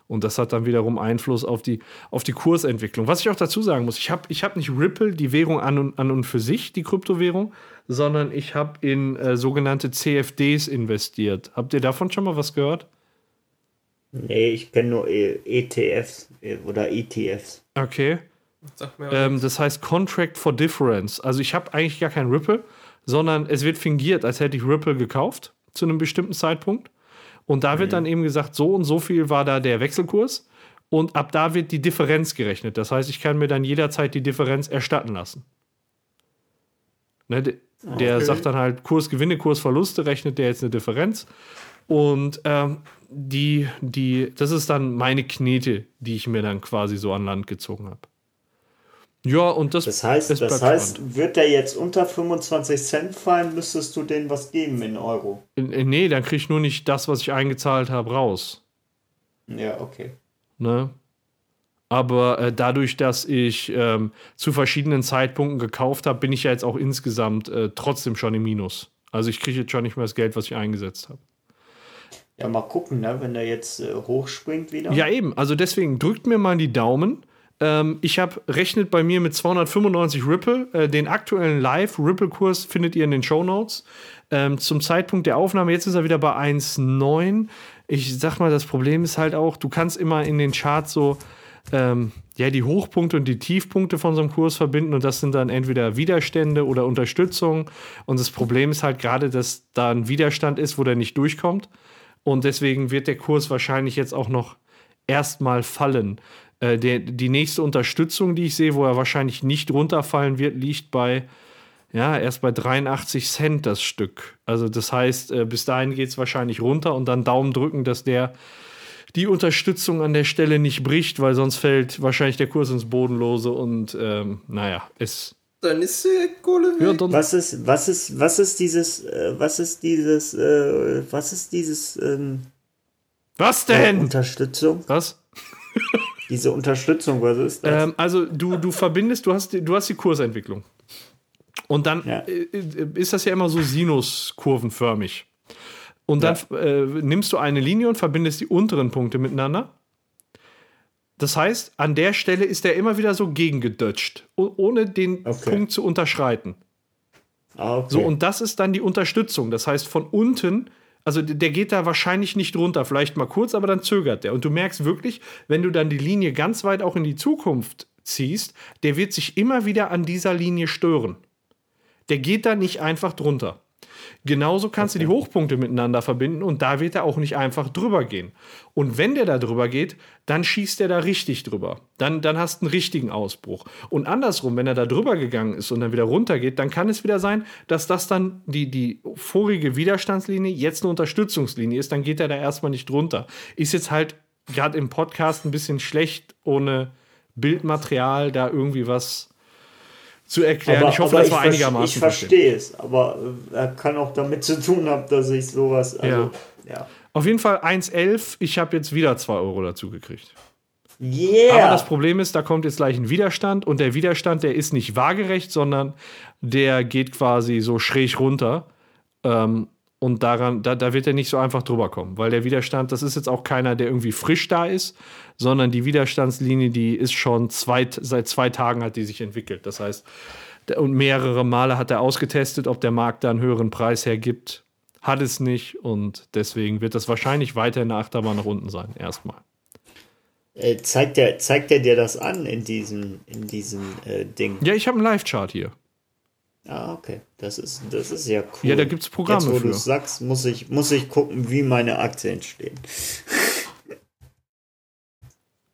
Und das hat dann wiederum Einfluss auf die, auf die Kursentwicklung. Was ich auch dazu sagen muss, ich habe ich hab nicht Ripple, die Währung an und, an und für sich, die Kryptowährung, sondern ich habe in äh, sogenannte CFDs investiert. Habt ihr davon schon mal was gehört? Nee, ich kenne nur ETFs e oder ETFs. Okay. Ähm, das heißt Contract for Difference. Also ich habe eigentlich gar kein Ripple, sondern es wird fingiert, als hätte ich Ripple gekauft zu einem bestimmten Zeitpunkt. Und da wird mhm. dann eben gesagt, so und so viel war da der Wechselkurs. Und ab da wird die Differenz gerechnet. Das heißt, ich kann mir dann jederzeit die Differenz erstatten lassen. Ne, Der Okay. sagt dann halt Kursgewinne, Kursverluste, rechnet der jetzt eine Differenz. Und ähm, die, die, das ist dann meine Knete, die ich mir dann quasi so an Land gezogen habe. Ja, und das, Das heißt, das heißt spannend. wird der jetzt unter 25 Cent fallen, müsstest du denen was geben in Euro. Äh, Nee, dann kriege ich nur nicht das, was ich eingezahlt habe, raus. Ja, okay. Ne? Aber äh, dadurch, dass ich ähm, zu verschiedenen Zeitpunkten gekauft habe, bin ich ja jetzt auch insgesamt äh, trotzdem schon im Minus. Also ich kriege jetzt schon nicht mehr das Geld, was ich eingesetzt habe. Ja, mal gucken, ne? wenn der jetzt äh, hochspringt wieder. Ja, eben. Also deswegen drückt mir mal die Daumen. Ähm, ich habe rechnet bei mir mit 295 Ripple. Äh, den aktuellen Live-Ripple-Kurs findet ihr in den Show Notes. Ähm, zum Zeitpunkt der Aufnahme, jetzt ist er wieder bei 1,9. Ich sag mal, das Problem ist halt auch, du kannst immer in den Charts so ähm, ja, die Hochpunkte und die Tiefpunkte von so einem Kurs verbinden und das sind dann entweder Widerstände oder Unterstützung. Und das Problem ist halt gerade, dass da ein Widerstand ist, wo der nicht durchkommt. Und deswegen wird der Kurs wahrscheinlich jetzt auch noch erstmal fallen. Äh, der, die nächste Unterstützung, die ich sehe, wo er wahrscheinlich nicht runterfallen wird, liegt bei, ja, erst bei 83 Cent das Stück. Also das heißt, äh, bis dahin geht es wahrscheinlich runter und dann Daumen drücken, dass der die Unterstützung an der Stelle nicht bricht, weil sonst fällt wahrscheinlich der Kurs ins Bodenlose und ähm, naja, es. Dann ist die Kohle weg. Ja, dann, Was ist, was ist, was ist dieses, äh, was ist dieses, äh, was ist dieses, ähm, Was denn? äh, Unterstützung? Was? Diese Unterstützung, was ist das? Ähm, also du, du verbindest, du hast, die, du hast die Kursentwicklung. Und dann äh, äh, ist das ja immer so sinuskurvenförmig. Und dann äh, nimmst du eine Linie und verbindest die unteren Punkte miteinander. Das heißt, an der Stelle ist er immer wieder so gegengedutscht, ohne den Punkt zu unterschreiten. Ah, okay. So, und das ist dann die Unterstützung. Das heißt, von unten, also der geht da wahrscheinlich nicht runter, vielleicht mal kurz, aber dann zögert der. Und du merkst wirklich, wenn du dann die Linie ganz weit auch in die Zukunft ziehst, der wird sich immer wieder an dieser Linie stören. Der geht da nicht einfach drunter. Genauso kannst du die Hochpunkte miteinander verbinden und da wird er auch nicht einfach drüber gehen. Und wenn der da drüber geht, dann schießt er da richtig drüber. Dann, dann hast du einen richtigen Ausbruch. Und andersrum, wenn er da drüber gegangen ist und dann wieder runter geht, dann kann es wieder sein, dass das dann die, die vorige Widerstandslinie jetzt eine Unterstützungslinie ist. Dann geht er da erstmal nicht drunter. Ist jetzt halt gerade im Podcast ein bisschen schlecht, ohne Bildmaterial da irgendwie was zu erklären. ich hoffe, das war einigermaßen Ich verstehe es, aber äh, er kann auch damit zu tun haben, dass ich sowas, also, ja. Auf jeden Fall 1,11. Ich habe jetzt wieder 2 Euro dazu gekriegt. Yeah! Aber das Problem ist, da kommt jetzt gleich ein Widerstand und der Widerstand, der ist nicht waagerecht, sondern der geht quasi so schräg runter. Ähm, und daran, da, da wird er nicht so einfach drüber kommen, weil der Widerstand, das ist jetzt auch keiner, der irgendwie frisch da ist, sondern die Widerstandslinie, die ist schon zwei, seit zwei Tagen hat die sich entwickelt. Das heißt, und mehrere Male hat er ausgetestet, ob der Markt da einen höheren Preis hergibt. Hat es nicht und deswegen wird das wahrscheinlich weiter in der Achterbahn nach unten sein, erstmal. Äh, zeigt, der, zeigt der dir das an in diesem, in diesem äh, Ding? Ja, ich habe einen Live-Chart hier. Ah, okay. Das ist, das ist ja cool. Ja, da gibt's Programme Jetzt, wo du sagst, muss ich, muss ich gucken, wie meine Aktien entstehen.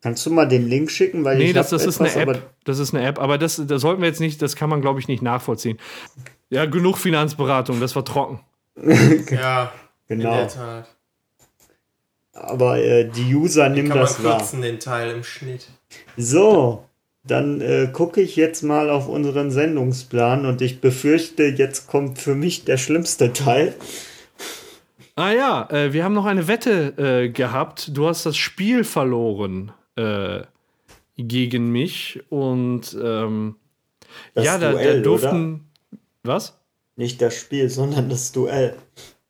Kannst du mal den Link schicken? Weil Nee, ich das, das ist eine etwas, App. aber- Das ist eine App, aber das, das sollten wir jetzt nicht, das kann man, glaube ich, nicht nachvollziehen. Ja, genug Finanzberatung, das war trocken. Ja, Genau. in der Tat. Aber äh, die User nehmen Kann man das wahr. kürzen, den Teil im Schnitt. So, dann äh, gucke ich jetzt mal auf unseren Sendungsplan und ich befürchte, jetzt kommt für mich der schlimmste Teil. Ah ja, äh, wir haben noch eine Wette äh, gehabt. Du hast das Spiel verloren äh, gegen mich und ähm, ja, da, Duell, da durften. Was? Nicht das Spiel, sondern das Duell.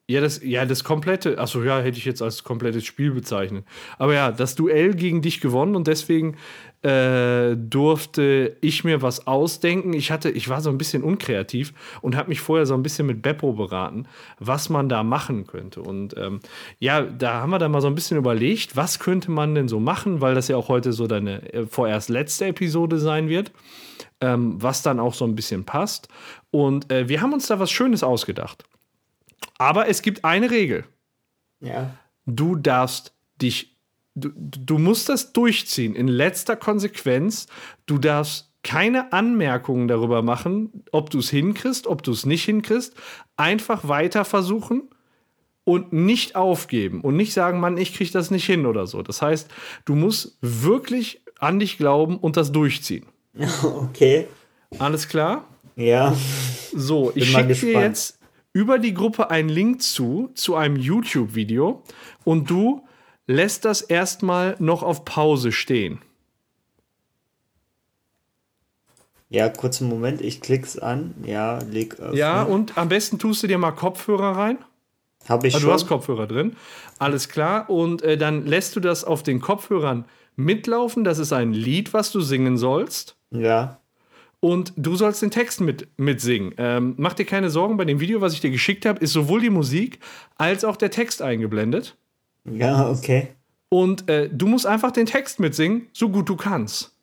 Ja, das, ja, das komplette, achso, ja, hätte ich jetzt als komplettes Spiel bezeichnet. Aber ja, das Duell gegen dich gewonnen und deswegen äh, durfte ich mir was ausdenken. Ich hatte, ich war so ein bisschen unkreativ und habe mich vorher so ein bisschen mit Beppo beraten, was man da machen könnte. Und ähm, ja, da haben wir dann mal so ein bisschen überlegt, was könnte man denn so machen, weil das ja auch heute so deine äh, vorerst letzte Episode sein wird, ähm, was dann auch so ein bisschen passt. Und äh, wir haben uns da was Schönes ausgedacht. Aber es gibt eine Regel. Ja. Du darfst dich, du, du musst das durchziehen. In letzter Konsequenz, du darfst keine Anmerkungen darüber machen, ob du es hinkriegst, ob du es nicht hinkriegst. Einfach weiter versuchen und nicht aufgeben und nicht sagen, Mann, ich kriege das nicht hin oder so. Das heißt, du musst wirklich an dich glauben und das durchziehen. Okay. Alles klar? Ja. So, ich schicke dir jetzt über die Gruppe einen Link zu, zu einem YouTube-Video und du lässt das erstmal noch auf Pause stehen. Ja, kurzen Moment, ich klick's an. Ja, leg öffnen. Ja, und am besten tust du dir mal Kopfhörer rein. Habe ich also, schon. Du hast Kopfhörer drin. Alles klar. Und äh, dann lässt du das auf den Kopfhörern mitlaufen. Das ist ein Lied, was du singen sollst. Ja. Und du sollst den Text mit, mitsingen. Ähm, mach dir keine Sorgen, bei dem Video, was ich dir geschickt habe, ist sowohl die Musik als auch der Text eingeblendet. Ja, okay. Und äh, du musst einfach den Text mitsingen, so gut du kannst.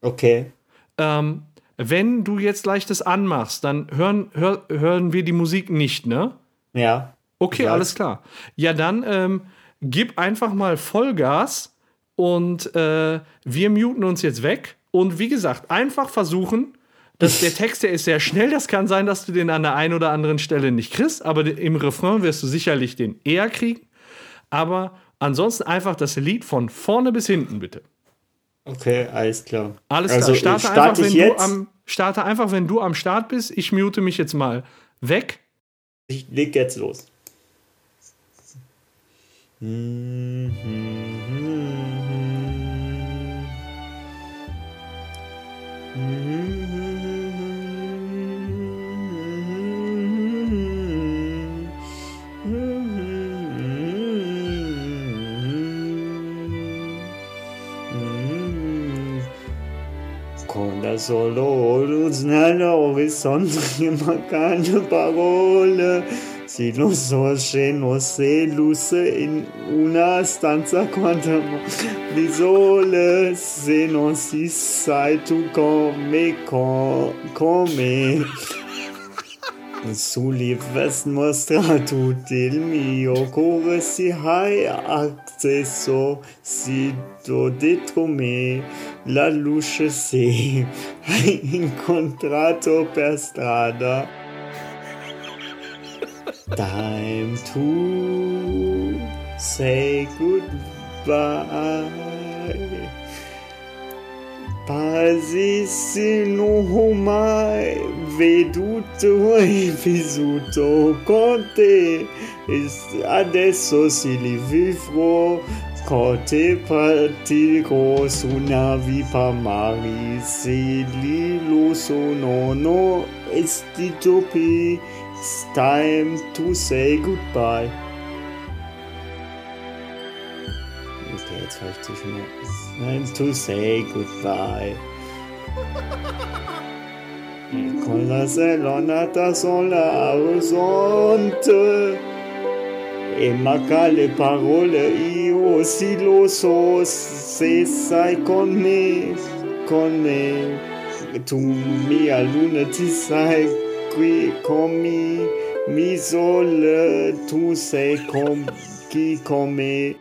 Okay. Ähm, wenn du jetzt leichtes anmachst, dann hören, hör, hören wir die Musik nicht, ne? Ja. Okay, alles klar. Ja, dann ähm, gib einfach mal Vollgas und äh, wir muten uns jetzt weg. Und wie gesagt, einfach versuchen, dass der Text, der ist sehr schnell. Das kann sein, dass du den an der einen oder anderen Stelle nicht kriegst, aber im Refrain wirst du sicherlich den eher kriegen. Aber ansonsten einfach das Lied von vorne bis hinten, bitte. Okay, alles klar. Alles also, klar. Starte, starte, einfach, wenn du am, starte einfach, wenn du am Start bist. Ich mute mich jetzt mal weg. Ich leg jetzt los. Mm Con da solo luz nell'orizzonte mancano parole. Si lo so sceno se luce in una stanza quanta di sole. Se non si sai tu come come Sull'universo mostra tutto il mio cuore si hai accesso si do dentro me la luce se hai incontrato per strada Time to say goodbye. Pasissimo mai veduto e vissuto con te. Adesso si li vivrò con te partirò su navi per mari. Se li lo sono, no, estitopi. It's time to say goodbye. Okay, jetzt höre ich zu schnell. It's time to say goodbye. Con la selonata sola all'orizzonte e manca le parole io sì lo so se sai con me, con me. Tu mia luna ti sai qui come mi sole tu sei com chi come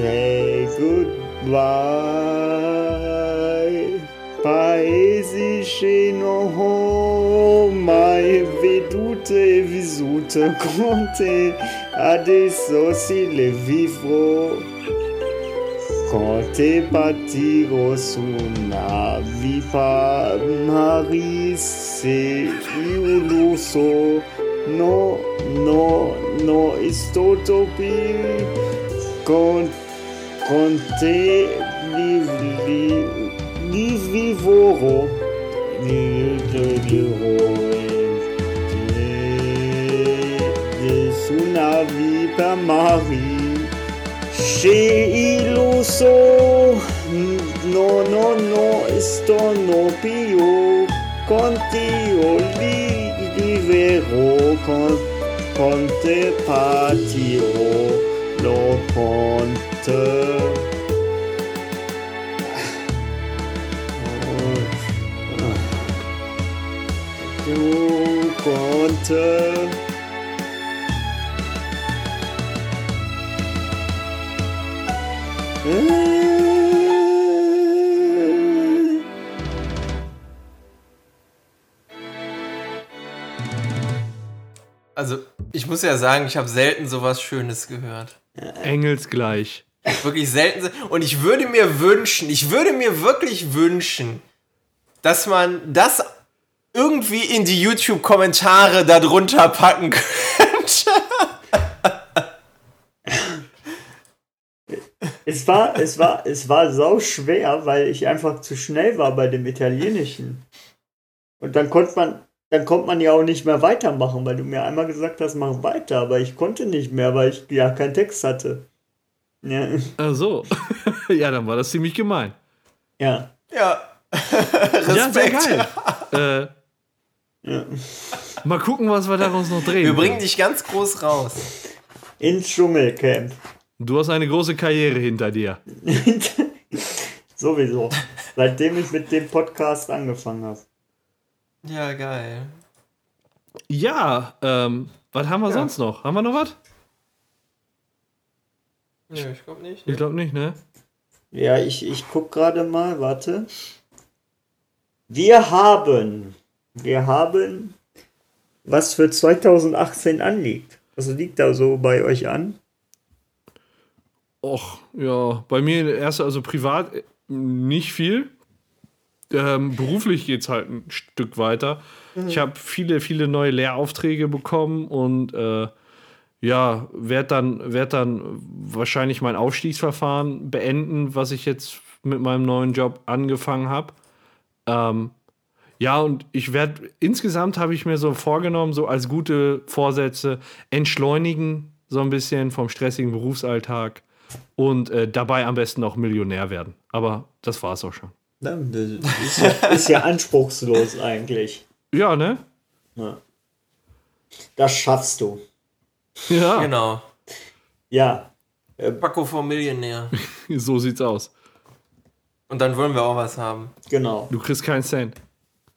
say goodbye. Paesi sceno mai vedute e vissute con te adesso si le vivrò Conte partirò su una vipa Marie se io lo so no no no ist utopie con con te li li li vivrò li vivrò su una vipa Marie J'ai iluso, no, no, no, esto no più, contigo li viverò, con, con te partirò, lo Punkte. Also, ich muss ja sagen, ich habe selten sowas Schönes gehört. Engelsgleich. Wirklich selten. Und ich würde mir wünschen, ich würde mir wirklich wünschen, dass man das irgendwie in die YouTube-Kommentare darunter packen könnte. Es war, es war, es war sau schwer, weil ich einfach zu schnell war bei dem Italienischen. Und dann konnte man, dann konnte man ja auch nicht mehr weitermachen, weil du mir einmal gesagt hast, mach weiter, aber ich konnte nicht mehr, weil ich ja keinen Text hatte. Ja. Ach so. ja, dann war das ziemlich gemein. Ja. Ja. Respekt. Ja, sehr geil. äh, ja. Mal gucken, was wir daraus noch drehen. Wir bringen dich ganz groß raus. Ins Dschungelcamp. Du hast eine große Karriere hinter dir. Sowieso. Seitdem ich mit dem Podcast angefangen habe. Ja, geil. Ja, ähm, was haben wir ja. sonst noch? Haben wir noch was? Nee, ich glaube nicht. Ne? Ich glaube nicht, ne? Ja, ich, ich guck gerade mal, warte. Wir haben, wir haben, was für 2018 anliegt. Was liegt da so bei euch an? Och, ja, bei mir erst also privat äh, nicht viel. Ähm, beruflich geht es halt ein Stück weiter. Mhm. Ich habe viele, viele neue Lehraufträge bekommen und äh, ja, werde dann, werd dann wahrscheinlich mein Aufstiegsverfahren beenden, was ich jetzt mit meinem neuen Job angefangen habe. Ähm, ja, und ich werde, insgesamt habe ich mir so vorgenommen, so als gute Vorsätze, entschleunigen, so ein bisschen vom stressigen Berufsalltag und äh, dabei am besten auch Millionär werden. Aber das war es auch schon. Ist ja, ist ja anspruchslos eigentlich. Ja, ne? Ja. Das schaffst du. Ja. Genau. Ja. Äh, Paco vom Millionär. so sieht's aus. Und dann wollen wir auch was haben. Genau. Du kriegst keinen Cent.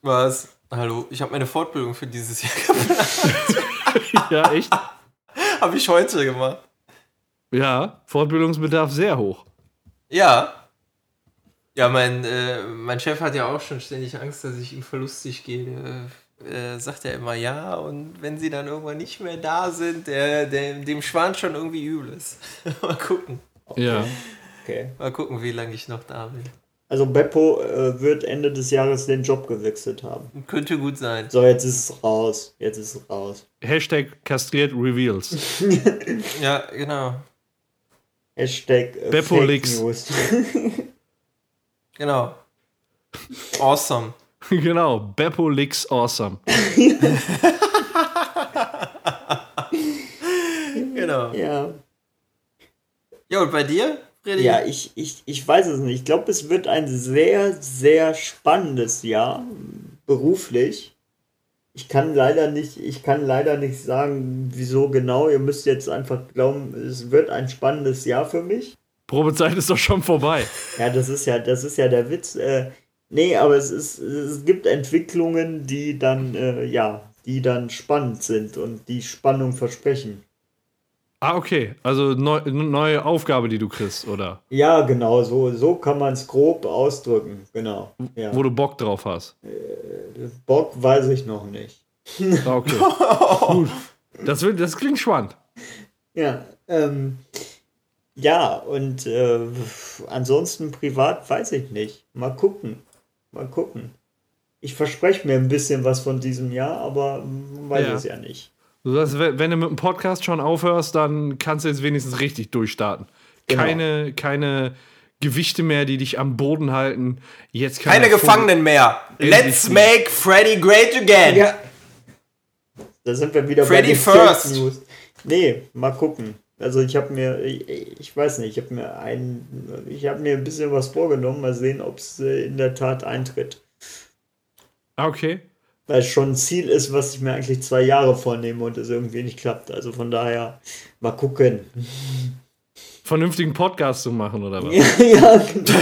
Was? Hallo, ich habe meine Fortbildung für dieses Jahr geplant. ja, echt? habe ich heute gemacht. Ja, Fortbildungsbedarf sehr hoch. Ja. Ja, mein, äh, mein Chef hat ja auch schon ständig Angst, dass ich ihm verlustig gehe. Äh, sagt er immer ja und wenn sie dann irgendwann nicht mehr da sind, der, der, dem schwant schon irgendwie Übles. Mal gucken. Okay. Ja. Okay. Mal gucken, wie lange ich noch da bin. Also Beppo äh, wird Ende des Jahres den Job gewechselt haben. Könnte gut sein. So, jetzt ist es raus. Jetzt ist es raus. Hashtag kastriert reveals. ja, genau. Hashtag äh, Beppo News. genau. Awesome. genau, Beppo Leaks Awesome. genau. Ja. Ja, und bei dir? Freddy? Ja, ich, ich, ich weiß es nicht. Ich glaube, es wird ein sehr, sehr spannendes Jahr beruflich. Ich kann leider nicht, ich kann leider nicht sagen, wieso genau. Ihr müsst jetzt einfach glauben, es wird ein spannendes Jahr für mich. Probezeit ist doch schon vorbei. Ja, das ist ja, das ist ja der Witz. Äh, nee, aber es ist, es gibt Entwicklungen, die dann, äh, ja, die dann spannend sind und die Spannung versprechen. Ah, okay. Also neu, neue Aufgabe, die du kriegst, oder? Ja, genau, so, so kann man es grob ausdrücken, genau. Ja. Wo du Bock drauf hast. Äh, Bock weiß ich noch nicht. Ah, okay. Gut. Das, will, das klingt spannend. Ja, ähm, ja, und äh, ansonsten privat weiß ich nicht. Mal gucken. Mal gucken. Ich verspreche mir ein bisschen was von diesem Jahr, aber weiß ja. es ja nicht. Du sagst, wenn du mit dem Podcast schon aufhörst, dann kannst du jetzt wenigstens richtig durchstarten. Genau. Keine, keine Gewichte mehr, die dich am Boden halten. Jetzt keine Gefangenen mehr. Let's make Freddy great again. Ja. Da sind wir wieder Freddy bei den first. News. Nee, mal gucken. Also ich habe mir, ich, ich, weiß nicht, ich habe mir ein, ich habe mir ein bisschen was vorgenommen. Mal sehen, ob es äh, in der Tat eintritt. Ah, okay weil es schon ein Ziel ist, was ich mir eigentlich zwei Jahre vornehme und es irgendwie nicht klappt. Also von daher mal gucken. Vernünftigen Podcast zu machen, oder was? ja, genau.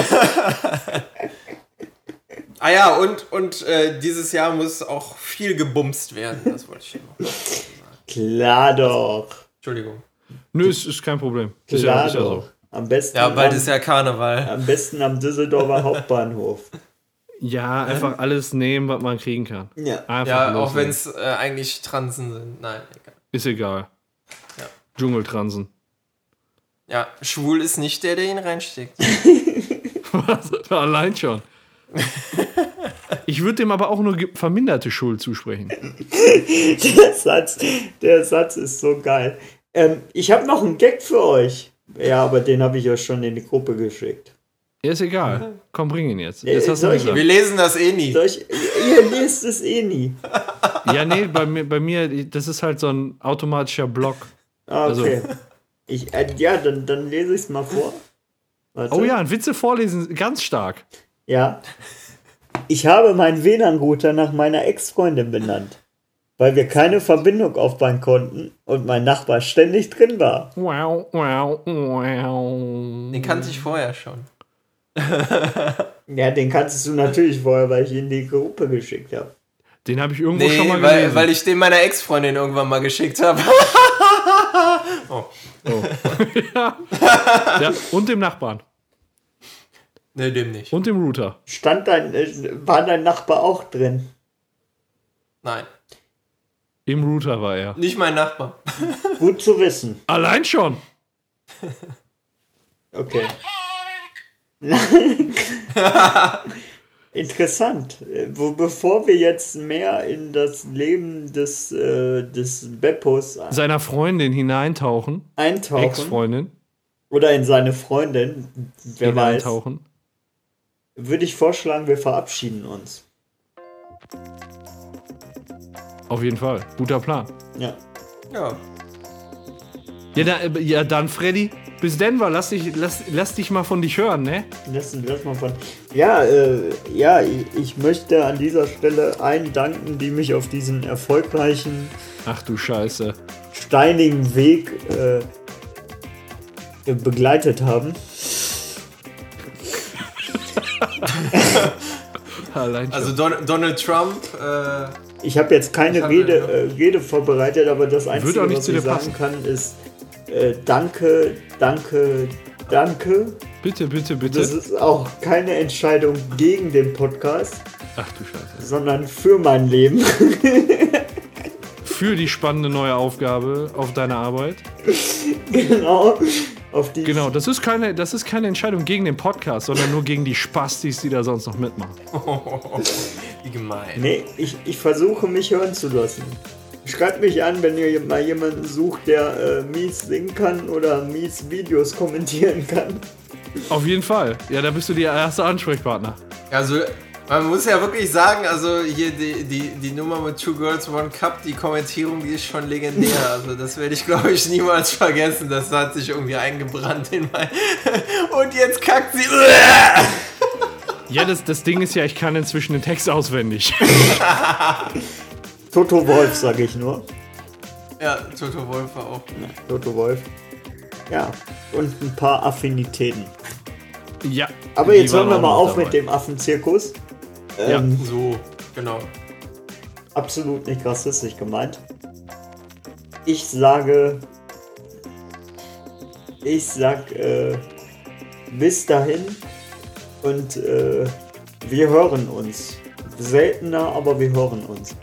ah ja, und, und äh, dieses Jahr muss auch viel gebumst werden. Das wollte ich noch sagen. Klar doch. Entschuldigung. Nö, ist, ist kein Problem. Klar ist ja, ist ja so. Am besten ja, bald am, ist ja Karneval. Am besten am Düsseldorfer Hauptbahnhof. Ja, einfach alles nehmen, was man kriegen kann. Ja, einfach ja auch wenn es äh, eigentlich Transen sind. Nein, egal. Ist egal. Ja. Dschungeltransen. Ja, schwul ist nicht der, der ihn reinsteckt. Was? Allein schon. Ich würde dem aber auch nur verminderte Schuld zusprechen. der, Satz, der Satz ist so geil. Ähm, ich habe noch einen Gag für euch. Ja, aber den habe ich euch schon in die Gruppe geschickt. Ja, ist egal. Komm, bring ihn jetzt. jetzt äh, ich, wir lesen das eh nie. Ich, ihr lest es eh nie. Ja, nee, bei mir, bei mir, das ist halt so ein automatischer Block. Ah, okay. Also. Ich, äh, ja, dann, dann lese ich es mal vor. Warte. Oh ja, ein Witze vorlesen, ganz stark. Ja. Ich habe meinen WLAN-Router nach meiner Ex-Freundin benannt, weil wir keine Verbindung aufbauen konnten und mein Nachbar ständig drin war. Wow, wow, wow. Den kannte ich vorher schon. ja, den kanntest du natürlich vorher, weil ich ihn in die Gruppe geschickt habe. Den habe ich irgendwo nee, schon mal weil, gelesen. Weil ich den meiner Ex-Freundin irgendwann mal geschickt habe. oh. oh. ja. ja. Und dem Nachbarn. Ne, dem nicht. Und dem Router. Stand dein, äh, war dein Nachbar auch drin? Nein. Im Router war er. Nicht mein Nachbar. Gut zu wissen. Allein schon. Okay. Interessant. Wo, bevor wir jetzt mehr in das Leben des, äh, des Beppos seiner Freundin hineintauchen, eintauchen, Ex-Freundin oder in seine Freundin, wer weiß, würde ich vorschlagen, wir verabschieden uns. Auf jeden Fall, guter Plan. Ja. Ja. Ja, da, ja dann, Freddy, bis Denver, lass dich, lass, lass dich mal von dich hören, ne? Lass, lass mal von. Ja, äh, ja, ich, ich, möchte an dieser Stelle allen danken, die mich auf diesen erfolgreichen. Ach du Scheiße. Steinigen Weg äh, begleitet haben. also Don Donald Trump. Äh, ich habe jetzt keine Rede, äh, Rede vorbereitet, aber das Einzige, was ich sagen passen. kann, ist äh, danke, danke, danke. Bitte, bitte, bitte. Das ist auch keine Entscheidung gegen den Podcast. Ach du Scheiße. Sondern für mein Leben. für die spannende neue Aufgabe auf deiner Arbeit. genau. Auf die genau, das ist, keine, das ist keine Entscheidung gegen den Podcast, sondern nur gegen die Spastis, die da sonst noch mitmachen. Wie gemein. Nee, ich, ich versuche mich hören zu lassen. Schreibt mich an, wenn ihr mal jemanden sucht, der äh, mies singen kann oder mies Videos kommentieren kann. Auf jeden Fall. Ja, da bist du der erste Ansprechpartner. Also, man muss ja wirklich sagen, also hier die, die, die Nummer mit Two Girls One Cup, die Kommentierung, die ist schon legendär. Also das werde ich, glaube ich, niemals vergessen. Das hat sich irgendwie eingebrannt in mein... Und jetzt kackt sie... Ja, das, das Ding ist ja, ich kann inzwischen den Text auswendig. Toto Wolf, sage ich nur. Ja, Toto Wolf war auch. Ja, Toto Wolf. Ja, und ein paar Affinitäten. Ja. Aber jetzt hören wir mal auf dabei. mit dem Affenzirkus. Ja, ähm, so, genau. Absolut nicht rassistisch gemeint. Ich sage. Ich sag, äh, bis dahin und äh, wir hören uns. Seltener, aber wir hören uns.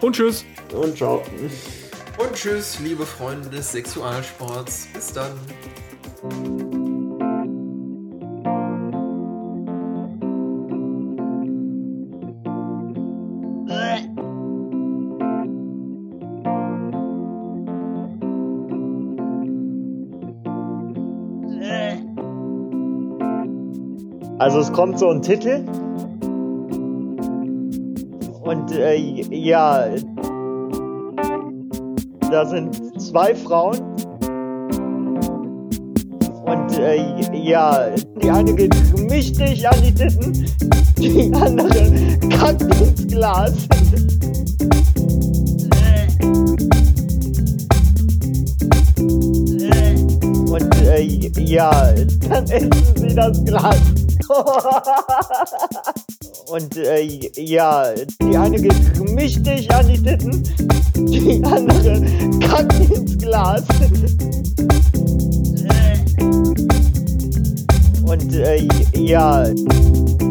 Und tschüss. Und ciao. Und tschüss, liebe Freunde des Sexualsports. Bis dann. Also es kommt so ein Titel und äh, ja, da sind zwei Frauen. Und äh, ja, die eine geht mächtig an die Titten, die andere kackt ins Glas. Und äh, ja, dann essen sie das Glas. Und äh, ja, die eine geht mächtig an die Titten, die andere kackt ins Glas. Und äh, ja,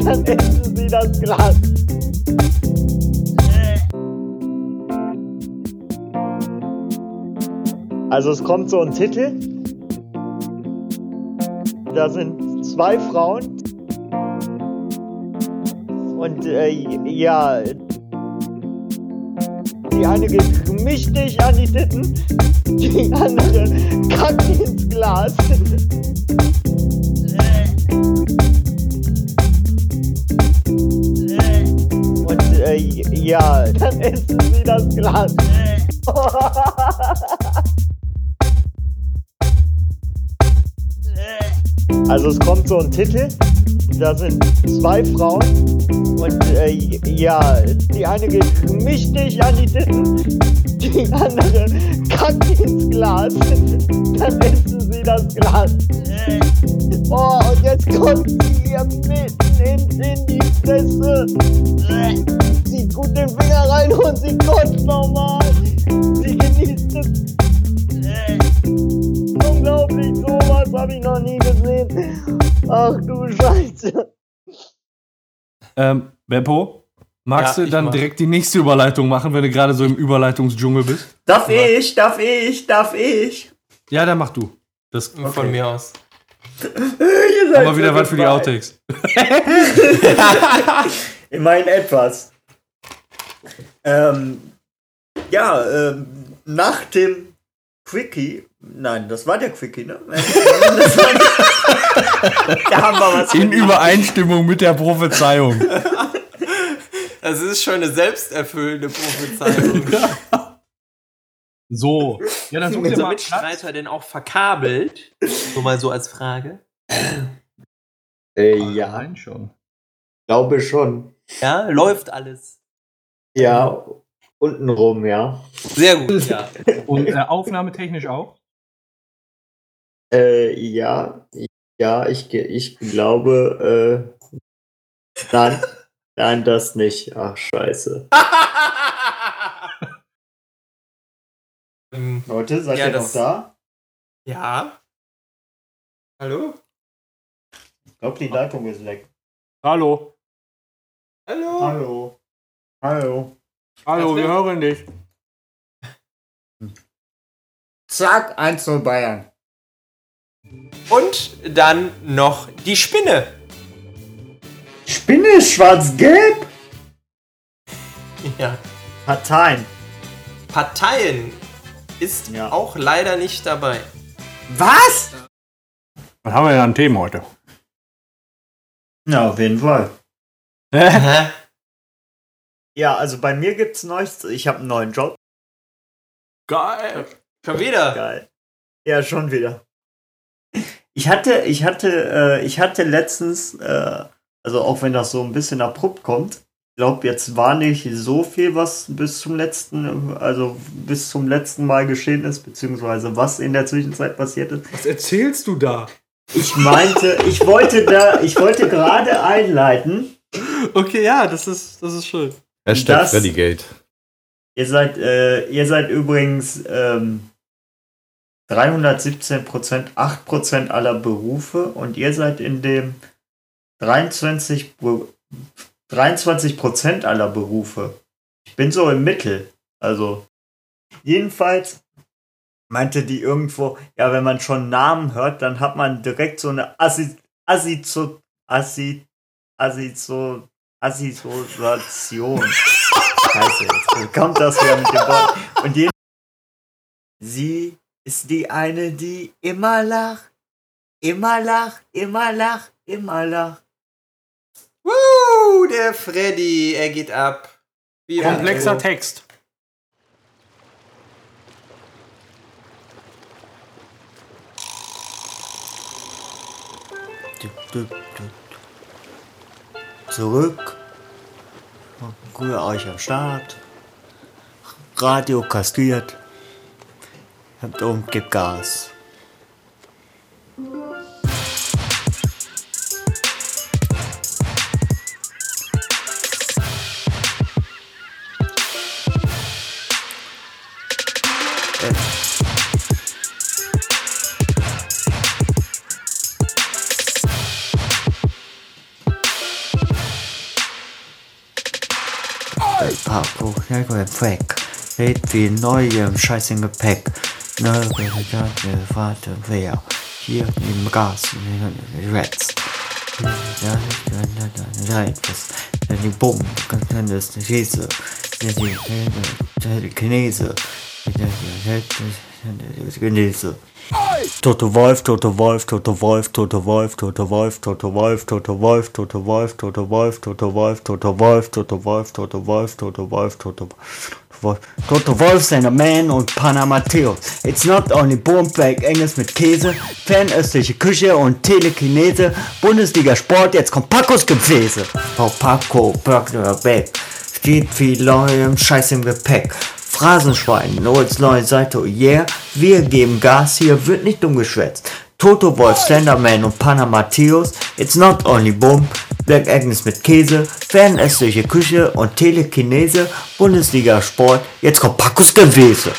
dann essen sie das Glas. Also es kommt so ein Titel. Da sind zwei Frauen. Und äh, ja, die eine geht mächtig an die Titten, die andere kackt ins Glas. Und äh, ja, dann essen sie das Glas. Also es kommt so ein Titel, da sind zwei Frauen und äh, ja, die eine geht mächtig an die Titten, die andere kackt ins Glas, dann essen sie das Glas. Oh, und jetzt kommt sie ihr mitten in, in die Fresse. Sie tut den Finger rein und sie kotzt nochmal. Sie genießt es. Unglaublich, sowas habe ich noch nie gesehen. Ach du Scheiße. Ähm, Beppo, magst Ja, du dann mach. direkt die nächste Überleitung machen, wenn du gerade so im Überleitungsdschungel bist? Darf ich, darf ich, darf ich? Ja, dann mach du. Das Von mir aus. Wir wieder was für die Outtakes. Immerhin etwas. Ähm, ja, ähm, nach dem Quickie, nein, das war der Quickie, ne? Das war, da haben wir was In Übereinstimmung mit der Prophezeiung. Das ist schon eine selbsterfüllende Prophezeiung. So. Ja, dann dir Unser Mitstreiter denn auch verkabelt? So mal so als Frage. Äh, ja, schon. glaube schon. Ja, läuft alles. Ja, untenrum, ja. Sehr gut, ja. Und äh, aufnahmetechnisch auch? Äh, ja, ja, ich, ge- ich glaube, äh, nein, nein, das nicht. Ach, scheiße. Leute, seid Ja, ihr noch das- da? Ja. Hallo? Ich glaube, die Leitung ist weg. Hallo. Hallo? Hallo. Hallo. Hallo, wir hören dich. Zack, 1-0 Bayern. Und dann noch die Spinne. Spinne ist schwarz-gelb? Ja. Parteien. Parteien ist auch leider nicht dabei. Was? Was haben wir denn an Themen heute? Ja, auf jeden Fall. ja, also bei mir gibt's Neues. Ich habe einen neuen Job. Geil. Schon wieder? Geil. Ja, schon wieder. Ich hatte, ich hatte, äh, ich hatte letztens, äh, also auch wenn das so ein bisschen abrupt kommt, ich glaube, jetzt war nicht so viel, was bis zum letzten, also bis zum letzten Mal geschehen ist, beziehungsweise was in der Zwischenzeit passiert ist. Was erzählst du da? Ich meinte, ich wollte da, ich wollte gerade einleiten. Okay, ja, das ist, das ist schön. Hashtag Das- Freddy Gate. Ihr seid, äh, ihr seid übrigens ähm, 317 Prozent, 8 Prozent aller Berufe und ihr seid in dem 23 Be- 23 Prozent aller Berufe. Ich bin so im Mittel. Also, jedenfalls meinte die irgendwo, ja, wenn man schon Namen hört, dann hat man direkt so eine Assi, Assi, Assi, Assi, Assoziation. Scheiße, jetzt kommt das wieder mit dem Wort. Und jeden Sie ist die eine, die immer lacht, immer lacht, immer lacht, immer lacht. Woo, der Freddy, er geht ab. Wie Komplexer immer. Text. Zurück. Rühr euch am Start. Radio kastriert. Und gib Gas. Papo, Jago im Freck. Red wie neu im scheißen Gepäck. Ne, warte, wer? Hier im Gas, Reds. Ja, das, die Bomben, dann ist die Käse, die Chinese, die Chinese. Toto Wolf, Toto Wolf, Toto Wolf, Toto Wolf, Toto Wolf, Toto Wolf, Toto Wolf, Toto Wolf, Toto Wolf, Toto Wolf, Toto Wolf, Toto Wolf, Toto Wolf, Toto Wolf, Toto Wolf. Toto Wolf, seine Man und Panna Matteo. It's not only Boomback, Engels mit Käse, fernöstliche Küche und Telekinese, Bundesliga Sport, jetzt kommt Pacos Gefäße. Frau Paco, Burger Back, steht viel Leute im Scheiß im Gepäck. Phrasenschwein, Noels neue Seite, yeah, wir geben Gas, hier wird nicht umgeschwätzt. Toto Wolf, Slenderman und Panama Theos, It's Not Only Boom, Agnes mit Käse, fernöstliche Küche und Telekinese, Bundesliga Sport, jetzt kommt Pacos Gewese.